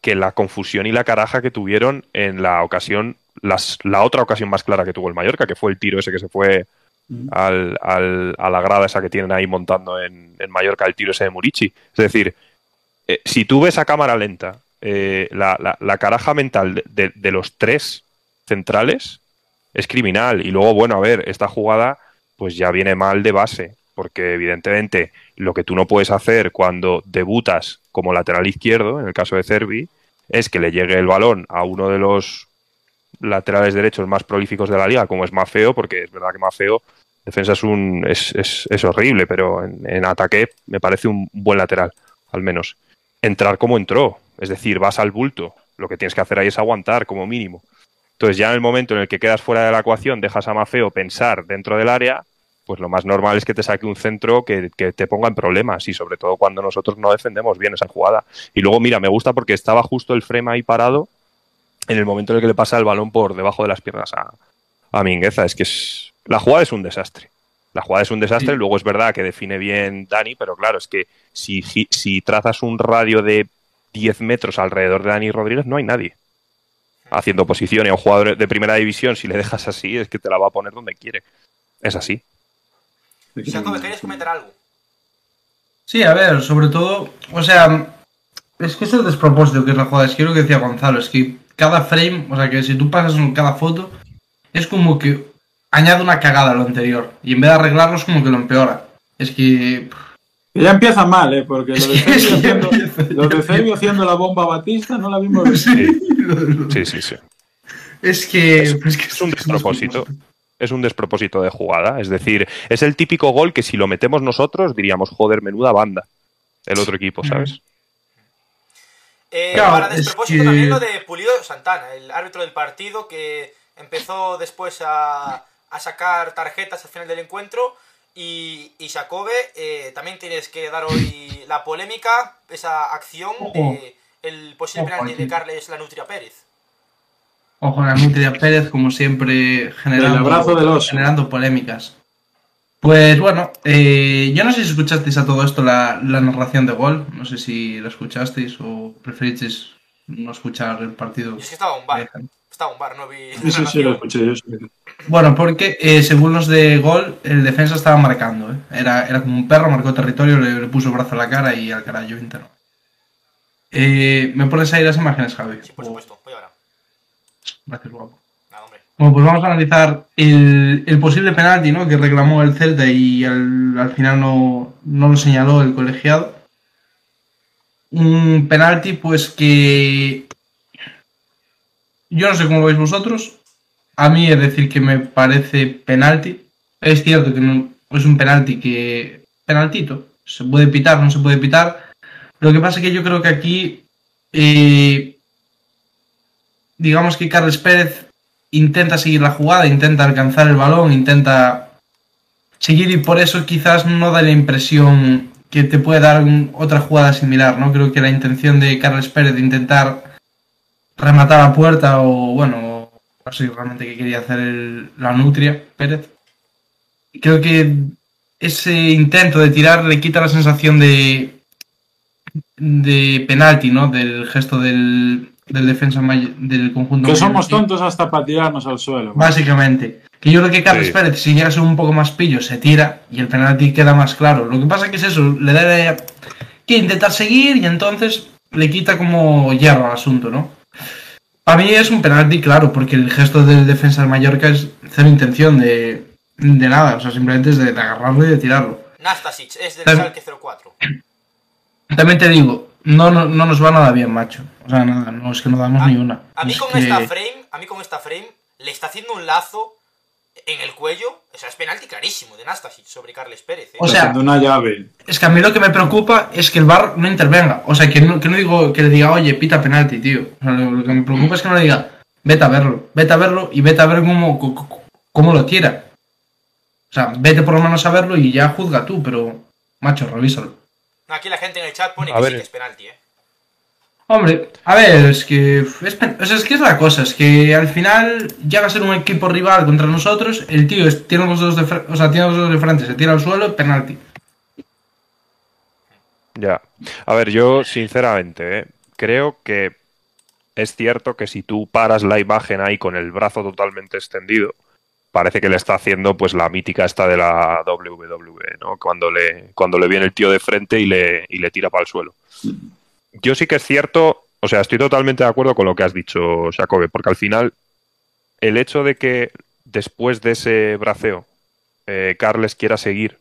que la confusión y la caraja que tuvieron en la ocasión, las, la otra ocasión más clara que tuvo el Mallorca, que fue el tiro ese que se fue al, al- a la grada esa que tienen ahí montando en, en Mallorca, el tiro ese de Murici. Es decir, eh, si tú ves a cámara lenta eh, la, la- caraja mental de- los tres centrales, es criminal. Y luego, bueno, a ver, esta jugada pues ya viene mal de base, porque evidentemente lo que tú no puedes hacer cuando debutas como lateral izquierdo, en el caso de Cervi, es que le llegue el balón a uno de los laterales derechos más prolíficos de la liga, como es Mafeo, porque es verdad que Mafeo, defensa es, un, es, es- es horrible, pero en ataque me parece un buen lateral, al menos. Entrar como entró, es decir, vas al bulto, lo que tienes que hacer ahí es aguantar como mínimo. Entonces ya en el momento en el que quedas fuera de la ecuación, dejas a Mafeo pensar dentro del área, pues lo más normal es que te saque un centro que, te ponga en problemas y sobre todo cuando nosotros no defendemos bien esa jugada. Y luego, mira, me gusta porque estaba justo el frame ahí parado en el momento en el que le pasa el balón por debajo de las piernas a, a Mingueza. Es que es, la jugada es un desastre. La jugada es un desastre, Sí. luego es verdad que define bien Dani, pero claro, es que si, si trazas un radio de 10 metros alrededor de Dani Rodríguez, no hay nadie haciendo posición y a un jugador de primera división, si le dejas así, es que te la va a poner donde quiere. Es así. Jacob, ¿querías comentar algo? Sí, a ver, sobre todo, o sea, es que es el despropósito que es la jugada. Es que lo que decía Gonzalo, es que cada frame, o sea, que si tú pasas en cada foto, es como que añade una cagada a lo anterior. Y en vez de arreglarlo, es como que lo empeora. Es que. Que Ya empieza mal, ¿eh? Porque lo de Es ya haciendo, lo de haciendo la bomba a Batista no la vimos. Sí, Sí, sí, sí. Es que. Es- es, que es un despropósito. Es un despropósito de jugada. Es decir, es el típico gol que si lo metemos nosotros diríamos, joder, menuda banda. El otro equipo, ¿sabes? Eh, Claro, para es despropósito que- también lo de Pulido Santana, el árbitro del partido que empezó después a, a sacar tarjetas al final del encuentro. Y, y Jacobe, eh, también tienes que dar hoy la polémica, esa acción de el posible penalti de. Carles Lanutria Pérez. Ojo, la Nutria Pérez, como siempre, generando, generando polémicas. Pues bueno, eh, yo no sé si escuchasteis a todo esto la, la narración de gol. No sé si la escuchasteis o preferisteis no escuchar el partido. Y es que estaba un bar, estaba un bar, no vi. Sí, sí, lo escuché yo. sí. Bueno, porque eh, según los de gol, el defensa estaba marcando. ¿eh? Era, era como un perro, marcó territorio, le, le puso el brazo a la cara y al carajo interno. Eh, ¿Me pones ahí las imágenes, Javi? Sí, por supuesto, voy ahora. Gracias, guapo. Nada, hombre. Bueno, pues vamos a analizar el, el posible penalti ¿no? que reclamó el Celta y al, al final no, no lo señaló el colegiado. Un penalti, pues que yo no sé cómo lo veis vosotros. A mí es decir que me parece penalti. Es cierto que no, es un penalti que. Penaltito. Se puede pitar, no se puede pitar. Lo que pasa es que yo creo que aquí. eh, digamos que Carles Pérez intenta seguir la jugada, intenta alcanzar el balón, intenta seguir y por eso quizás no da la impresión que te puede dar otra jugada similar, ¿no? Creo que la intención de Carles Pérez de intentar rematar a puerta o, bueno, no sé realmente qué quería hacer el- la Nutria Pérez. Creo que ese intento de tirar le quita la sensación de de penalti, ¿no? Del gesto del, del defensa may- del conjunto. Que somos tontos hasta para tirarnos al suelo. Básicamente. Que yo creo que Carlos Sí. Pérez, si llega a ser un poco más pillo, se tira y el penalti queda más claro. Lo que pasa que es eso, le da que intentar seguir y entonces le quita como hierro al asunto, ¿no? A mí es un penalti, claro, porque el gesto del defensa del Mallorca es cero intención de, de nada, o sea, simplemente es de, de agarrarlo y de tirarlo. Nastasic es del Schalke 04. También te digo, no, no, no nos va nada bien, macho. O sea, nada, no es que no damos A, ni una. a mí Es con que- esta frame, a mí con esta frame le está haciendo un lazo en el cuello. O sea, es penalti clarísimo de Nastasic sobre Carles Pérez. ¿eh? O sea, una llave. Es que a mí lo que me preocupa es que el VAR no intervenga. O sea, que no, que no digo que le diga, oye, pita penalti, tío. O sea, lo, lo que me preocupa es que no le diga, vete a verlo, vete a verlo y vete a ver cómo, cómo, cómo lo tira. O sea, vete por lo menos a verlo y ya juzga tú, pero, macho, revísalo. Aquí la gente en el chat pone A que ver. sí que es penalti, ¿eh? Hombre, a ver, es que es, es que es la cosa, es que al final llega a ser un equipo rival contra nosotros, el tío tiene los dos de o sea, tiene los dos de frente, se tira al suelo, penalti. Ya. A ver, yo sinceramente ¿eh? creo que es cierto que si tú paras la imagen ahí con el brazo totalmente extendido, parece que le está haciendo pues la mítica esta de la WWE, ¿no? Cuando le, cuando le viene el tío de frente y le, y le tira para el suelo. Yo sí que es cierto, o sea, estoy totalmente de acuerdo con lo que has dicho, Jacobe, porque al final el hecho de que después de ese braceo eh, Carles quiera seguir,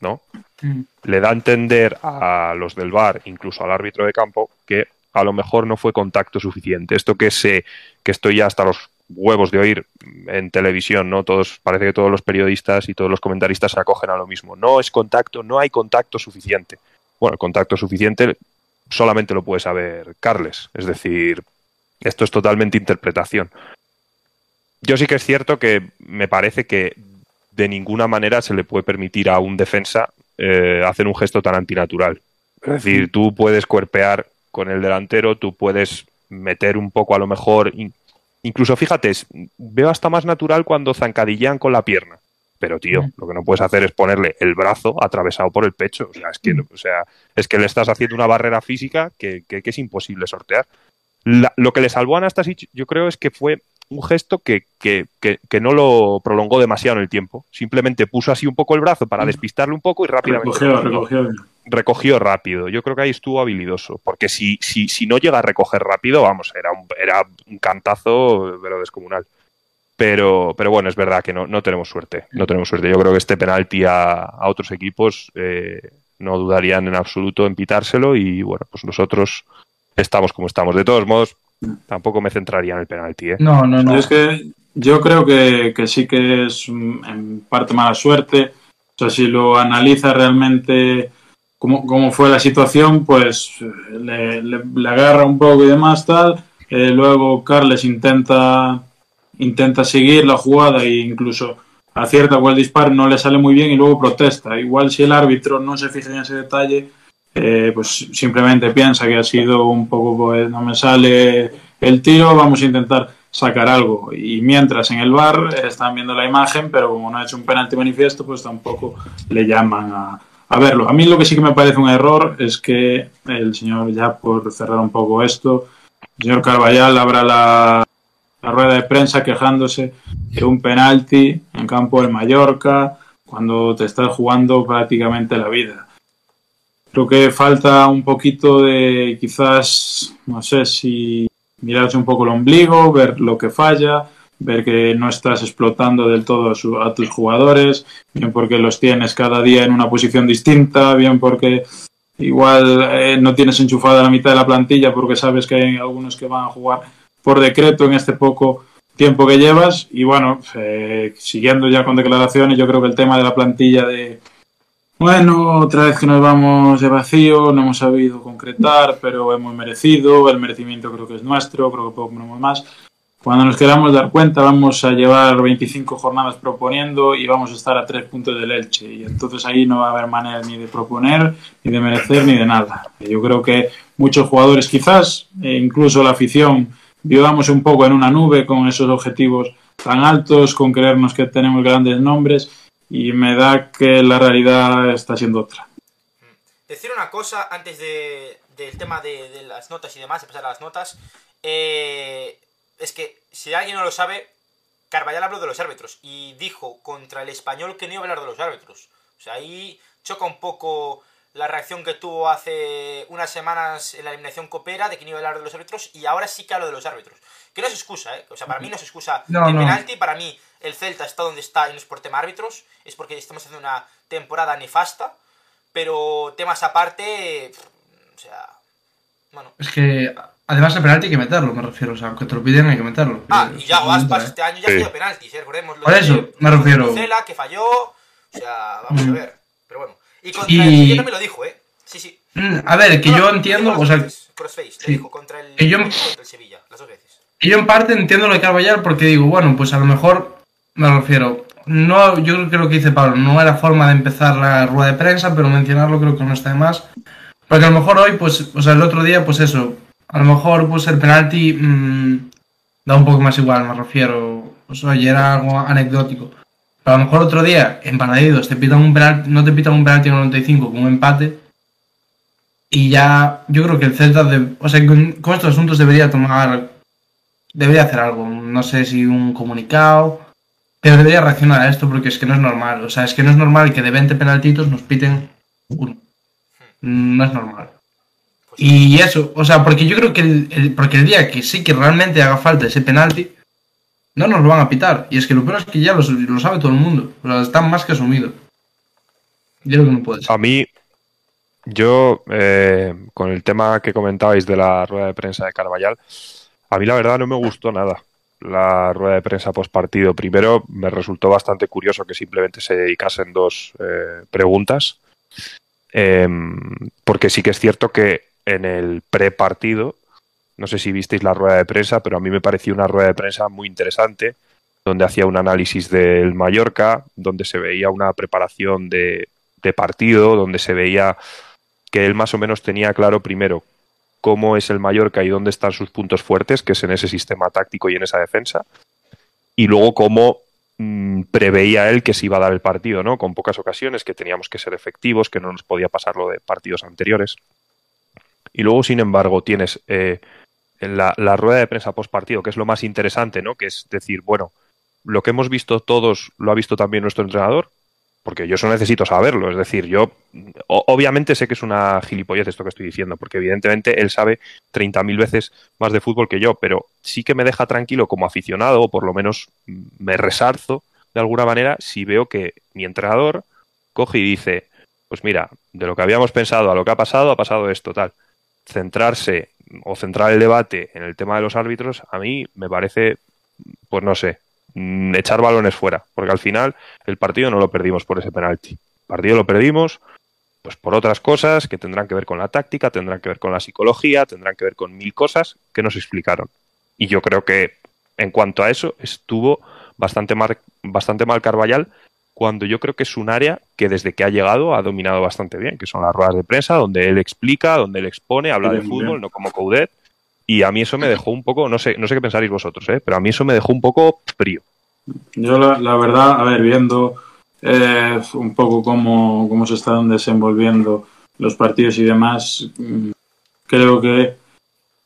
¿no? Mm. le da a entender a los del VAR, incluso al árbitro de campo, que a lo mejor no fue contacto suficiente. Esto que sé, que estoy ya hasta los huevos de oír en televisión, ¿no? Todos, parece que todos los periodistas y todos los comentaristas se acogen a lo mismo. No es contacto, no hay contacto suficiente. Bueno, el contacto suficiente solamente lo puede saber Carles. Es decir, esto es totalmente interpretación. Yo sí que es cierto que me parece que de ninguna manera se le puede permitir a un defensa eh, hacer un gesto tan antinatural. Es decir, tú puedes cuerpear con el delantero, tú puedes meter un poco a lo mejor, in- incluso fíjate, veo hasta más natural cuando zancadillean con la pierna. Pero tío, Mm. lo que no puedes hacer es ponerle el brazo atravesado por el pecho. O sea, es que, no- o sea, es que le estás haciendo una barrera física que, que- que es imposible sortear. La- lo que le salvó a Anastasic, yo creo, es que fue un gesto que, que- que- que no lo prolongó demasiado en el tiempo. Simplemente puso así un poco el brazo para despistarle un poco y rápidamente Recogió, recogió. recogió rápido. Yo creo que ahí estuvo habilidoso. Porque si, si, si no llega a recoger rápido, vamos, era un, era un cantazo, pero descomunal. Pero, pero bueno, es verdad que no, no tenemos suerte. No tenemos suerte. Yo creo que este penalti a, a otros equipos eh, no dudarían en absoluto en pitárselo. Y bueno, pues nosotros estamos como estamos. De todos modos, tampoco me centraría en el penalti. ¿eh? No, no, no. Es que yo creo que, que sí que es mm, en parte mala suerte. O sea, si lo analiza realmente cómo, cómo fue la situación, pues eh, le, le- le agarra un poco y demás tal. Eh, luego Carles intenta, intenta seguir la jugada e incluso acierta con el disparo, no le sale muy bien y luego protesta. Igual si el árbitro no se fija en ese detalle, eh, pues simplemente piensa que ha sido un poco, pues no me sale el tiro, vamos a intentar sacar algo. Y mientras en el bar están viendo la imagen, pero como no ha hecho un penalti manifiesto, pues tampoco le llaman a, a verlo. A mí lo que sí que me parece un error es que el señor, ya por cerrar un poco esto, el señor Carballal abra la, la rueda de prensa quejándose de un penalti en campo del Mallorca cuando te estás jugando prácticamente la vida. Creo que falta un poquito de quizás, no sé si mirarse un poco el ombligo, ver lo que falla, ver que no estás explotando del todo a, su- a tus jugadores, bien porque los tienes cada día en una posición distinta, bien porque igual eh, no tienes enchufada la mitad de la plantilla porque sabes que hay algunos que van a jugar por decreto en este poco tiempo que llevas y bueno, eh, siguiendo ya con declaraciones, yo creo que el tema de la plantilla de bueno, otra vez que nos vamos de vacío, no hemos sabido concretar, pero hemos merecido, el merecimiento creo que es nuestro, creo que podemos más. cuando nos queramos dar cuenta vamos a llevar 25 jornadas proponiendo y vamos a estar a tres puntos del Elche y entonces ahí no va a haber manera ni de proponer, ni de merecer, ni de nada. Yo creo que muchos jugadores quizás, e incluso la afición, vivamos un poco en una nube con esos objetivos tan altos, con creernos que tenemos grandes nombres y me da que la realidad está siendo otra. Decir una cosa antes de, del tema de, las notas y demás, de pasar a las notas. Eh, es que, si alguien no lo sabe, Carvallal habló de los árbitros y dijo contra el español que no iba a hablar de los árbitros. O sea, ahí choca un poco la reacción que tuvo hace unas semanas en la eliminación Copera de que no iba a hablar de los árbitros y ahora sí que hablo de los árbitros. Que no es excusa, ¿eh? O sea, para mí no es excusa no, el no. penalti, para mí el Celta está donde está y no es por tema árbitros, es porque estamos haciendo una temporada nefasta, pero temas aparte, o sea, bueno. Es que además el penalti hay que meterlo, me refiero, o sea, aunque te lo piden hay que meterlo. Ah, y Yago Aspas ¿eh? este año ya ha Sí. sido penaltis, ¿eh? recordemos lo Por de- eso, me refiero. Cela, que falló, o sea, vamos a ver. Y contra Y- el Sevilla también lo dijo, ¿eh? Sí, sí. Mm, A ver, que No, yo entiendo, o sea, veces, Crossface, sí. dijo contra el, Que yo- contra el Sevilla, las dos veces. Y yo en parte entiendo lo de Carvallal porque digo, bueno, pues a lo mejor me refiero. No, yo creo que lo que dice Pablo no era forma de empezar la rueda de prensa, pero mencionarlo creo que no está de más. Porque a lo mejor hoy, pues, o sea, el otro día, pues eso, a lo mejor pues el penalti mm, da un poco más igual, me refiero. Pues oye, era algo anecdótico. Pero a lo mejor otro día, en Paradidos, te pitan un penalti, no te pitan un penalti en el 95 con un empate. Y ya, yo creo que el Celta, de- o sea, con, con estos asuntos debería tomar debería hacer algo, no sé si un comunicado, pero debería reaccionar a esto porque es que no es normal, o sea, es que no es normal que de 20 penaltitos nos piten uno. No es normal. Pues Y eso, o sea, porque yo creo que el, el- porque el día que sí que realmente haga falta ese penalti, no nos lo van a pitar. Y es que lo peor es que ya lo, sabe todo el mundo, o sea, está más que asumido. Yo creo que no puede. A mí, yo, eh, con el tema que comentabais de la rueda de prensa de Carvallal, a mí la verdad no me gustó nada la rueda de prensa post partido. Primero, me resultó bastante curioso que simplemente se dedicasen dos eh, preguntas, eh, porque sí que es cierto que en el pre-partido, no sé si visteis la rueda de prensa, pero a mí me pareció una rueda de prensa muy interesante, donde hacía un análisis del Mallorca, donde se veía una preparación de, partido, donde se veía que él más o menos tenía claro primero cómo es el Mallorca y dónde están sus puntos fuertes, que es en ese sistema táctico y en esa defensa, y luego cómo mm, preveía él que se iba a dar el partido, ¿no? Con pocas ocasiones, que teníamos que ser efectivos, que no nos podía pasar lo de partidos anteriores. Y luego, sin embargo, tienes eh, la, la, rueda de prensa post partido, que es lo más interesante, ¿no? Que es decir, bueno, lo que hemos visto todos lo ha visto también nuestro entrenador, porque yo eso necesito saberlo. Es decir, yo obviamente sé que es una gilipollez esto que estoy diciendo, porque evidentemente él sabe 30.000 veces más de fútbol que yo, pero sí que me deja tranquilo como aficionado, o por lo menos me resarzo de alguna manera si veo que mi entrenador coge y dice, pues mira, de lo que habíamos pensado a lo que ha pasado, ha pasado esto, tal. Centrarse o centrar el debate en el tema de los árbitros, a mí me parece, pues no sé, echar balones fuera, porque al final el partido no lo perdimos por ese penalti. El partido lo perdimos pues por otras cosas que tendrán que ver con la táctica, tendrán que ver con la psicología, tendrán que ver con mil cosas que nos explicaron. Y yo creo que en cuanto a eso estuvo bastante mal, bastante mal Carvallal cuando yo creo que es un área que desde que ha llegado ha dominado bastante bien, que son las ruedas de prensa, donde él explica, donde él expone, habla de fútbol, no como Coudet, y a mí eso me dejó un poco, no sé, no sé qué pensaréis vosotros, ¿eh? pero a mí eso me dejó un poco frío. Yo la, la verdad, a ver, viendo eh, un poco cómo, cómo se están desenvolviendo los partidos y demás, creo que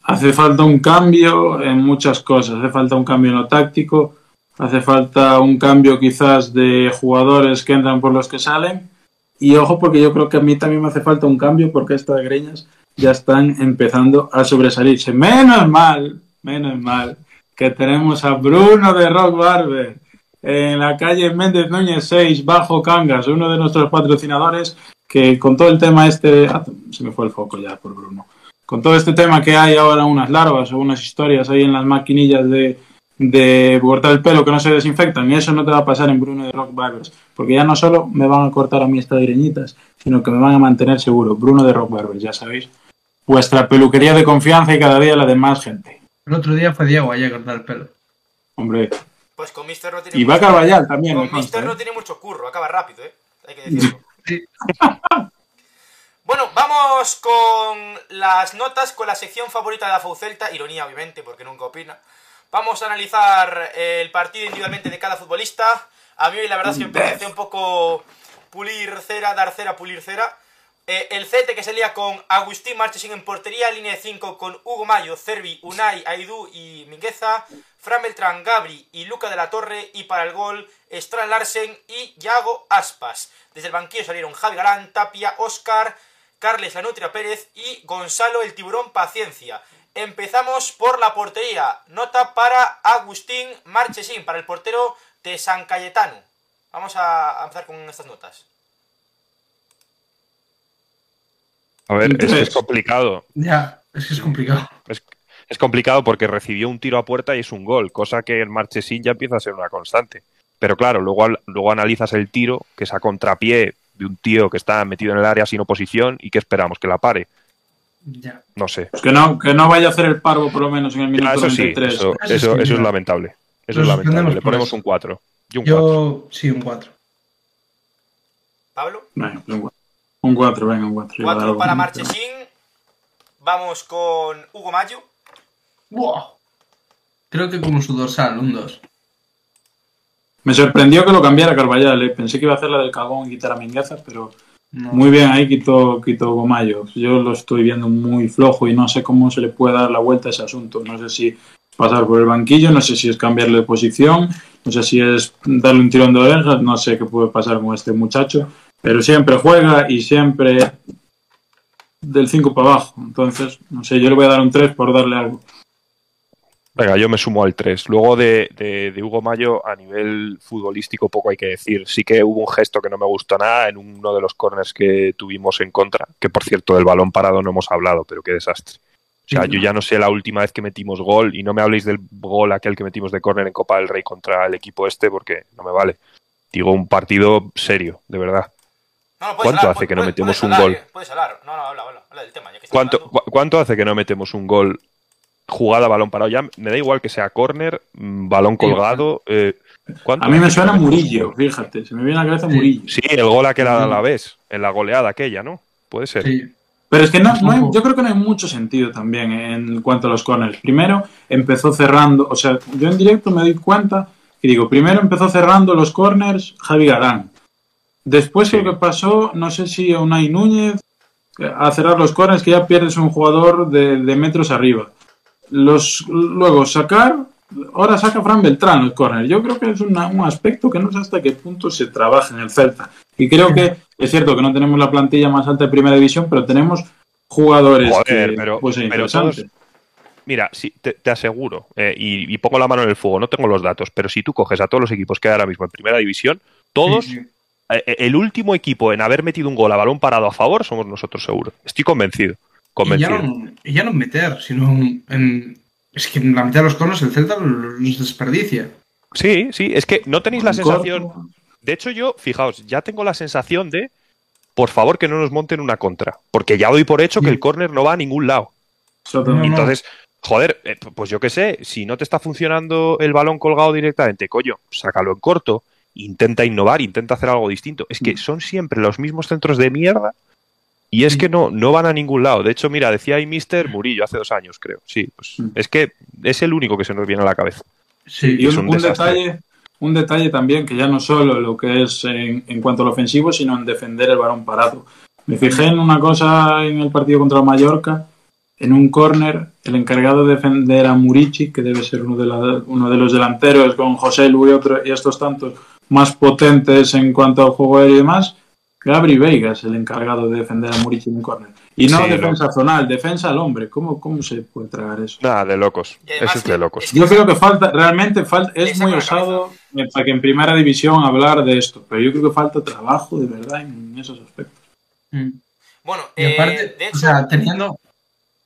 hace falta un cambio en muchas cosas, hace falta un cambio en lo táctico, hace falta un cambio quizás de jugadores que entran por los que salen, y ojo porque yo creo que a mí también me hace falta un cambio porque estas greñas ya están empezando a sobresalirse. Menos mal, menos mal, que tenemos a Bruno de Rock Barber en la calle Méndez Núñez 6, bajo Cangas, uno de nuestros patrocinadores, que con todo el tema este, ah, se me fue el foco ya por Bruno, con todo este tema que hay ahora unas larvas o unas historias ahí en las maquinillas de, de cortar el pelo que no se desinfectan, y eso no te va a pasar en Bruno de Rock Barbers, porque ya no solo me van a cortar a mí estas greñitas, sino que me van a mantener seguro. Bruno de Rock Barbers, ya sabéis, vuestra peluquería de confianza y cada día la de más gente. El otro día fue Diego allá a cortar el pelo. Hombre, Pues con Mister no tiene y va mucho- Carballal también. Con consta, Mister ¿eh? no tiene mucho curro, acaba rápido, ¿eh? Hay que decirlo. Sí. Bueno, vamos con las notas, con la sección favorita de la FAU Celta, ironía obviamente, porque nunca opina. Vamos a analizar el partido individualmente de cada futbolista. A mí la verdad es que me parece un poco pulir cera, dar cera, pulir cera. Eh, el CT que salía con Agustín Marchesín en portería, línea de 5 con Hugo Mayo, Cervi, Unai, Aidú y Mingueza, Fran Beltrán, Gabri y Luca de la Torre, y para el gol, Strand Larsen y Yago Aspas. Desde el banquillo salieron Javi Galán, Tapia, Oscar, Carles Lanutria Pérez y Gonzalo el Tiburón Paciencia. Empezamos por la portería. Nota para Agustín Marchesín, para el portero de San Cayetano. Vamos a empezar con estas notas. A ver, es, complicado. Ya, es que es complicado. Es, es complicado porque recibió un tiro a puerta y es un gol, cosa que en Marchesín ya empieza a ser una constante. Pero claro, luego, luego analizas el tiro, que es a contrapié de un tío que está metido en el área sin oposición y que esperamos que la pare. Ya. No sé. Pues que no, que no vaya a hacer el parvo por lo menos en el minuto Ah, eso sí, 93. eso, Eso eso, eso es lamentable. Eso Lo es lamentable. Le ponemos un 4. Y un 4. Yo, sí, un 4. Pablo. Venga, un cuatro. Un 4, venga, un 4. 4 para Marchesín. Vamos con Hugo Mayo. ¡Buah! Creo que como su dorsal, un 2. Me sorprendió que lo cambiara Carballal, ¿eh? pensé que iba a hacer la del cagón y quitar a Mingueza, pero Muy bien ahí quitó, quitó Gomayo. Yo lo estoy viendo muy flojo y no sé cómo se le puede dar la vuelta a ese asunto. No sé si pasar por el banquillo, no sé si es cambiarle de posición, no sé si es darle un tirón de orejas, no sé qué puede pasar con este muchacho, pero siempre juega y siempre del 5 para abajo. Entonces, no sé, yo le voy a dar un 3 por darle algo. Venga, yo me sumo al 3. Luego de, de- de Hugo Mayo, a nivel futbolístico, poco hay que decir. Sí que hubo un gesto que no me gustó nada en uno de los corners que tuvimos en contra, que por cierto, del balón parado no hemos hablado, pero qué desastre. O sea, yo ya no sé la última vez que metimos gol y no me habléis del gol aquel que metimos de córner en Copa del Rey contra el equipo este porque no me vale. Digo, un partido serio, de verdad. No, no, puedes ¿Cuánto hablar, hace que no metemos un gol? Puedes hablar. No, no, habla, habla, habla del tema. ya que estás ¿Cuánto, hablando. cu- ¿Cuánto hace que no metemos un gol jugada balón parado? Ya me da igual que sea córner, mm, balón colgado. eh, ¿cuánto A mí me que suena Murillo, fíjate, se me viene a la cabeza Sí. Murillo. Sí, el gol aquel a Sí. la vez, en la goleada aquella, ¿no? Puede ser. Sí. Pero es que no, no hay- yo creo que no hay mucho sentido también en cuanto a los corners. Primero empezó cerrando, o sea, yo en directo me doy cuenta y digo, primero empezó cerrando los corners Javi Galán. Después Sí. lo que pasó, no sé si a Unai Núñez, a cerrar los corners que ya pierdes un jugador de, de metros arriba. Los, luego sacar, ahora saca Fran Beltrán los corners. Yo creo que es una- un aspecto que no sé hasta qué punto se trabaja en el Celta. Y creo que es cierto que no tenemos la plantilla más alta de primera división, pero tenemos jugadores Joder, que pero- todos- Mira, sí, te, te aseguro, eh, y, y pongo la mano en el fuego, no tengo los datos, pero si tú coges a todos los equipos que hay ahora mismo en primera división, todos, Sí, sí. eh, eh, el último equipo en haber metido un gol a balón parado a favor somos nosotros seguro. Estoy convencido. Y ya, no, y ya no en meter, sino en. Es que en la mitad de los corners el Celta los desperdicia. Sí, sí, es que no tenéis la En sensación. corto, De hecho, yo, fijaos, ya tengo la sensación de, por favor, que no nos monten una contra. Porque ya doy por hecho que el córner no va a ningún lado. No. Entonces, joder, eh, pues yo qué sé, si no te está funcionando el balón colgado directamente, coño, sácalo en corto, intenta innovar, intenta hacer algo distinto. Es que Mm. son siempre los mismos centros de mierda y es que no, no van a ningún lado. De hecho, mira, decía ahí Mister Murillo hace dos años, creo. Sí, pues Mm. es que es el único que se nos viene a la cabeza. Sí, Y es un, detalle, un detalle también que ya no solo lo que es en, en cuanto al ofensivo, sino en defender el balón parado. Me fijé en una cosa en el partido contra Mallorca, en un córner, el encargado de defender a Murici, que debe ser uno de, la- uno de los delanteros con José Lu y, otro, y estos tantos más potentes en cuanto al juego aéreo y demás, Gabri Veigas, el encargado de defender a Murici en un córner. Y no Sí, defensa zonal, defensa al hombre. ¿Cómo, ¿Cómo se puede tragar eso? Nada, de locos. Eso es de locos. es Yo creo que falta, realmente falta, es muy osado eh, para que en primera división hablar de esto, pero yo creo que falta trabajo de verdad en esos aspectos. Mm. Bueno, Y eh, aparte, de hecho, o sea, teniendo.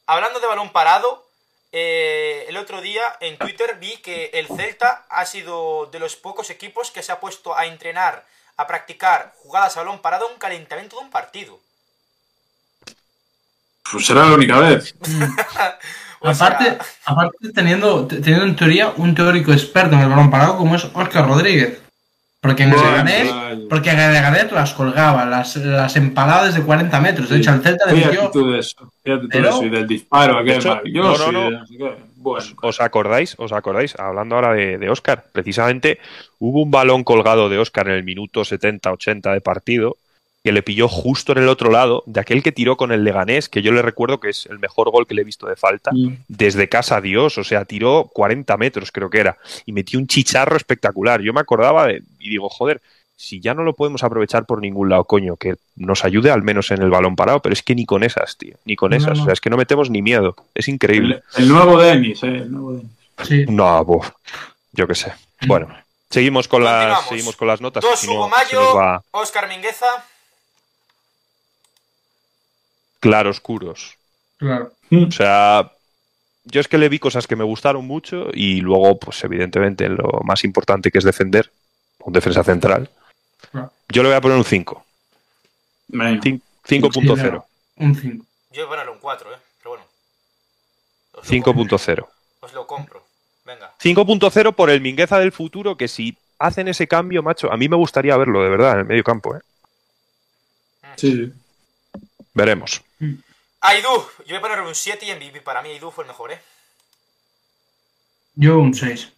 hablando de balón parado, eh, el otro día en Twitter vi que el Celta ha sido de los pocos equipos que se ha puesto a entrenar, a practicar jugadas a balón parado un calentamiento de un partido. Pues será la única vez. O sea, Aparte, aparte teniendo, teniendo en teoría un teórico experto en el balón parado como es Oscar Rodríguez. Porque en el Leganés, porque en el Leganés las colgaba, las, las empaladas de 40 metros. De hecho, al Celta le Fíjate tú de eso. Fíjate tú de eso. Y del disparo, aquel hecho, no, no, de no. Bueno, ¿Os, os acordáis? ¿Os acordáis? Hablando ahora de, de Oscar, precisamente hubo un balón colgado de Oscar en el minuto 70-80 de partido que le pilló justo en el otro lado de aquel que tiró con el Leganés, que yo le recuerdo que es el mejor gol que le he visto de falta, Mm. desde casa a Dios, o sea, tiró 40 metros creo que era, y metió un chicharro espectacular. Yo me acordaba de, y digo, joder, si ya no lo podemos aprovechar por ningún lado, coño, que nos ayude al menos en el balón parado, pero es que ni con esas, tío, ni con No, esas, no. o sea, es que no metemos ni miedo, es increíble. el, el nuevo Denis, eh. El nuevo Denis. Sí. No, buf, yo qué sé. Bueno, seguimos con las seguimos con las notas. Dos si Hugo Mayo, va Oscar Mingueza. claroscuros. Claro. O sea, yo es que le vi cosas que me gustaron mucho y luego, pues evidentemente, lo más importante que es defender, un defensa central. Yo le voy a poner un 5. Venga. Cin- 5.0. Un 5. Yo voy a ponerle un 4, ¿eh? Pero bueno. Os lo 5.0. Os lo compro. Venga. 5.0 por el Mingueza del futuro, que si hacen ese cambio, macho, a mí me gustaría verlo, de verdad, en el medio campo. ¿eh? Sí, sí. Veremos. Aidú. Yo voy a ponerle un 7 y MVP. Para mí Aidú fue el mejor, ¿eh? Yo un 6.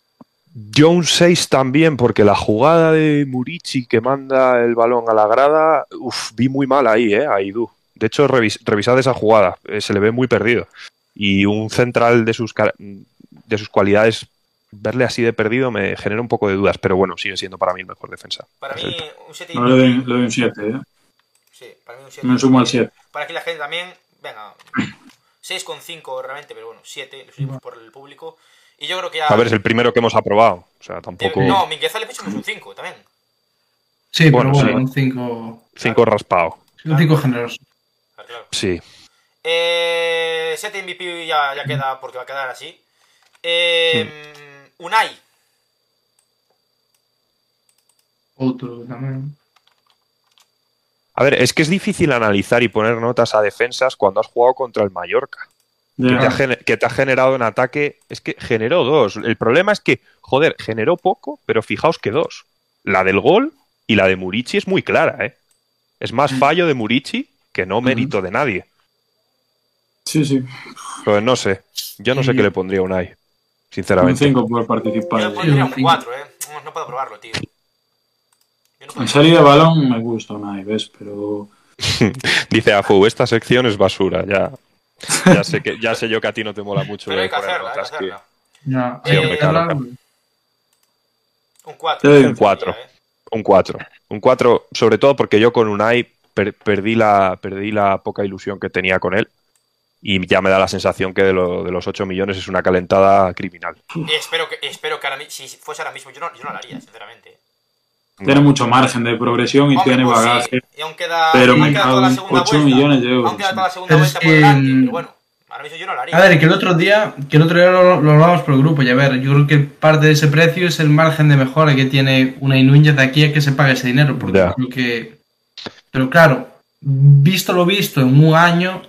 Yo un 6 también, porque la jugada de Murici que manda el balón a la grada, uf, vi muy mal ahí, ¿eh? A Idú. De hecho, revis- revisad esa jugada, eh, se le ve muy perdido. Y un central de sus, de sus cualidades, verle así de perdido me genera un poco de dudas, pero bueno, sigue siendo para mí el mejor defensa. Para mí un 7 No, le doy, le doy un 7, eh. Sí, para mí un 7. Me sumo al 7. Para aquí la gente también, venga, 6,5 realmente, pero bueno, 7, lo subimos por el público. Y yo creo que ya... A ver, es el primero que hemos aprobado. O sea, tampoco. No, le pusimos un 5 también. Sí, Bueno, pero bueno, sí. un 5. Cinco raspado. Un 5 generoso. Claro. Sí. Eh, 7 MVP ya, ya queda porque va a quedar así. Eh, Unai, Otro también. A ver, es que es difícil analizar y poner notas a defensas cuando has jugado contra el Mallorca. Que te, ha, Ya. gener- que te ha generado en ataque, es que generó dos. El problema es que, joder, generó poco, pero fijaos que dos. La del gol y la de Murici es muy clara, ¿eh? Es más fallo de Murici que no mérito de nadie. Sí, sí. Pues no sé. Yo no sé qué le pondría a Unai, Un sinceramente. 5 por yo participar. le pondría un un cinco. 4, eh. No, puedo probarlo, tío. No En salida de balón me gusta una ¿ves? Pero Dice Afu, esta sección es basura, ya. Ya sé, que, ya sé yo que a ti no te mola mucho Pero hay de que poner hacerla, hay que notas, que- hacerla. Ya, Sí, hay hombre, que claro, hablar- claro. Un 4. Te doy un cuatro. Un 4. Un 4, sobre todo porque yo con Unai per- perdí, la, perdí la poca ilusión que tenía con él. Y ya me da la sensación que de, lo- de los 8 millones es una calentada criminal. Y espero que, espero que ahora, si fuese ahora mismo, yo no, yo no lo haría, sinceramente. Tiene mucho margen de progresión y Hombre, tiene pues sí, bagaje. y aún queda, Pero aún me queda toda la en segunda 8 vuelta. millones de euros. Aún queda toda la segunda vuelta es por que, delante, pero bueno, ahora mismo yo no lo haría. A ver, que el otro día, que el otro día lo, lo hablamos por el grupo, y a ver, yo creo que parte de ese precio es el margen de mejora que tiene una Núñez de aquí a que se pague ese dinero, porque creo que... Pero claro, visto lo visto en un año,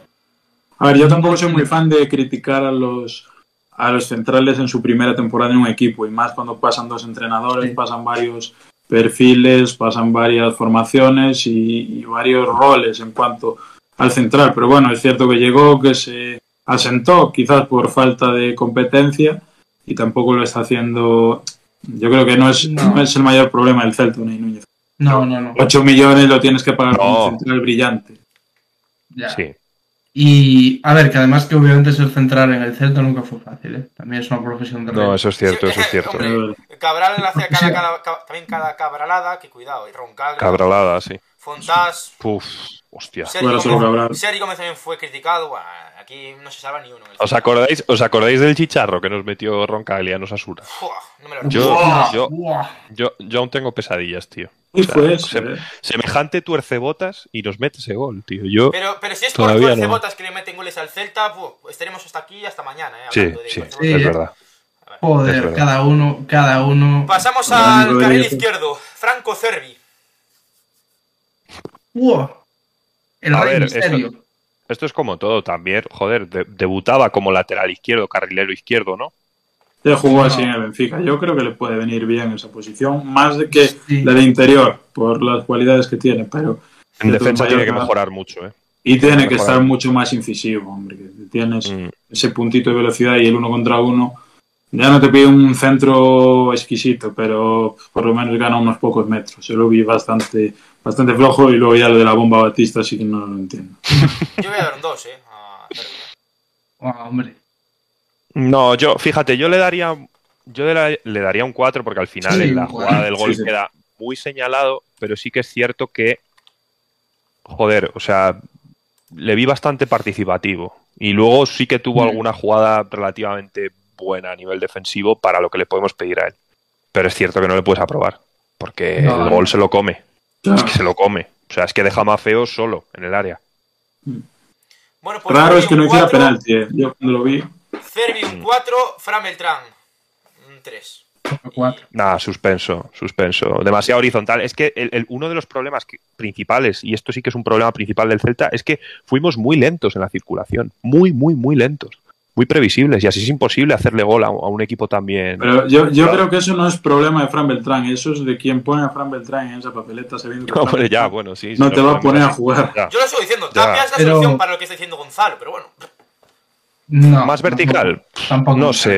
A ver, yo tampoco soy muy fan de criticar a los a los centrales en su primera temporada en un equipo y más cuando pasan dos entrenadores, Sí. pasan varios perfiles, pasan varias formaciones y, y varios roles en cuanto al central. Pero bueno, es cierto que llegó, que se asentó, quizás por falta de competencia y tampoco lo está haciendo. Yo creo que no es, No. no es el mayor problema del Celta, Unai Núñez. no, no, no. 8 millones lo tienes que pagar con No. un central brillante. ya. Sí. Y a ver, que además que obviamente ser central en el Celta nunca fue fácil, ¿eh? También es una profesión de No, rey. eso es cierto, eso es cierto. Hombre, Cabral hacía cada, Sí. cada- cada- también cada cabralada, que cuidado, y Roncal, Cabralada, sí. Fontás, Uf, hostia. Solo Gómez, Cabral. Sergio Gómez también fue criticado, bueno, aquí no se salva ni uno. ¿Os acordáis, ¿Os acordáis del chicharro que nos metió Roncaglia en Osasuna? Fua, no me lo Yo-. Buah, yo- buah. Yo, yo aún tengo pesadillas, tío. Y O sea, fue eso, se- ¿eh? Semejante tuercebotas y nos mete ese gol, tío. Yo, Pero, pero si es por Todavía no. botas que le meten goles al Celta, pu, estaremos hasta aquí hasta mañana, eh, sí, de sí, tuercebotas. Sí, es verdad. Es Joder, verdad. cada uno, cada uno. Pasamos al carril izquierdo, Franco Cervi. Buah. El A rey ver, misterio. esto es como todo también. Joder, de- debutaba como lateral izquierdo, carrilero izquierdo, ¿no? Ya jugó No. así en el Benfica. Yo creo que le puede venir bien esa posición, más de que Sí. la de interior, por las cualidades que tiene, pero En de defensa todas tiene que mejorar mucho, ¿eh? Y tiene que Mejorar. estar mucho más incisivo, hombre. que Tienes Mm. ese puntito de velocidad y el uno contra uno. Ya no te pide un centro exquisito, pero por lo menos gana unos pocos metros. Yo lo vi bastante, bastante flojo y luego ya lo de la bomba Batista sí que no lo entiendo. Yo voy a dar un 2, ¿eh? Ah, hombre. No, yo, fíjate, yo le daría, yo le, da- le daría un 4 porque al final Sí, en la jugada del gol Sí, sí. queda muy señalado, pero sí que es cierto que, joder, o sea, le vi bastante participativo y luego sí que tuvo Mm. alguna jugada relativamente buena a nivel defensivo para lo que le podemos pedir a él. Pero es cierto que no le puedes aprobar porque No, el no. gol se lo come, es que se lo come. O sea, es que deja más feo solo en el área. Bueno, pues Raro es que no hiciera 4, penalti. eh. Yo cuando lo vi, Cervi un 4, Fran Beltrán un 3. Cuatro. Nada, suspenso, suspenso. Demasiado horizontal. Es que el- el- uno de los problemas que- principales, y esto sí que es un problema principal del Celta, es que fuimos muy lentos en la circulación. Muy, muy, muy lentos. Muy previsibles. Y así es imposible hacerle gol a, a un equipo también. pero yo, yo Claro. creo que eso no es problema de Fran Beltrán. Eso es de quien pone a Fran Beltrán en esa papeleta sabiendo Hombre, ya, bueno, sí. no te va a poner a jugar. Ya. Yo lo sigo diciendo, Ya. Tapia es la Pero- solución para lo que está diciendo Gonzalo, pero bueno. No. Más vertical. Tampoco. tampoco. No sé.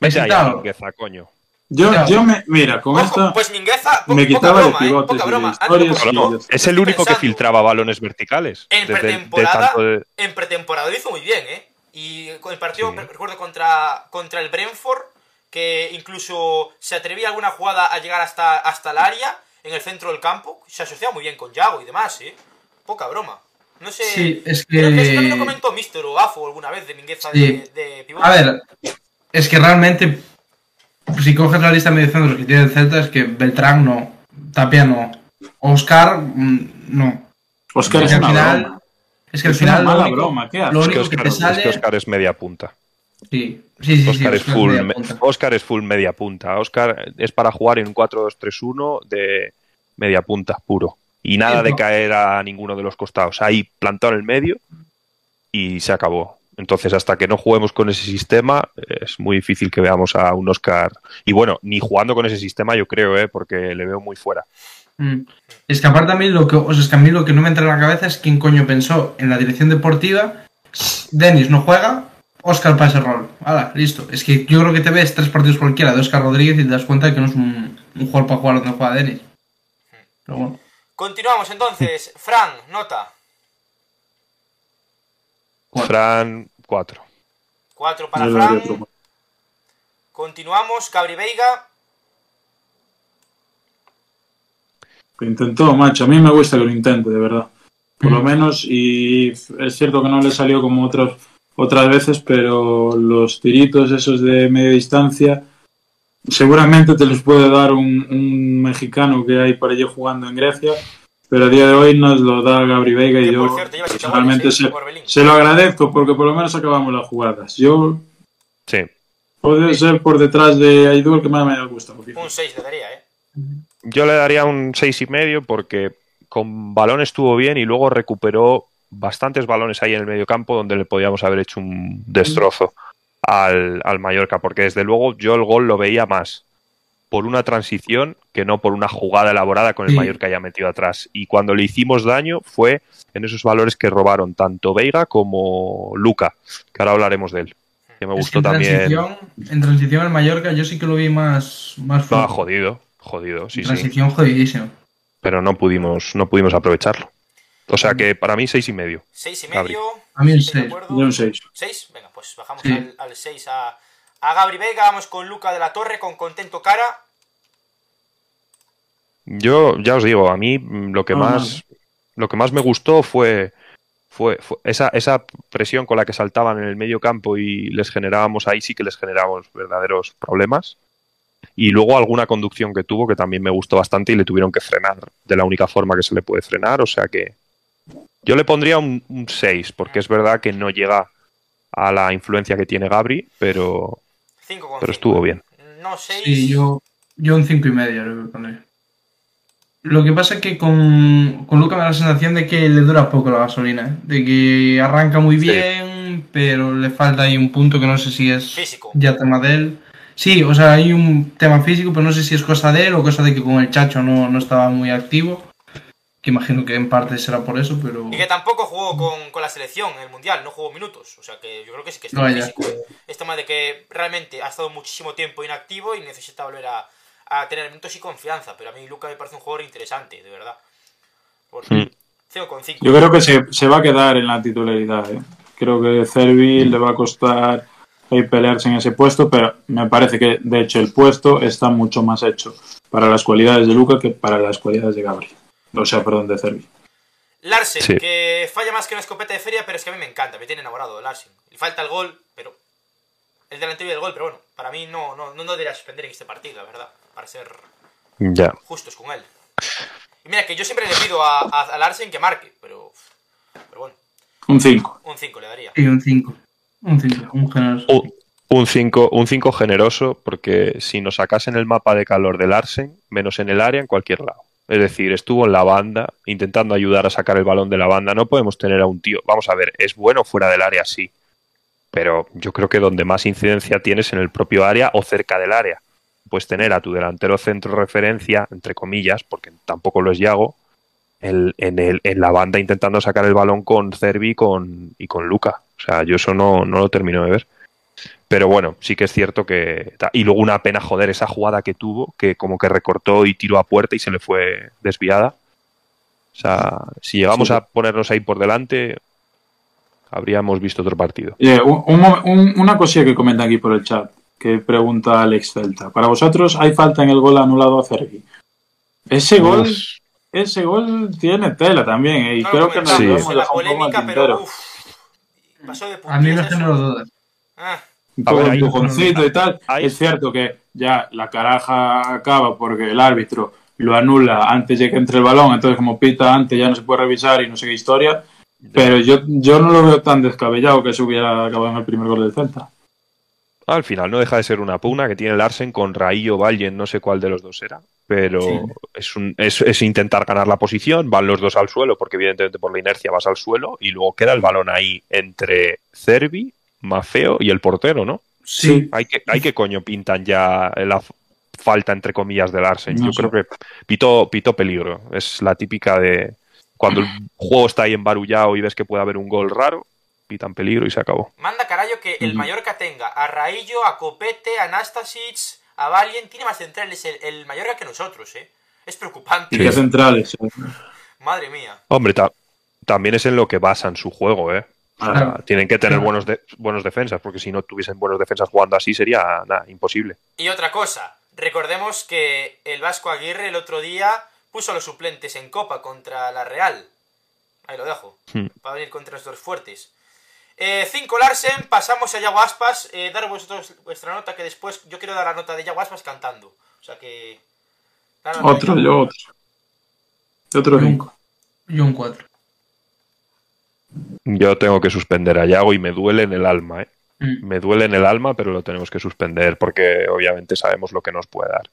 Vete ahí, Necesitado. Mingueza, coño. Yo, yo me, mira, con Ojo, esta pues Mingueza, po- me poca quitaba de ¿eh? pivotes Poca broma. de historias de- Es el único que filtraba balones verticales. En de- de- de pretemporada, de- en pretemporada lo hizo muy bien, ¿eh? Y con el partido, Sí. recuerdo, contra, contra el Brentford, que incluso se atrevía alguna jugada a llegar hasta, hasta el área, en el centro del campo. Se asociaba muy bien con Yago y demás, ¿eh? Poca broma. No sé. Sí, es Creo que eso también lo que. comentó Mister o Afo alguna vez de Mingueza Sí. de, de pivote. A ver, es que realmente, si coges la lista de mediocentros que tiene el Celta, es que Beltrán no, Tapia no, Oscar mm, no. Oscar es al una final- broma. Es que al Es una final lo mala único, broma, ¿qué haces? lo Es que único que, Oscar, te es sale. que Oscar es media punta. Sí, sí, sí. sí, Oscar es Oscar full, media me- punta. Oscar es full media punta. Oscar es para jugar en un 4-2-3-1 de media punta puro. Y nada Sí, de no. caer a ninguno de los costados. Ahí plantado en el medio y se acabó. Entonces, hasta que no juguemos con ese sistema, es muy difícil que veamos a un Oscar. Y bueno, ni jugando con ese sistema, yo creo, ¿eh? porque le veo muy fuera. Mm. Es que aparte a mí lo que, o sea, es que a mí lo que no me entra en la cabeza es quién coño pensó en la dirección deportiva. Denis no juega, Oscar para ese rol. Hala, listo. Es que yo creo que te ves tres partidos cualquiera de Oscar Rodríguez y te das cuenta de que no es un, un jugador para jugar donde juega Denis. Pero bueno. Continuamos entonces. Fran, nota. Cuatro. Fran, 4. 4 para Fran. Continuamos. Cabri Veiga. Lo intentó, macho. A mí me gusta que lo intente, de verdad. Por lo Mm. menos, y es cierto que no le salió como otras, otras veces, pero los tiritos esos de media distancia, seguramente te los puede dar un, un mexicano que hay por allí jugando en Grecia, pero a día de hoy nos lo da Gabri Veiga y Que, yo por cierto, personalmente ¿eh? se, se lo agradezco porque por lo menos acabamos las jugadas. Yo Sí. puedo ser por detrás de Aidú el que más me fíjate. Un 6 le daría, ¿eh? Yo le daría un seis y medio porque con balón estuvo bien y luego recuperó bastantes balones ahí en el medio campo donde le podíamos haber hecho un destrozo al, al Mallorca, porque desde luego yo el gol lo veía más por una transición que no por una jugada elaborada con el. Mallorca ya metido atrás. Y cuando le hicimos daño fue en esos valores que robaron tanto Veiga como Luca, que ahora hablaremos de él. Que me Es gustó que en también. transición, en transición el Mallorca yo sí que lo vi más, más No, flojo. jodido, jodido, sí, sí. transición jodidísimo. pero no pudimos, no pudimos aprovecharlo. O sea que para mí seis y medio. 6 y Gabri. medio. A mí seis. acuerdo. Yo un 6. 6, venga, pues bajamos Sí. al, al 6 a, a Gabri Vega, vamos con Luca de la Torre, con contento cara. Yo ya os digo, a mí lo que No, más lo que más me gustó fue fue, fue esa, esa presión con la que saltaban en el medio campo y les generábamos ahí sí que les generábamos verdaderos problemas. Y luego alguna conducción que tuvo que también me gustó bastante y le tuvieron que frenar de la única forma que se le puede frenar. O sea que yo le pondría un 6, porque es verdad que no llega a la influencia que tiene Gabri, pero, 5 con pero cinco. estuvo bien. No 6. Sí, yo, yo un cinco y medio le voy a poner. Lo que pasa es que con, con Luca me da la sensación de que le dura poco la gasolina, ¿eh? de que arranca muy Sí. bien, pero le falta ahí un punto que no sé si es Físico. ya tema de él. Sí, o sea, hay un tema físico, pero no sé si es cosa de él o cosa de que con el Chacho no, no estaba muy activo. Que imagino que en parte será por eso, pero... Y que tampoco jugó con, con la selección en el Mundial, no jugó minutos. O sea que yo creo que sí que está Vaya. físico. Es tema de que realmente ha estado muchísimo tiempo inactivo y necesita volver a, a tener minutos y confianza. Pero a mí Luca me parece un jugador interesante, de verdad. Por Mm. 5,5. Yo creo que se, se va a quedar en la titularidad. ¿eh? Creo que Cervi le va a costar ahí pelearse en ese puesto, pero me parece que de hecho el puesto está mucho más hecho para las cualidades de Luca que para las cualidades de Gabriel. O sea, perdón, de Cervi. Larsen, Sí. que falla más que una escopeta de feria, pero es que a mí me encanta, me tiene enamorado Larsen. Le falta el gol, pero. El delantero y el gol, pero bueno, para mí no, no, no debería suspender en este partido, la verdad, para ser Ya. justos con él. Y mira, que yo siempre le pido a, a, a Larsen que marque, pero. Pero bueno, Un 5. un 5 le daría. Sí, un 5. Un 5, un generoso. Un- Un 5 un cinco generoso, porque si nos sacasen el mapa de calor del Arsen, menos en el área, en cualquier lado. Es decir, estuvo en la banda, intentando ayudar a sacar el balón de la banda. No podemos tener a un tío. Vamos a ver, es bueno fuera del área, sí. Pero yo creo que donde más incidencia tienes en el propio área o cerca del área. Puedes tener a tu delantero centro referencia, entre comillas, porque tampoco lo es Yago, el- en, el, en la banda intentando sacar el balón con Cervi con, y con Luca. O sea, yo eso no, no lo termino de ver. Pero bueno, sí que es cierto que. Y luego una pena, joder, esa jugada que tuvo, que como que recortó y tiró a puerta y se le fue desviada. O sea, si llegamos Sí. a ponernos ahí por delante, habríamos visto otro partido. Un- un una cosilla que comenta aquí por el chat, que pregunta Alex Celta. Para vosotros, ¿hay falta en el gol anulado a Cervi? Ese gol, Uf, ese gol tiene tela también, ¿eh? y No creo que nos Sí. lo en hemos la dejado un poco al polémica, pero tintero. Pasó de A mí generó eso. dudas. Ah, un A ver, de ahí- empujoncito y tal. ahí- Es cierto que ya la caraja acaba porque el árbitro lo anula antes de que entre el balón, entonces como pita antes ya no se puede revisar y no sé qué historia. Pero yo, yo no lo veo tan descabellado que se hubiera acabado en el primer gol del Celta. Al final no deja de ser una pugna que tiene el Arsen con Raillo Vallen, no sé cuál de los dos era. Pero Sí. es, un, es, es intentar ganar la posición, van los dos al suelo, porque evidentemente por la inercia vas al suelo, y luego queda el balón ahí entre Cervi, Mafeo y el portero, ¿no? Sí. Hay que, hay que coño pintan ya la falta entre comillas del Arsen. No Yo sé. creo que pitó, pitó peligro. Es la típica de cuando el juego está ahí embarullado y ves que puede haber un gol raro, pitan peligro y se acabó. manda carayo que el. Mallorca tenga a Raillo, a Copete, a Nastasic, a Valien. Tiene más centrales el, el Mallorca que nosotros, ¿eh? Es preocupante. Y que centrales. eh. Madre mía. Hombre, ta- también es en lo que basan su juego, ¿eh? O sea, Claro. tienen que tener buenos, de- buenos defensas, porque si no tuviesen buenos defensas jugando así sería nada, imposible. Y otra cosa, recordemos que el Vasco Aguirre el otro día puso a los suplentes en Copa contra la Real. Ahí lo dejo, Hmm. para venir contra los dos fuertes. 5 Larsen, pasamos a Yago Aspas. Eh, dar vosotros vuestra nota, que después yo quiero dar la nota de Yago Aspas cantando. O sea que... nota de Otro, Yago. yo otro. Otro cinco. Yo un 4. Yo tengo que suspender a Yago y me duele en el alma, ¿eh? Mm. Me duele en el alma, pero lo tenemos que suspender porque obviamente sabemos lo que nos puede dar.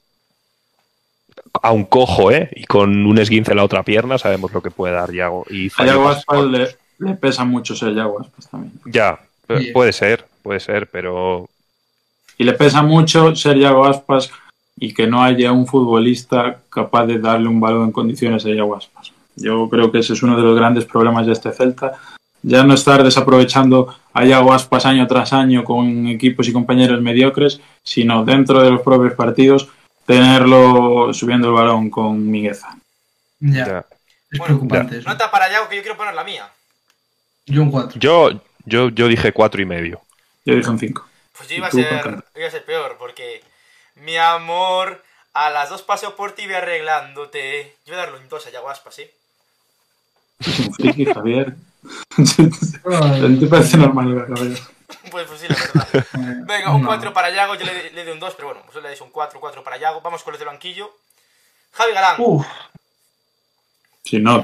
A un cojo, ¿eh? Y con un esguince en la otra pierna sabemos lo que puede dar Yago. Y A falló Yago cosas Aspas con- le, le pesa mucho ser Yago Aspas también. Ya, Sí. puede ser, puede ser, pero Y le pesa mucho ser Yago Aspas y que no haya un futbolista capaz de darle un balón en condiciones a Yago Aspas. Yo creo que ese es uno de los grandes problemas de este Celta. Ya no estar desaprovechando a Yago Aspas año tras año con equipos y compañeros mediocres, sino dentro de los propios partidos tenerlo subiendo el balón con Migueza. Ya. ya. Es Bueno, preocupante eso. Nota para Yago que yo quiero poner la mía. Yo un 4. Yo, yo, yo dije cuatro y medio. Yo dije un 5. Pues yo iba a ser, iba a ser peor, porque mi amor, a las dos paso por ti voy arreglándote. Yo voy a darle un 2 a. Es un friki, Javier. ¿Te parece normal lo que? Pues, pues sí, la verdad. Venga, un 4 para Yago, yo le, le doy un 2, pero bueno, vosotros le dais un 4, 4 para Yago. Vamos con los del banquillo. Javi Galán, Uf, Si no,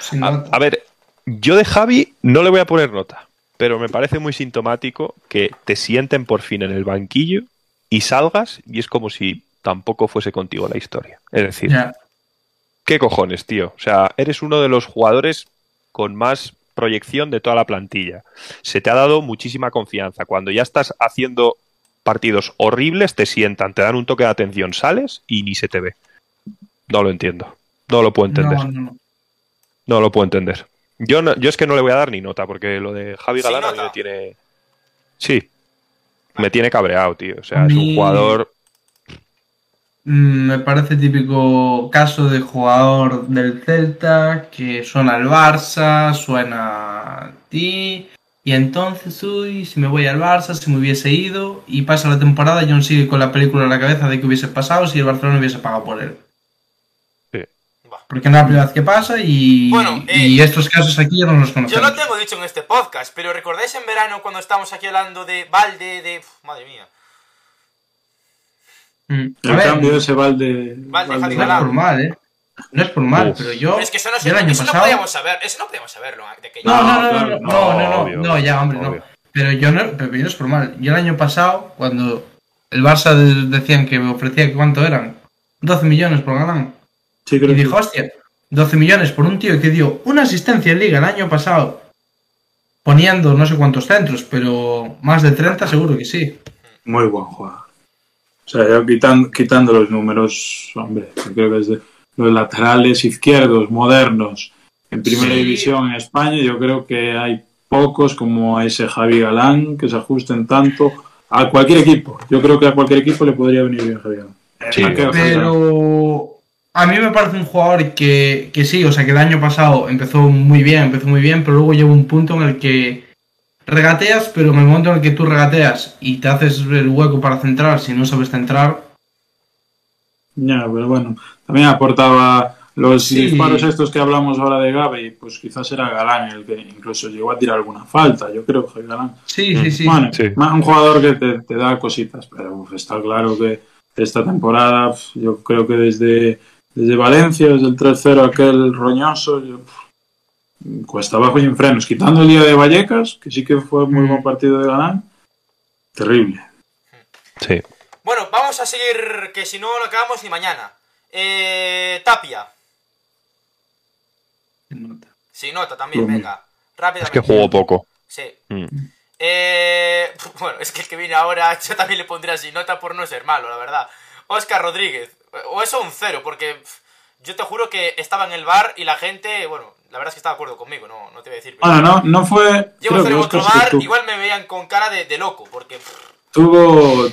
sin A, nota. a ver, yo de Javi no le voy a poner nota, pero me parece muy sintomático que te sienten por fin en el banquillo y salgas y es como si tampoco fuese contigo la historia. Es decir. ¿qué cojones, tío? O sea, eres uno de los jugadores con más proyección de toda la plantilla. Se te ha dado muchísima confianza. Cuando ya estás haciendo partidos horribles, te sientan, te dan un toque de atención, sales y ni se te ve. No lo entiendo. No lo puedo entender. No, No, no, no. lo puedo entender. Yo, no- yo es que no le voy a dar ni nota, porque lo de Javi ¿Sin Galán a mí me tiene. Sí. Me tiene cabreado, tío. O sea, es un jugador. Mm, Me parece típico caso de jugador del Celta que suena al Barça, suena a ti, y entonces, uy, si me voy al Barça, si me hubiese ido, y pasa la temporada y aún sigue con la película en la cabeza de que hubiese pasado si el Barcelona hubiese pagado por él. Porque no es la primera vez que pasa y, Bueno, eh, y estos casos aquí ya no los Yo conocemos. lo tengo dicho en este podcast, pero ¿recordáis en verano cuando estábamos aquí hablando de Valde, de... Uf, madre mía. Mm. A El ver, cambio de ese balde. Valde, Javi no es por mal, ¿eh? No es por mal, Uf. pero yo, Pero es que eso no, yo el año eso no pasado... podíamos saber, eso no podíamos saberlo. De que No, no, no, no, no, no, no, no, no, obvio, no, ya, hombre, obvio. no. Pero yo no, pero yo no es por mal. Yo el año pasado, cuando el Barça de- decían que me ofrecía, ¿cuánto eran? 12 millones por Galán. Sí, Y creo dijo, hostia, 12 millones por un tío que dio una asistencia en liga el año pasado, poniendo no sé cuántos centros, pero más de 30 seguro que sí. muy buen jugador. O sea, ya quitando, quitando los números, hombre, yo creo que es de los laterales izquierdos modernos en primera Sí. división en España, yo creo que hay pocos como ese Javi Galán que se ajusten tanto a cualquier equipo. Yo creo que a cualquier equipo le podría venir bien Javi Galán. Sí. Pero a mí me parece un jugador que, que sí, o sea, que el año pasado empezó muy bien, empezó muy bien, pero luego llega un punto en el que regateas, pero en el momento en el que tú regateas y te haces el hueco para centrar, si no sabes centrar, Ya, pero bueno, también aportaba los Sí. disparos estos que hablamos ahora de Gabe, pues quizás era Galán el que incluso llegó a tirar alguna falta, yo creo que Galán. sí, sí, sí. Bueno, Sí. un jugador que te, te da cositas, pero uf, está claro que esta temporada, yo creo que desde, desde Valencia, desde el 3-0 aquel roñoso, yo, uf, cuesta abajo y en frenos, quitando el día de Vallecas, que sí que fue muy buen partido de Galán, terrible. Sí. Bueno, vamos a seguir, que si no lo acabamos ni mañana. Eh, Tapia. Sí, nota también, Lo venga. Rápidamente. Es que jugó poco. Sí. Mm. Eh, bueno, es que el que viene ahora yo también le pondría así nota por no ser malo, la verdad. Oscar Rodríguez. O eso un cero, porque pff, yo te juro que estaba en el bar y la gente, bueno, la verdad es que estaba de acuerdo conmigo, no, no te voy a decir. pero- Bueno, no, no fue... Llevo creo que otro bar, igual me veían con cara de, de loco, porque tuvo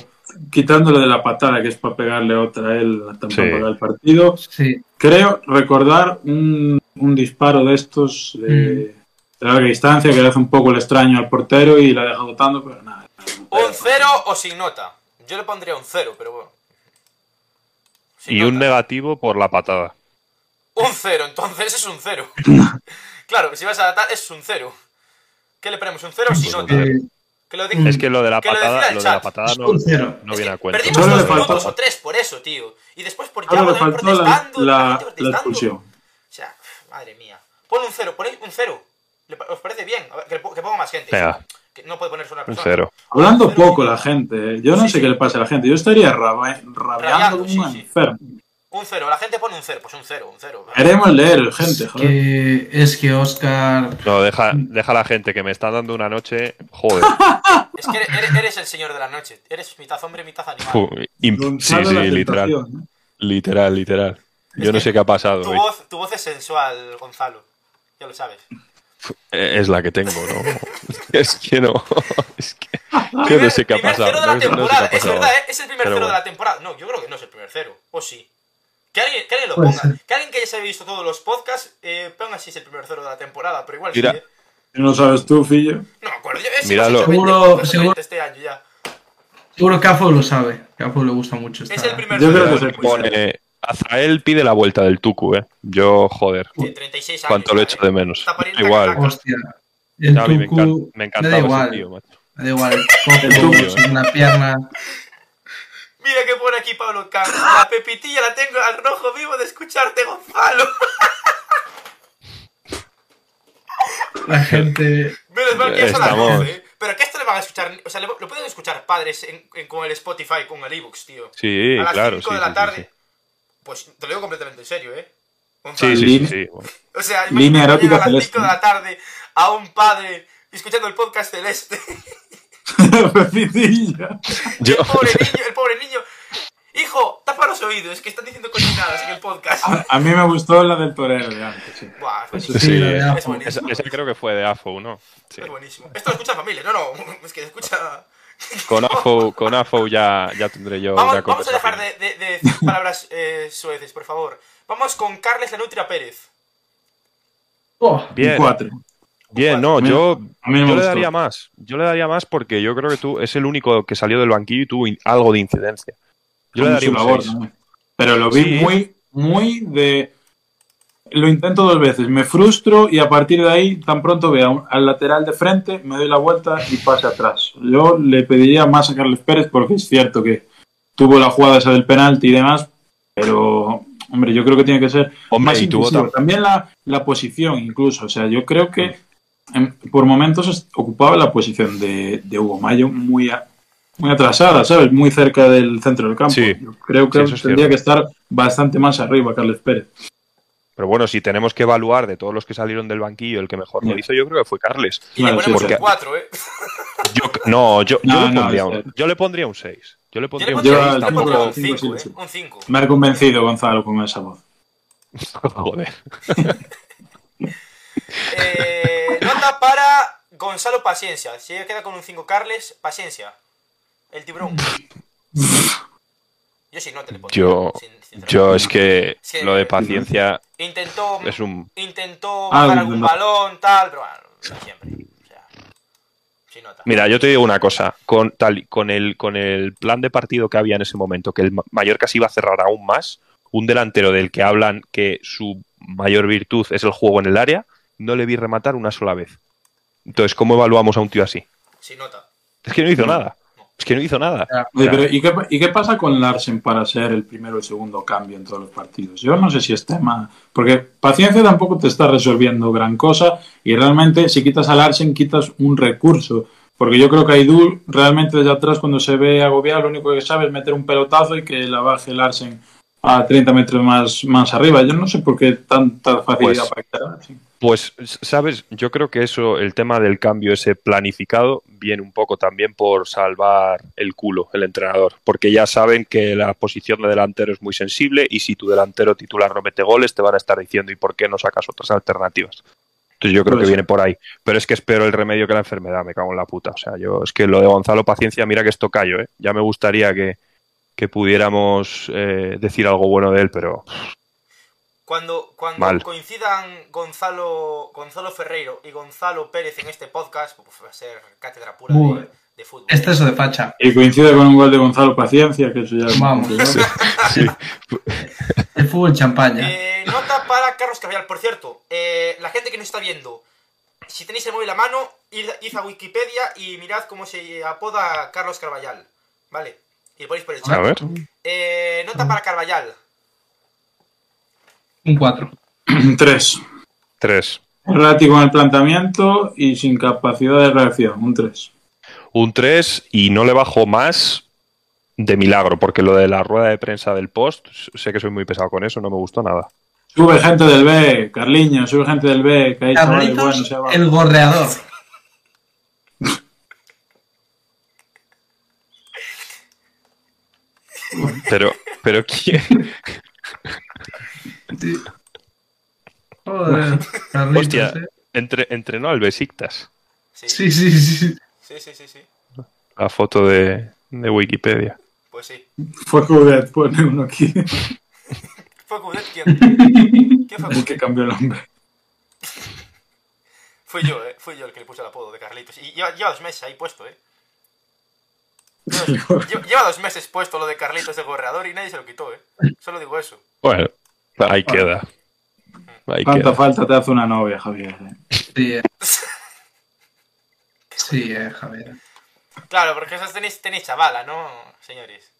quitándole de la patada que es para pegarle otra a él tampoco Sí. el partido Sí, creo recordar un, un disparo de estos de, de larga distancia que le hace un poco el extraño al portero y la deja botando pero nada un cero o sin nota. Yo le pondría un cero, pero bueno. Sin Y un negativo por la patada. Un cero, entonces es un cero. claro, si vas a datar, es un cero. ¿Qué le ponemos? ¿Un cero o sin Pues nota? Que lo diga- Es que lo de la Que patada, decida el lo de la chat. patada no, no viene que a cuento. Perdimos dos minutos o tres por eso, tío. Y después por Solo le faltó la, protestando, la- expulsión O sea, madre mía. Pon un cero, ponéis un cero. ¿Le pa- ¿Os parece bien? A ver, que, que ponga más gente. Venga. Que no puede ponerse una Un persona. cero. hablando Cero poco la gente ¿eh? yo no Sí, sé sí. qué le pasa a la gente yo estaría rabiando como sí, un sí. enfermo Un cero, la gente pone un cero. Pues un cero, un cero. queremos leer gente joder que es que Oscar No, deja, deja a la gente que me está dando una noche. Joder. Es que eres, eres el señor de la noche. Eres mitad hombre, mitad animal. Sí, sí, literal. ¿eh? Literal, literal. Yo no sé qué ha pasado Tu voz, tu voz es sensual, Gonzalo. Ya lo sabes. Eh, Es la que tengo, ¿no? Es que no. Es que yo Primer- no sé qué ha primer pasado. cero de la no sé- no sé qué ha temporada. es verdad, ¿eh? es el primer Pero cero de la temporada. No, yo creo que no es el primer cero. O sí. Que alguien, que alguien lo ponga. Que alguien que ya se haya visto todos los podcasts eh, ponga si es el primer cero de la temporada. Pero igual Mira. sí. ¿eh? Si no sabes tú fillo No me acuerdo. Yo, ese Míralo. hemos hecho 20 Seguro- seguro- este año ya. seguro que Afo lo sabe, que Afo le gusta mucho esta... Es el primer Yo creo que se Pone, Azael pide la vuelta del Tucu, ¿eh? Yo, joder. Tiene 36 años. Cuánto lo ya, echo ¿eh? de menos. Igual. Hostia. El A mí me, Tucu, encan- me encantaba da ese igual, tío, macho. me da igual. El Tucu, Cojo, sí. una pierna... Mira que pone aquí Pablo Can. La pepitilla la tengo al rojo vivo de escucharte, Gonzalo. La gente... Menos mal que ya son las Estamos- 12, ¿eh? Pero que esto le van a escuchar. O sea, lo pueden escuchar padres en, en- con el Spotify, con el ebooks, tío. Sí, a las claro. 5 sí, de la sí, sí, tarde. sí. Pues te lo digo completamente en serio, ¿eh? Gonzalo. Sí, sí, sí, sí. O sea, Línea imagínate erótica a las 5 celeste. de la tarde a un padre escuchando el podcast celeste. Yo, El pobre niño, el pobre niño. Hijo, tapa los oídos, que están diciendo cochinadas en el podcast. A, a mí me gustó la del torero de antes, sí. Buah, es Eso buenísimo. sí, Afo. Es buenísimo. ese, ese creo que fue de AFO, ¿no? Sí. Es buenísimo. Esto lo escucha familia, no, no, es que escucha... Con AFO, con AFO ya, ya tendré yo Vamos, una vamos a dejar de, de- de decir palabras eh, sueces, por favor. Vamos con Carles Lanutria Pérez. Oh, Bien, Cuatro. bien, no, yo, yo le daría más. Yo le daría más porque yo creo que tú es el único que salió del banquillo y tuvo in- algo de incidencia. Yo le daría su un labor, seis. ¿no? Pero lo vi Sí. muy, muy de. Lo intento dos veces, me frustro y a partir de ahí, tan pronto vea un- al lateral de frente, me doy la vuelta y pase atrás. Yo le pediría más a Carles Pérez porque es cierto que tuvo la jugada esa del penalti y demás, pero, hombre, yo creo que tiene que ser Hombre, más tam- También la, la posición, incluso. O sea, yo creo que en- por momentos ocupaba la posición de, de Hugo Mayo muy, a- muy atrasada, ¿sabes? Muy cerca del centro del campo. Sí. Yo creo que Sí, eso es tendría que estar bastante más arriba, Carles Pérez. Pero bueno, si tenemos que evaluar de todos los que salieron del banquillo, el que mejor lo hizo, yo creo que fue Carles. Y le ponemos porque- un 4, ¿eh? Yo, no, yo, yo No, le no, pondría es un, yo le pondría un 6. Yo le pondría un pondría, Yo yo al le cinco, pondría un al cinco, 5, sí, ¿eh? Un 5. Me ha convencido Gonzalo con esa voz. 6. Joder. Eh, nota para Gonzalo Paciencia. Si queda con un 5 Carles, Paciencia. El tiburón. Yo sí, no te le pondría. Yo, sin-. Yo es que Sí. lo de paciencia Intentó, es un... intentó Ah, algún no. balón, tal, pero bueno, siempre. O sea, sin nota. Mira, yo te digo una cosa, con, tal, con, el, con el plan de partido que había en ese momento, que el Ma- Mallorca se iba a cerrar aún más, un delantero del que hablan que su mayor virtud es el juego en el área, no le vi rematar una sola vez. Entonces, ¿cómo evaluamos a un tío así? Sin nota. Es que no hizo nada. Es que no hizo nada. Ya. Oye, O sea, pero ¿y, qué, ¿Y qué pasa con Larsen para ser el primero o el segundo cambio en todos los partidos? Yo no sé si es tema. Porque paciencia tampoco te está resolviendo gran cosa. Y realmente, si quitas a Larsen, quitas un recurso. Porque yo creo que Aidul, realmente desde atrás, cuando se ve agobiado, lo único que sabe es meter un pelotazo y que la baje Larsen a 30 metros más, más arriba. Yo no sé por qué tanta facilidad Pues- para. Pues, sabes, yo creo que eso, el tema del cambio ese planificado, viene un poco también por salvar el culo el entrenador, porque ya saben que la posición de delantero es muy sensible y si tu delantero titular no mete goles, te van a estar diciendo ¿y por qué no sacas otras alternativas? Entonces yo creo que viene por ahí. Pero es que espero el remedio que la enfermedad, me cago en la puta. O sea, yo es que lo de Gonzalo Paciencia, mira que esto callo, ¿eh? Ya me gustaría que, que pudiéramos eh, decir algo bueno de él, pero Cuando, cuando Mal. coincidan Gonzalo, Gonzalo Ferreiro y Gonzalo Pérez en este podcast, uf, va a ser cátedra pura de, fútbol. Exceso de facha. Y coincide con un gol de Gonzalo Paciencia, que eso ya es Vamos. sí. El fútbol champaña. Eh, nota para Carlos Carvajal. Por cierto, eh, la gente que nos está viendo, si tenéis el móvil a mano, id, id a Wikipedia y mirad cómo se apoda Carlos Carvajal. ¿Vale? Y lo ponéis por el chat. A ver. Eh, nota para Carvajal. Un 4. Tres. Tres. Errático en el planteamiento y sin capacidad de reacción, un 3. Un 3 y no le bajo más de milagro, porque lo de la rueda de prensa del post, sé que soy muy pesado con eso, no me gustó nada. Sube gente del B, Carliño, sube gente del B, que hay chavales Carlitos, buenos, se va. el gorreador. Pero, pero ¿quién? Joder, Carlitos, Hostia, eh. entre, entrenó al Besiktas. Sí, Sí, sí, sí. sí, sí, sí. sí. La foto de, de Wikipedia. Pues sí. Fue Judet, pone uno aquí, ¿Fue Cudet quién? ¿Quién fue el que Cudet? cambió el nombre. Fui yo, eh. Fui yo el que le puse el apodo de Carlitos. Y lleva, lleva dos meses ahí puesto, eh. Lleva, dos meses puesto lo de Carlitos de gorreador y nadie se lo quitó, eh. Solo digo eso. Bueno, ahí queda. Ahí Cuánta queda. falta te hace una novia, Javier. eh. Sí, eh. Sí, eh, Javier. Claro, porque esas tenéis, tenéis chavala, ¿no, señores?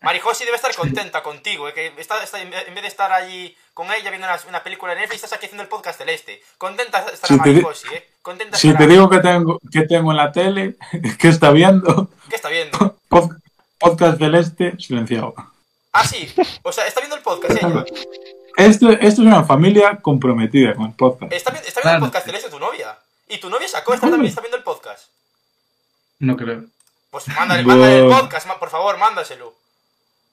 Marijosi debe estar contenta contigo, ¿eh? que está, está- en vez de estar allí con ella viendo una, una película de Netflix, estás aquí haciendo el podcast celeste. Contenta estará Marijosi, ¿eh? Contenta Si te digo que tengo, que tengo en la tele, que está viendo, ¿Qué está viendo? pod- podcast celeste silenciado. Ah, sí. O sea, está viendo el podcast ella. Esto, esto es una familia comprometida con el podcast. Está, está viendo Claro. el podcast Celeste tu novia. Y tu novia sacó, está, también está viendo el podcast. No creo. Pues mándale, mándale el podcast, por favor, mándaselo.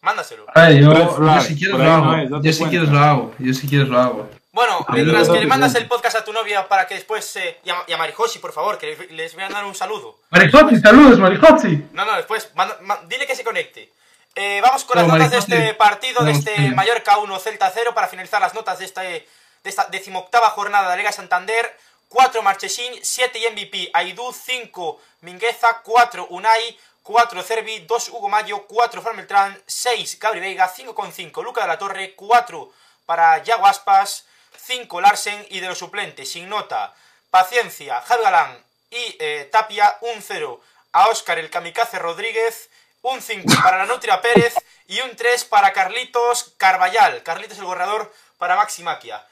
Mándaselo. Yo, si quieres lo hago. yo si quieres lo hago. Yo si quieres lo hago. Bueno, mientras que le mandas el podcast a tu novia para que después... Eh, y, a, y a Marijosi, por favor, que les, voy a dar un saludo. Marijochi, saludos, Marijochi. No, no, después, manda- ma- dile que se conecte. Eh, vamos con Pero, las notas de Marijosi, este partido, de este. Mallorca 1, Celta 0, para finalizar las notas de, este, de esta decimoctava jornada de la Liga Santander. 4 Marchesín, 7 y MVP, Aidú, 5 Mingueza, 4 Unai, 4 Cervi, 2 Hugo Mayo, 4 Fran Beltrán, 6 Gabri Veiga, 5,5 Luca de la Torre, 4 para Yago Aspas, 5 Larsen y de los suplentes, sin nota, Paciencia, Javi Galán y eh, Tapia, un 0 a Óscar el Kamikaze Rodríguez, un 5 para la Nutria Pérez y un 3 para Carlitos Carballal, Carlitos el borrador para Maxi Maquia.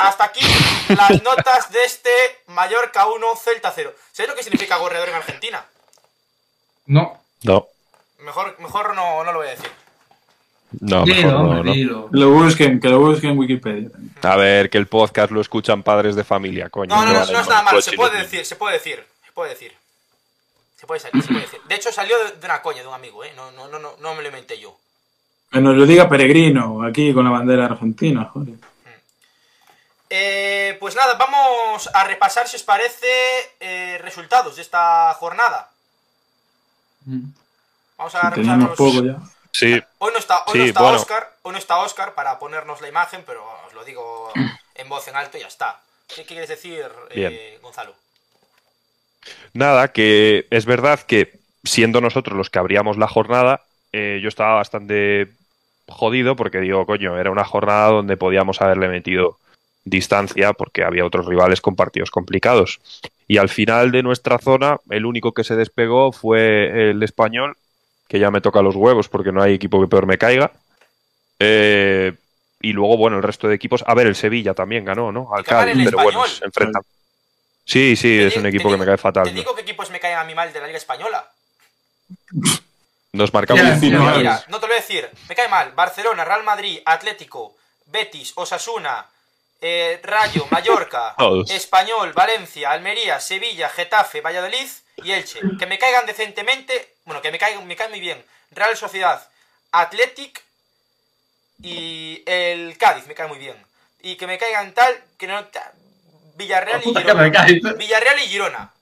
Hasta aquí las notas de este Mallorca 1, Celta 0. ¿Sabes lo que significa gorreador en Argentina? No. No, Mejor, mejor no, no lo voy a decir. No, Dilo, mejor no, no. dilo. Lo busquen, que lo busquen en Wikipedia. A ver, que el podcast lo escuchan padres de familia, coño. No, no, no, vale no es nada malo, Marijochi se puede decir, se puede decir, se puede decir. Se puede salir, se puede decir. De hecho salió de, una coña de un amigo, ¿eh? No, no, no, no, no me lo inventé yo. Que nos lo diga Peregrino, aquí con la bandera argentina, joder. Eh, pues nada, vamos a repasar, si os parece, eh, resultados de esta jornada. Mm. Vamos a repasar poco los... ya. Sí, Hoy no está, hoy Sí, no está bueno. Oscar, hoy no está Oscar para ponernos la imagen, pero os lo digo en voz en alto y ya está. ¿Qué quieres decir, eh. Gonzalo? Nada, que es verdad que siendo nosotros los que abríamos la jornada, eh, yo estaba bastante jodido porque digo, coño, era una jornada donde podíamos haberle metido distancia porque había otros rivales con partidos complicados. Y al final de nuestra zona, el único que se despegó fue el español, que ya me toca los huevos porque no hay equipo que peor me caiga. Eh, y luego, bueno, el resto de equipos. A ver, el Sevilla también ganó, ¿no? Al Cádiz, pero bueno, se enfrentan. Sí, sí, Te es un equipo que digo- me cae fatal. Te ¿no? digo qué equipos me caen a mí mal de la Liga Española. Nos marcamos. ¿no? Mira, no te lo voy a decir. Me cae mal. Barcelona, Real Madrid, Atlético, Betis, Osasuna, eh, Rayo, Mallorca, Todos. Español, Valencia, Almería, Sevilla, Getafe, Valladolid y Elche. Que me caigan decentemente. Bueno, que me caigan, me caen muy bien. Real Sociedad, Athletic y el Cádiz me cae muy bien. Y que me caigan tal que no. Villarreal y Girona. Villarreal y Girona.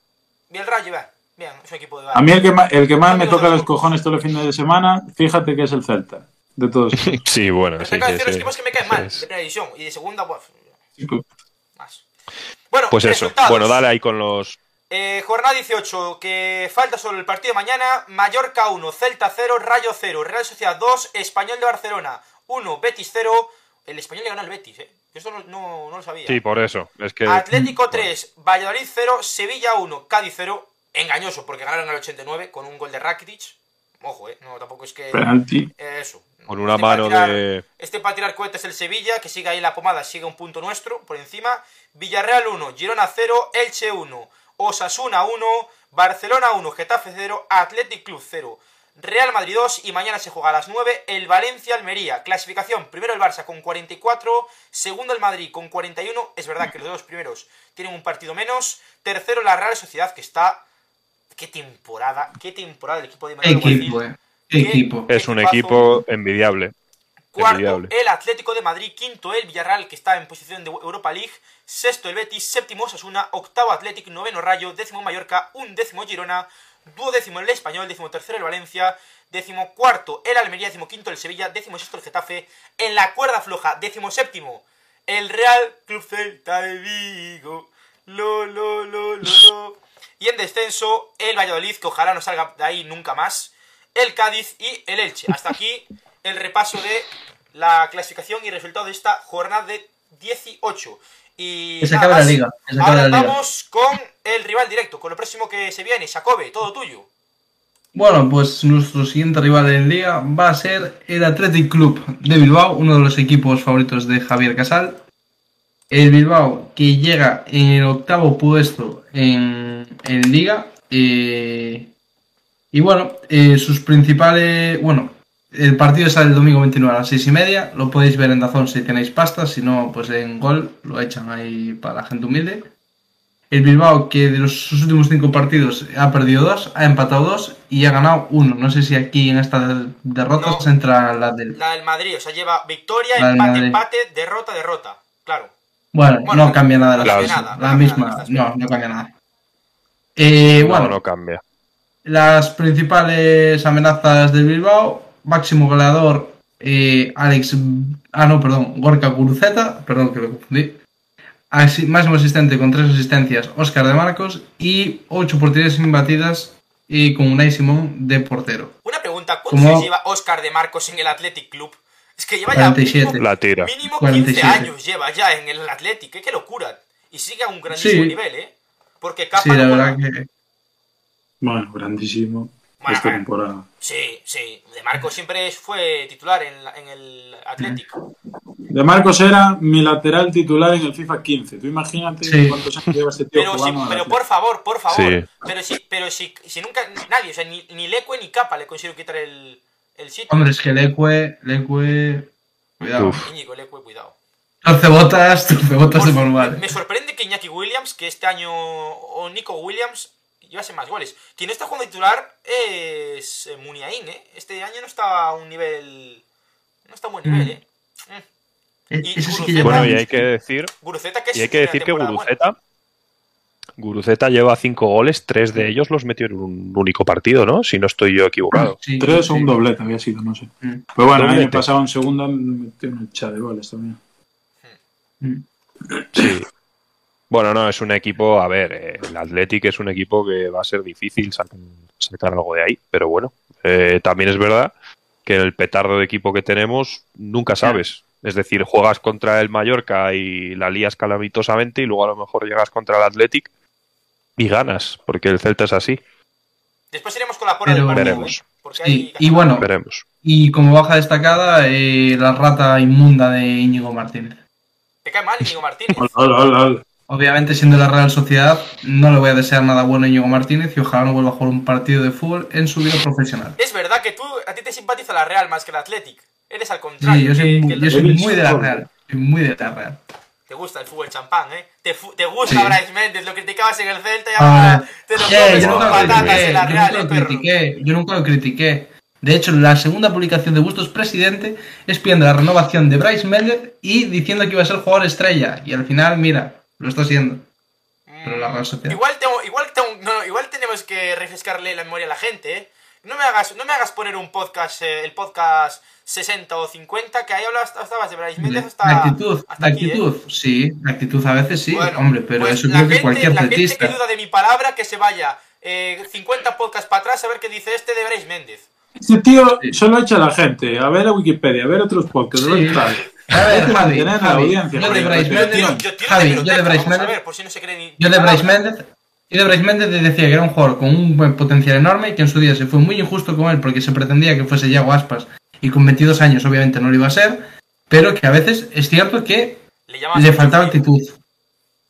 Bien, el Rayo, va. Bien, es un equipo de A mí el que, ma- el que más me toca los cojones todos los fines de semana, fíjate que es el Celta. De todos. Sí, bueno, sí, sí, decir los sí. equipos que me caen Sí, mal, sí. de primera división. Y de segunda, pues, más. Bueno, Pues eso. Bueno, dale ahí con los. Eh, jornada 18, que falta solo el partido de mañana. Mallorca 1, Celta 0, Rayo 0, Real Sociedad 2, Español de Barcelona 1, Betis 0. El Español le ganó al Betis, eh. Yo Esto no, no- no lo sabía. Sí, por eso. Es que. Atlético 3, Valladolid 0, Sevilla 1, Cádiz 0. Engañoso, porque ganaron al 89 con un gol de Rakitic. Ojo, eh. No, tampoco es que... Penalti. Eso. Con una Este mano tirar- de- Este para tirar cohetes el Sevilla, que sigue ahí la pomada, sigue un punto nuestro por encima. Villarreal 1, Girona 0, Elche 1, Osasuna 1, Barcelona 1, Getafe 0, Athletic Club 0, Real Madrid 2 y mañana se juega a las 9 el Valencia-Almería. Clasificación, primero el Barça con 44, segundo el Madrid con 41, es verdad que los dos primeros tienen un partido menos, tercero la Real Sociedad que está... Qué temporada, qué temporada el equipo de Qué equipo, eh. Es un equipo envidiable. Cuarto, Envidiable. el Atlético de Madrid. Quinto, el Villarreal, que está en posición de Europa League. Sexto, el Betis. Séptimo, Osasuna. Octavo, Athletic. Noveno, Rayo. Décimo, Mallorca. Undécimo, Girona. Duodécimo, el Español. Décimo tercero, el Valencia. Décimo cuarto, el Almería. Décimo quinto, el Sevilla. Décimo sexto, el Getafe. En la cuerda floja, décimo séptimo, el Real Club Celta de Vigo. Lo, lo, lo, lo, lo. Y en descenso, el Valladolid, que ojalá no salga de ahí nunca más. El Cádiz y el Elche. Hasta aquí el repaso de la clasificación y resultado de esta jornada de 18. Y se acabe la liga, se Ahora la liga. vamos con el rival directo, con lo próximo que se viene. Jacobe, todo tuyo. Bueno, pues nuestro siguiente rival en liga va a ser el Athletic Club de Bilbao, uno de los equipos favoritos de Javier Casal. El Bilbao que llega en el octavo puesto en, en liga. eh, y bueno, eh, sus principales, bueno, El partido sale el domingo 29 a las 6 y media. Lo podéis ver en Dazón si tenéis pasta. Si no, pues en Gol lo echan ahí para la gente humilde. El Bilbao, que de los sus últimos cinco partidos ha perdido dos, ha empatado dos y ha ganado uno. No sé si aquí en esta derrota No. se entra la del. La del Madrid, o sea, lleva victoria, empate, Madrid. empate, derrota, derrota. Claro. Bueno, Bueno, no cambia nada la La misma. No, no cambia nada. Eh, No, bueno, no cambia. Las principales amenazas del Bilbao, máximo goleador eh, Alex, ah no, perdón, Gorka Guruceta, perdón que lo confundí. Máximo asistente con tres asistencias, Oscar de Marcos y ocho porterías imbatidas y con Unai Simón de portero. Una pregunta, ¿cuántos ¿Cómo? años lleva Oscar de Marcos en el Athletic Club? Es que lleva ya 47. mínimo, La tira. mínimo 15 47. años lleva ya en el Athletic, ¿eh? qué locura. Y sigue a un grandísimo Sí. nivel, ¿eh? Porque Capa Sí, la verdad que Bueno, grandísimo Bueno, esta temporada. Sí, sí. De Marcos siempre fue titular en, la- en el Athletic. De Marcos era mi lateral titular en el FIFA 15. Tú imagínate Sí. cuántos años lleva este tío Pero, si, por favor, por favor. Sí. Pero si, pero si, si nunca nadie, o sea, ni, ni Leque ni Capa le consiguió quitar el, el sitio. Hombre, es que Leque, Leque, cuidado. Uf. Íñigo, Leque, cuidado. Torce botas, torce botas de Por- manual. Me sorprende que Iñaki Williams, que este año, o Nico Williams, llevase más goles. Quien no está jugando titular es eh, Muniain, ¿eh? Este año no está a un nivel... No está a un buen nivel, Mm. ¿eh? Mm. Eh, y Ese sí que Guruceta- lleva Bueno, y hay que decir, Guruceta, que es y hay que una decir que temporada buena. Guruceta, Guruceta lleva cinco goles, tres de ellos los metió en un único partido, ¿no? Si no estoy yo equivocado. Sí, Tres sí. o un doblete había sido, no sé. Mm. Pero bueno, el año pasado en segunda me metió un chat de goles también. Mm. Sí. Bueno, no, es un equipo, a ver, eh, el Athletic es un equipo que va a ser difícil sacar, sacar algo de ahí, pero bueno, eh, también es verdad que el petardo de equipo que tenemos nunca sabes. Es decir, juegas contra el Mallorca y la lías calamitosamente y luego a lo mejor llegas contra el Athletic y ganas, porque el Celta es así. Después iremos con la Pero- del partido, Veremos. ¿eh? Porque Sí, hay- y bueno, Veremos. Y como baja destacada, eh, la rata inmunda de Íñigo Martínez. Te cae mal Íñigo Martínez. Obviamente, siendo la Real Sociedad, no le voy a desear nada bueno a Íñigo Martínez y ojalá no vuelva a jugar un partido de fútbol en su vida profesional. Es verdad que tú, a ti te simpatiza la Real más que el Athletic. Eres al Sí, contrario. yo soy, que- mu- que el- yo soy muy de la. Real. Soy muy de la Real. Te gusta el fútbol champán, ¿eh? Te, gusta Sí. Bryce Méndez, lo criticabas en el Celta y Ah, ahora te lo eh, comes con patatas critiqué, en la yo Real, nunca ¿eh, lo critiqué, yo nunca lo critiqué. De hecho, la segunda publicación de Bustos Presidente es pidiendo la renovación de Bryce Méndez y diciendo que iba a ser jugador estrella. Y al final, mira, lo está haciendo. Pero la Real Sociedad. Igual, tengo, igual, tengo- no, igual tenemos que refrescarle la memoria a la gente, ¿eh? No me hagas, no me hagas poner un podcast, eh, el podcast 60 o 50, que ahí hablabas, estabas de Bryce Méndez hasta, La actitud, hasta la aquí, ¿eh? actitud, sí, la actitud a veces sí, Bueno, hombre, pero pues eso la creo que cualquier La gente que duda de mi palabra, que se vaya eh, 50 podcasts para atrás a ver qué dice este de Bryce Méndez. Este tío Sí. solo echa a la gente a ver a Wikipedia, a ver otros podcasts, a ver Sí. tal. A ver, Javi, yo de Bryce. Méndez- Yo Javi, de yo de biblioteca, Bryce Méndez- ver, por si no se cree ni... Yo de ni Bryce palabra. Méndez, yo de Bryce Méndez decía que era un jugador con un buen potencial enorme y que en su día se fue muy injusto con él porque se pretendía que fuese Yago Aspas y con 22 años obviamente no lo iba a ser, pero que a veces es cierto que Le, le faltaba actitud.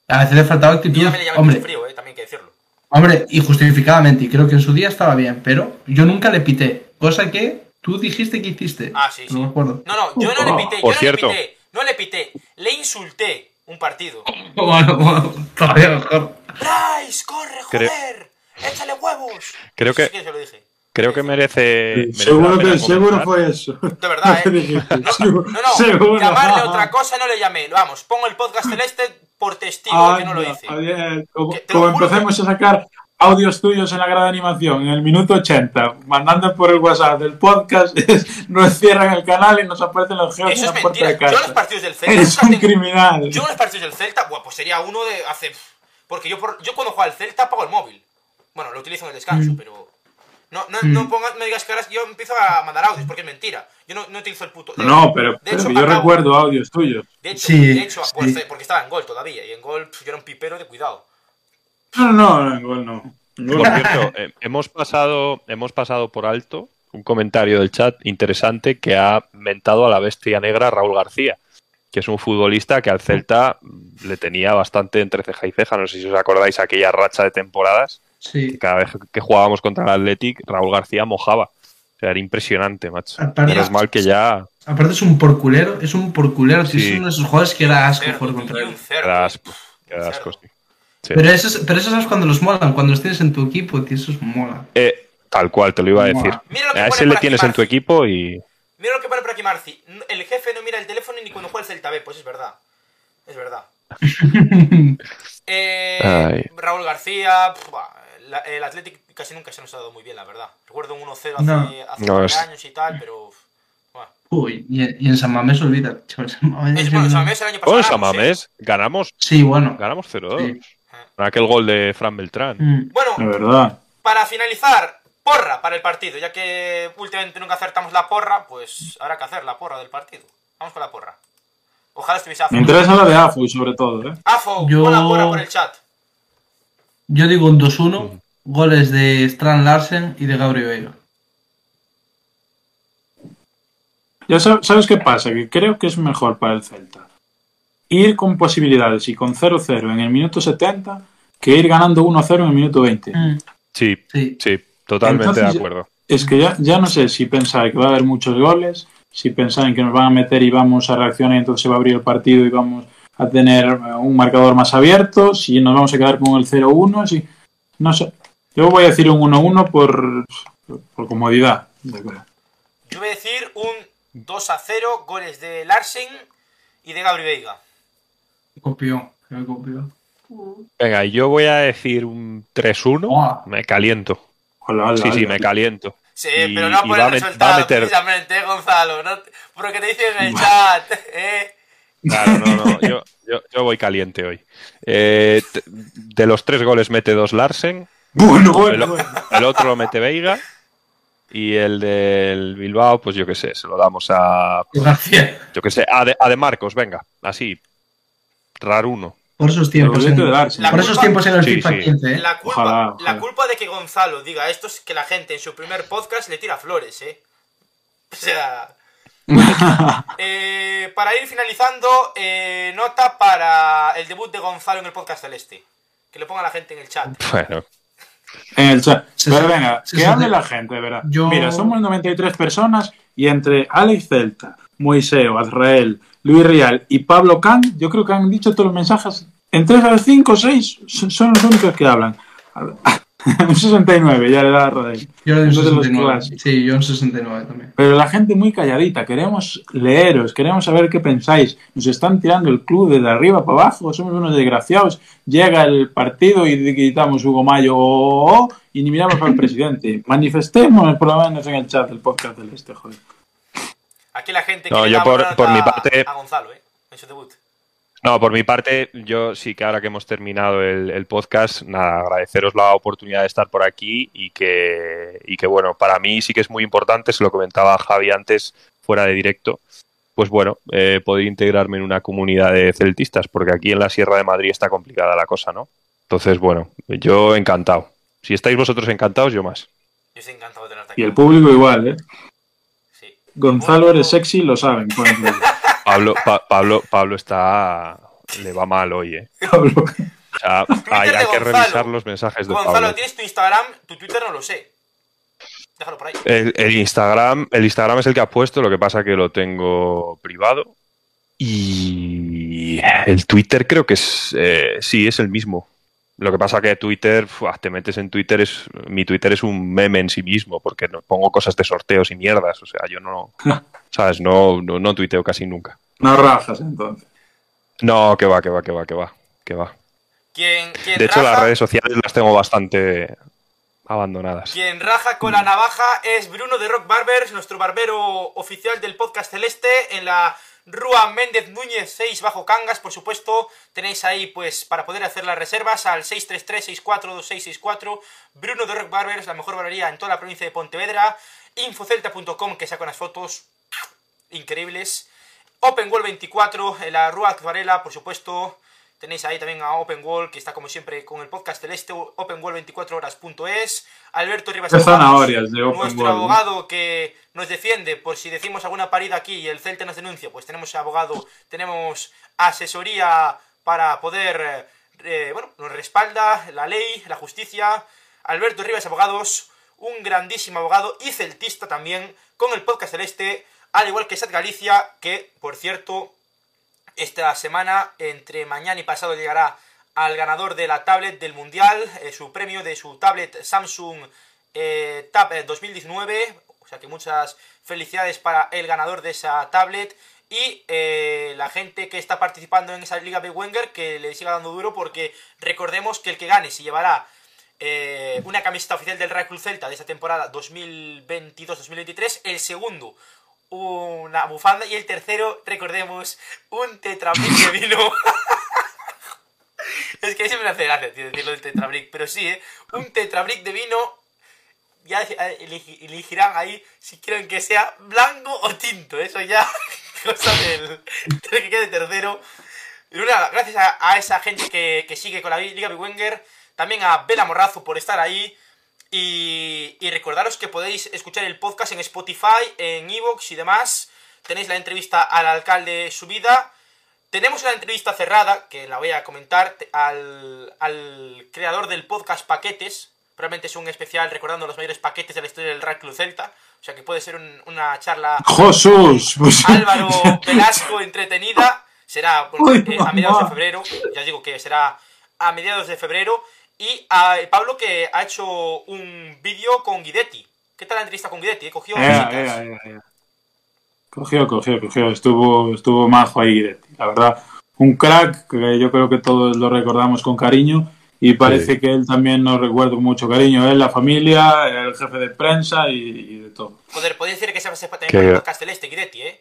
A veces le faltaba actitud, también le hombre, frío, eh, también hay que decirlo. hombre, y justificadamente, y creo que en su día estaba bien, pero yo nunca le pité, cosa que tú dijiste que hiciste. Ah, sí, No sí. me acuerdo. No, no, yo no le pité, yo Por no cierto. le pité, no le pité, le insulté un partido. Bueno, bueno, todavía mejor. ¡Bryce, corre, Creo- joder! ¡Échale huevos! Creo que- Sí se lo dije. Creo que merece. merece Seguro que seguro fue eso. De verdad, ¿eh? No, no, no, seguro. llamarle otra cosa no le llamé. Vamos, pongo el podcast celeste por testigo que no lo Anda, hice. Como, como empecemos a sacar audios tuyos en la grada de animación en el minuto 80, mandando por el WhatsApp del podcast, es- nos cierran el canal y nos aparecen los geos Eso en es la puerta mentira. de Yo en los partidos del Celta. Eres un tengo- criminal. Yo en los partidos del Celta, buah, pues sería uno de hace. Porque yo, por- yo cuando juego al Celta apago el móvil. Bueno, lo utilizo en el descanso, pero. No, no, no, pongas, no digas caras, yo empiezo a mandar audios porque es mentira. Yo no, no utilizo el puto. de No, pero, de pero hecho, que yo acabo- recuerdo audios tuyos. De hecho, Sí, de hecho sí. pues, porque estaba en gol todavía. Y en gol pf, yo era un pipero de cuidado. No, no, no, gol no. Por cierto, eh, hemos, pasado, hemos pasado por alto un comentario del chat interesante que ha mentado a la bestia negra Raúl García, que es un futbolista que al Celta le tenía bastante entre ceja y ceja. No sé si os acordáis aquella racha de temporadas Sí. que cada vez que jugábamos contra el Athletic, Raúl García mojaba. sea, era impresionante, macho. Aparte- Menos mal que ya Aparte es un porculero, es un porculero, Sí. es uno de esos jugadores que era asco Cerdo, jugar contra él. Uf, quedas un asco, sí. Sí. Pero eso, es- pero eso es cuando los molan, cuando los tienes en tu equipo, tío, eso es mola. Eh, tal cual, te lo iba a decir. A ese le tienes en tu equipo y. Mira lo que pone por aquí Marci. El jefe no mira el teléfono ni cuando juega el Celta B. Pues es verdad. Es verdad. Eh. Raúl García. pf, buah, la- el Athletic casi nunca se nos ha dado muy bien, la verdad. Recuerdo un 1-0 hace, No. hace No, es- años y tal, pero. buah. Uy, y, en- y en San Mamés olvida, chaval, San Mamés Es, es bueno, un- San Mamés el año pasado. Oh, en ganamos, San. Mamés ganamos, Sí, bueno. ganamos 0-2. Sí. Con aquel gol de Fran Beltrán. Mm. Bueno, De verdad. para finalizar, porra para el partido. Ya que últimamente nunca acertamos la porra, pues habrá que hacer la porra del partido. Vamos con la porra. Ojalá estuviese Afo. Me interesa la de Afu, sobre todo, ¿eh? Afo, Yo- pon la porra por el chat. Yo digo un 2-1, goles de Strand Larsen y de Gabriel Veiga. Ya sab- sabes qué pasa, que creo que es mejor para el Celta ir con posibilidades y con 0-0 en el minuto 70 que ir ganando 1-0 en el minuto 20. Mm, Sí, Sí. sí, totalmente Entonces, de acuerdo. Es que ya, ya no sé si pensar que va a haber muchos goles, si pensar en que nos van a meter y vamos a reaccionar y entonces se va a abrir el partido y vamos a tener eh, un marcador más abierto, si nos vamos a quedar con el 0-1, si... No sé. Yo voy a decir un 1-1 por, por comodidad. yo voy a decir un 2 a 0, goles de Larsen y de Gabri Veiga. Copió, creo que copió. Venga, yo voy a decir un 3-1. Buah. Me caliento. Hola, hola, Sí, sí, me caliento. Sí, Y- pero no por el resultado, meter- precisamente, eh, Gonzalo. No, por lo que te dicen en el chat, eh. Claro, no, no, yo, yo, yo voy caliente hoy. Eh, de los tres goles mete dos Larsen, Bueno, el, bueno, el otro lo mete Veiga y el del Bilbao, pues yo qué sé, se lo damos a, yo qué sé, a de, a de Marcos, venga, así, raruno. Por esos tiempos. En. La por esos tiempos en el Sí, FIFA sí. 15, ¿eh? La culpa, Ojalá, la culpa de que Gonzalo diga esto es que la gente en su primer podcast le tira flores, eh. O sea. eh, para ir finalizando, eh, nota para el debut de Gonzalo en el podcast celeste. Que lo ponga la gente en el chat. Bueno, En el chat. Se Pero venga, se que hable la gente, de verdad. Yo- Mira, somos 93 personas y entre Alex Celta, Moiseo, Azrael, Luis Real y Pablo Can, yo creo que han dicho todos los mensajes. Entre esas 5 o 6 son los únicos que hablan. Un 69, ya le da a Rodel. Yo le doy un Esos de los 69. clásicos. Sí, yo un 69 también. Pero la gente muy calladita, queremos leeros, queremos saber qué pensáis. Nos están tirando el club desde arriba para abajo, somos unos desgraciados. Llega el partido y gritamos Hugo Mayo oh, oh, oh, y ni miramos al presidente. Manifestemos por lo menos en el chat del podcast del este, joder. Aquí la gente No, quiere yo por- por mi parte- a Gonzalo, eh. En su debut. No, por mi parte, yo sí que ahora que hemos terminado el, el podcast, nada, agradeceros la oportunidad de estar por aquí y que, y que, bueno, para mí sí que es muy importante, se lo comentaba Javi antes, fuera de directo, pues bueno, eh, poder integrarme en una comunidad de celtistas, porque aquí en la Sierra de Madrid está complicada la cosa, ¿no? Entonces, bueno, yo encantado. Si estáis vosotros encantados, yo más. Yo estoy encantado de tenerte aquí. Y el público igual, ¿eh? Gonzalo, eres sexy, lo saben. Pablo, Pa- Pablo, Pablo está... le va mal hoy, ¿eh? Pablo. O sea, hay, que revisar los mensajes de Gonzalo, Pablo. ¿tienes tu Instagram? Tu Twitter no lo sé. Déjalo por ahí. El, el Instagram, el Instagram es el que ha puesto, lo que pasa que lo tengo privado. Y el Twitter creo que es eh, sí, es el mismo. Lo que pasa que Twitter, fuah, te metes en Twitter, es mi Twitter es un meme en sí mismo, porque no, pongo cosas de sorteos y mierdas. O sea, yo no, ¿sabes? No, no, no tuiteo casi nunca. No rajas, entonces. No, que va, que va, que va, que va, que va. Quien De hecho, raja, las redes sociales las tengo bastante abandonadas. Quien raja con la navaja es Bruno de Rock Barbers, nuestro barbero oficial del podcast Celeste, en la Rúa Méndez Núñez 6 bajo Cangas, por supuesto. Tenéis ahí, pues, para poder hacer las reservas al 633-642664. Bruno de Rock Barbers, la mejor barbería en toda la provincia de Pontevedra. Infocelta.com, que saca unas fotos increíbles. Open Wall 24, en la Rúa Actuarela, por supuesto. Tenéis ahí también a Open Wall, que está como siempre con el podcast celeste, openwall24horas.es. Alberto Rivas zanahorias de Open nuestro abogado que nos defiende por si decimos alguna parida aquí y el Celta nos denuncia, pues tenemos abogado, tenemos asesoría para poder, eh, bueno, nos respalda la ley, la justicia. Alberto Rivas Abogados, un grandísimo abogado y celtista también, con el podcast celeste, al igual que Sat Galicia, que, por cierto, esta semana, entre mañana y pasado, llegará al ganador de la tablet del Mundial, eh, su premio de su tablet Samsung eh, Tab 2019. O sea que muchas felicidades para el ganador de esa tablet y eh, la gente que está participando en esa Liga de Wenger que le siga dando duro porque recordemos que el que gane se llevará eh, una camiseta oficial del Real Club Celta de esa temporada 2022-2023, el segundo una bufanda y el tercero, recordemos, un tetrabric de vino. es que siempre me hace gracia decirlo del tetrabric, pero sí, ¿eh? un tetrabric de vino ya elegirán ahí si quieren que sea blanco o tinto. Eso ya, cosa del, que quede tercero. Nada, gracias a, esa gente que, que, sigue con la Liga Wenger, también a Bela Morrazo por estar ahí. Y, y, recordaros que podéis escuchar el podcast en Spotify, en Evox y demás. Tenéis la entrevista al alcalde subida. Tenemos una entrevista cerrada, que la voy a comentar, al, al creador del podcast Paquetes, Realmente es un especial recordando los mayores paquetes de la historia del Real Club Celta. O sea que puede ser una charla. ¡Jesús! Álvaro Velasco entretenida. Será eh, a mediados de febrero. Ya digo que será a mediados de febrero. Y a Pablo que ha hecho un vídeo con Guidetti. ¿Qué tal la entrevista con Guidetti? ¿Cogió Cogió, cogió, cogió. Estuvo, estuvo majo ahí Guidetti. La verdad, un crack que yo creo que todos lo recordamos con cariño y parece que él también nos recuerda con mucho cariño. Él, la familia, el jefe de prensa y, de todo. Joder, podéis decir que se sepa también el podcast celeste, Guidetti, ¿eh?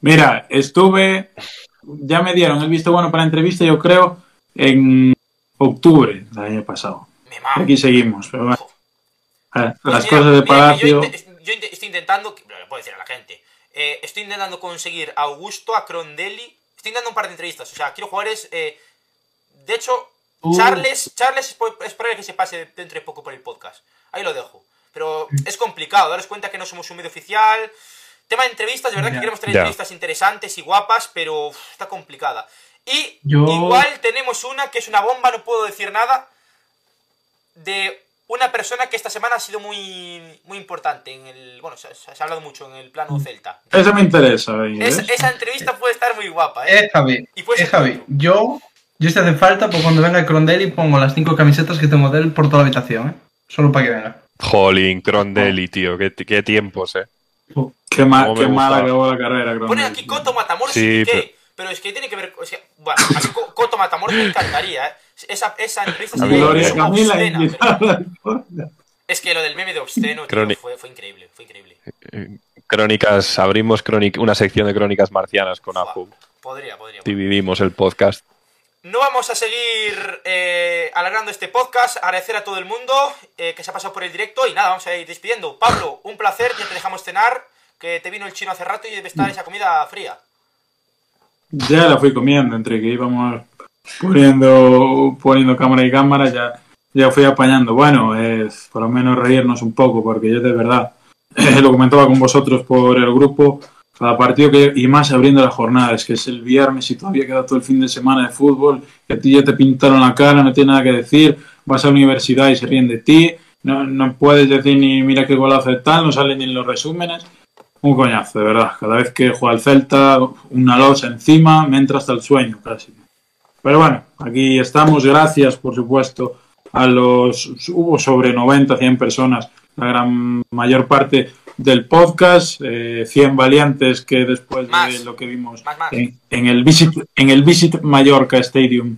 Mira, estuve. Ya me dieron el visto bueno para la entrevista, yo creo, en octubre del año pasado. Aquí seguimos, pero bueno. las pues cosas de Palacio. Yo, estoy intentando, lo puedo decir a la gente, eh, estoy intentando conseguir a Augusto, a Crondelli. Estoy intentando un par de entrevistas, o sea, quiero jugadores. Eh, de hecho, Charles, Charles es probable que se pase dentro de poco por el podcast. Ahí lo dejo. Pero es complicado, daros cuenta que no somos un medio oficial. Tema de entrevistas, de verdad que queremos tener entrevistas interesantes y guapas, pero está complicada. Y igual tenemos una que es una bomba, no puedo decir nada, de una persona que esta semana ha sido muy, muy importante en el. Bueno, se, ha hablado mucho en el plano Celta. Eso me interesa. esa entrevista puede estar muy guapa, ¿eh? Javi. Y eh, Javi. Yo yo si hace falta, pues cuando venga Crondelli pongo las cinco camisetas que tengo de él por toda la habitación, ¿eh? Solo para que venga. Jolín, Crondelli, tío, qué, qué tiempos, ¿eh? Qué, mal, qué mal acabó la carrera, Crondelli. Pone aquí Coto Matamoros y qué, pero... es que tiene que ver. O sea, bueno, aquí Coto Matamoros me encantaría, ¿eh? Esa, esa entrevista se Gloria Camila Es que lo del meme de obsceno tío, fue, fue, increíble, fue increíble. Eh, crónicas, abrimos una sección de crónicas marcianas con Apu. Podría, podría. Dividimos el podcast. No vamos a seguir eh, alargando este podcast. Agradecer a todo el mundo eh, que se ha pasado por el directo. Y nada, vamos a ir despidiendo. Pablo, un placer. Ya te dejamos cenar. Que te vino el chino hace rato y debe estar esa comida fría. Ya la fui comiendo. Entre que íbamos poniendo, poniendo cámara y cámara, ya, ya fui apañando. Bueno, es por lo menos reírnos un poco. Porque yo de verdad lo comentaba con vosotros por el grupo cada partido que, y más abriendo la jornada, es que es el viernes y todavía queda todo el fin de semana de fútbol, que a ti ya te pintaron la cara, no tiene nada que decir, vas a la universidad y se ríen de ti, no, no puedes decir ni mira qué golazo de tal, no salen ni los resúmenes. Un coñazo, de verdad. Cada vez que juega el Celta, una losa encima, me entra hasta el sueño casi. Pero bueno, aquí estamos. Gracias, por supuesto, a los. Hubo sobre 90, 100 personas, la gran mayor parte del podcast, eh, 100 valientes que después de lo que vimos En, el Visit, en el Visit Mallorca Stadium,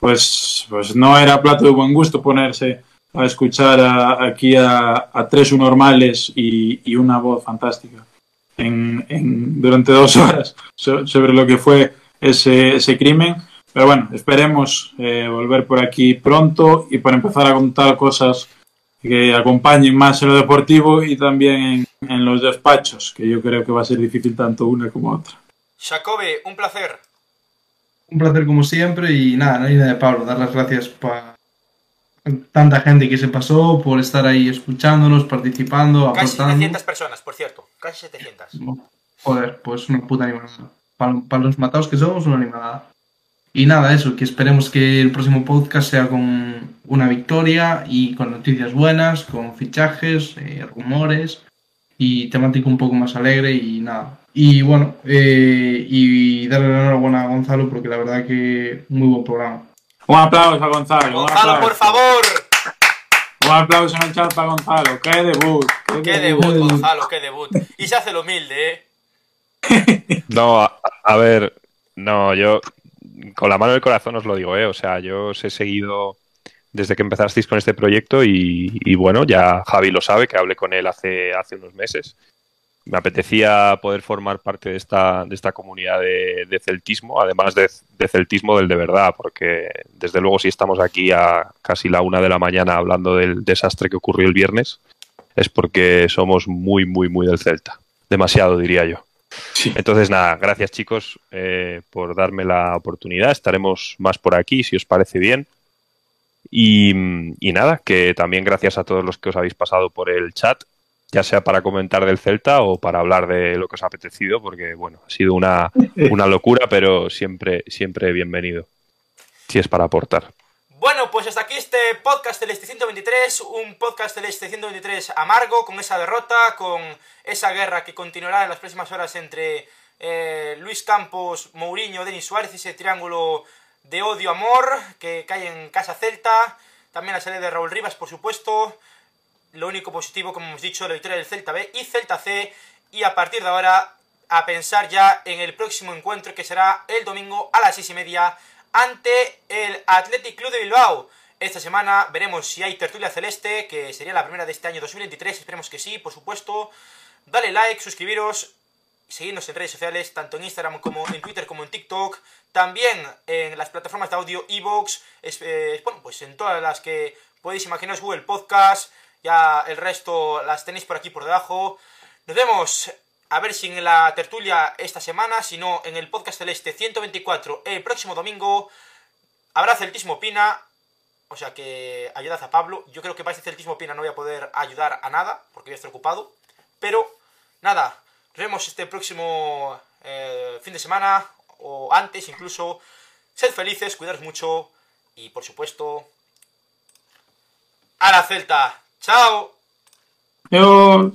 pues, pues no era plato de buen gusto ponerse a escuchar aquí a, tres normales y, y, una voz fantástica en, en, durante dos horas sobre lo que fue ese, ese crimen. Pero bueno, esperemos eh, volver por aquí pronto y para empezar a contar cosas que acompañen más en lo deportivo y también en, los despachos, que yo creo que va a ser difícil tanto una como otra. Jacobe, un placer. Un placer como siempre y nada, la idea de Pablo, dar las gracias para tanta gente que se pasó, por estar ahí escuchándonos, participando, Casi 700 personas, por cierto, casi 700. Joder, pues una puta animada. Para, para los matados que somos, una animada. Y nada, eso, que esperemos que el próximo podcast sea con una victoria y con noticias buenas, con fichajes, eh, rumores y temática un poco más alegre y nada. Y bueno, eh, y darle la enhorabuena a Gonzalo porque la verdad que muy buen programa. Un aplauso a Gonzalo. un Gonzalo, aplauso. por favor. Un aplauso en el chat para Gonzalo. ¡Qué debut! Qué debut, Gonzalo, qué debut. Y se hace el humilde, ¿eh? No, a, a ver, no, yo con la mano en el corazón os lo digo, ¿eh? O sea, yo os he seguido desde que empezasteis con este proyecto y, y bueno, ya Javi lo sabe, que hablé con él hace, hace unos meses. Me apetecía poder formar parte de esta, de esta comunidad de, de celtismo, además de, de celtismo del de verdad, porque desde luego si estamos aquí a casi la una de la mañana hablando del desastre que ocurrió el viernes, es porque somos muy, muy, muy del Celta. Demasiado, diría yo. Sí. Entonces, nada, gracias chicos eh, por darme la oportunidad. Estaremos más por aquí, si os parece bien. Y, y, nada, que también gracias a todos los que os habéis pasado por el chat, ya sea para comentar del Celta o para hablar de lo que os ha apetecido, porque bueno, ha sido una, una locura, pero siempre, siempre bienvenido, si es para aportar. Bueno, pues hasta aquí este podcast del Este 123, un podcast del Este 123 amargo, con esa derrota, con esa guerra que continuará en las próximas horas entre eh, Luis Campos, Mourinho, Denis Suárez, ese triángulo de odio-amor que cae en Casa Celta, también la salida de Raúl Rivas, por supuesto, lo único positivo, como hemos dicho, la victoria del Celta B y Celta C, y a partir de ahora a pensar ya en el próximo encuentro que será el domingo a las seis y media ante el Athletic Club de Bilbao. Esta semana veremos si hay tertulia celeste, que sería la primera de este año 2023, esperemos que sí, por supuesto. Dale like, suscribiros, seguidnos en redes sociales, tanto en Instagram como en Twitter como en TikTok. También en las plataformas de audio Evox, eh, bueno, pues en todas las que podéis imaginaros Google Podcast, ya el resto las tenéis por aquí por debajo. Nos vemos a ver si en la tertulia esta semana, si no en el podcast celeste 124 el próximo domingo. Habrá celtismo Pina, o sea que ayudad a Pablo. Yo creo que para este celtismo Pina no voy a poder ayudar a nada, porque voy a estar ocupado. Pero nada, nos vemos este próximo eh, fin de semana, o antes incluso. Sed felices, cuidaros mucho y por supuesto... ¡A la Celta! ¡Chao! Adiós.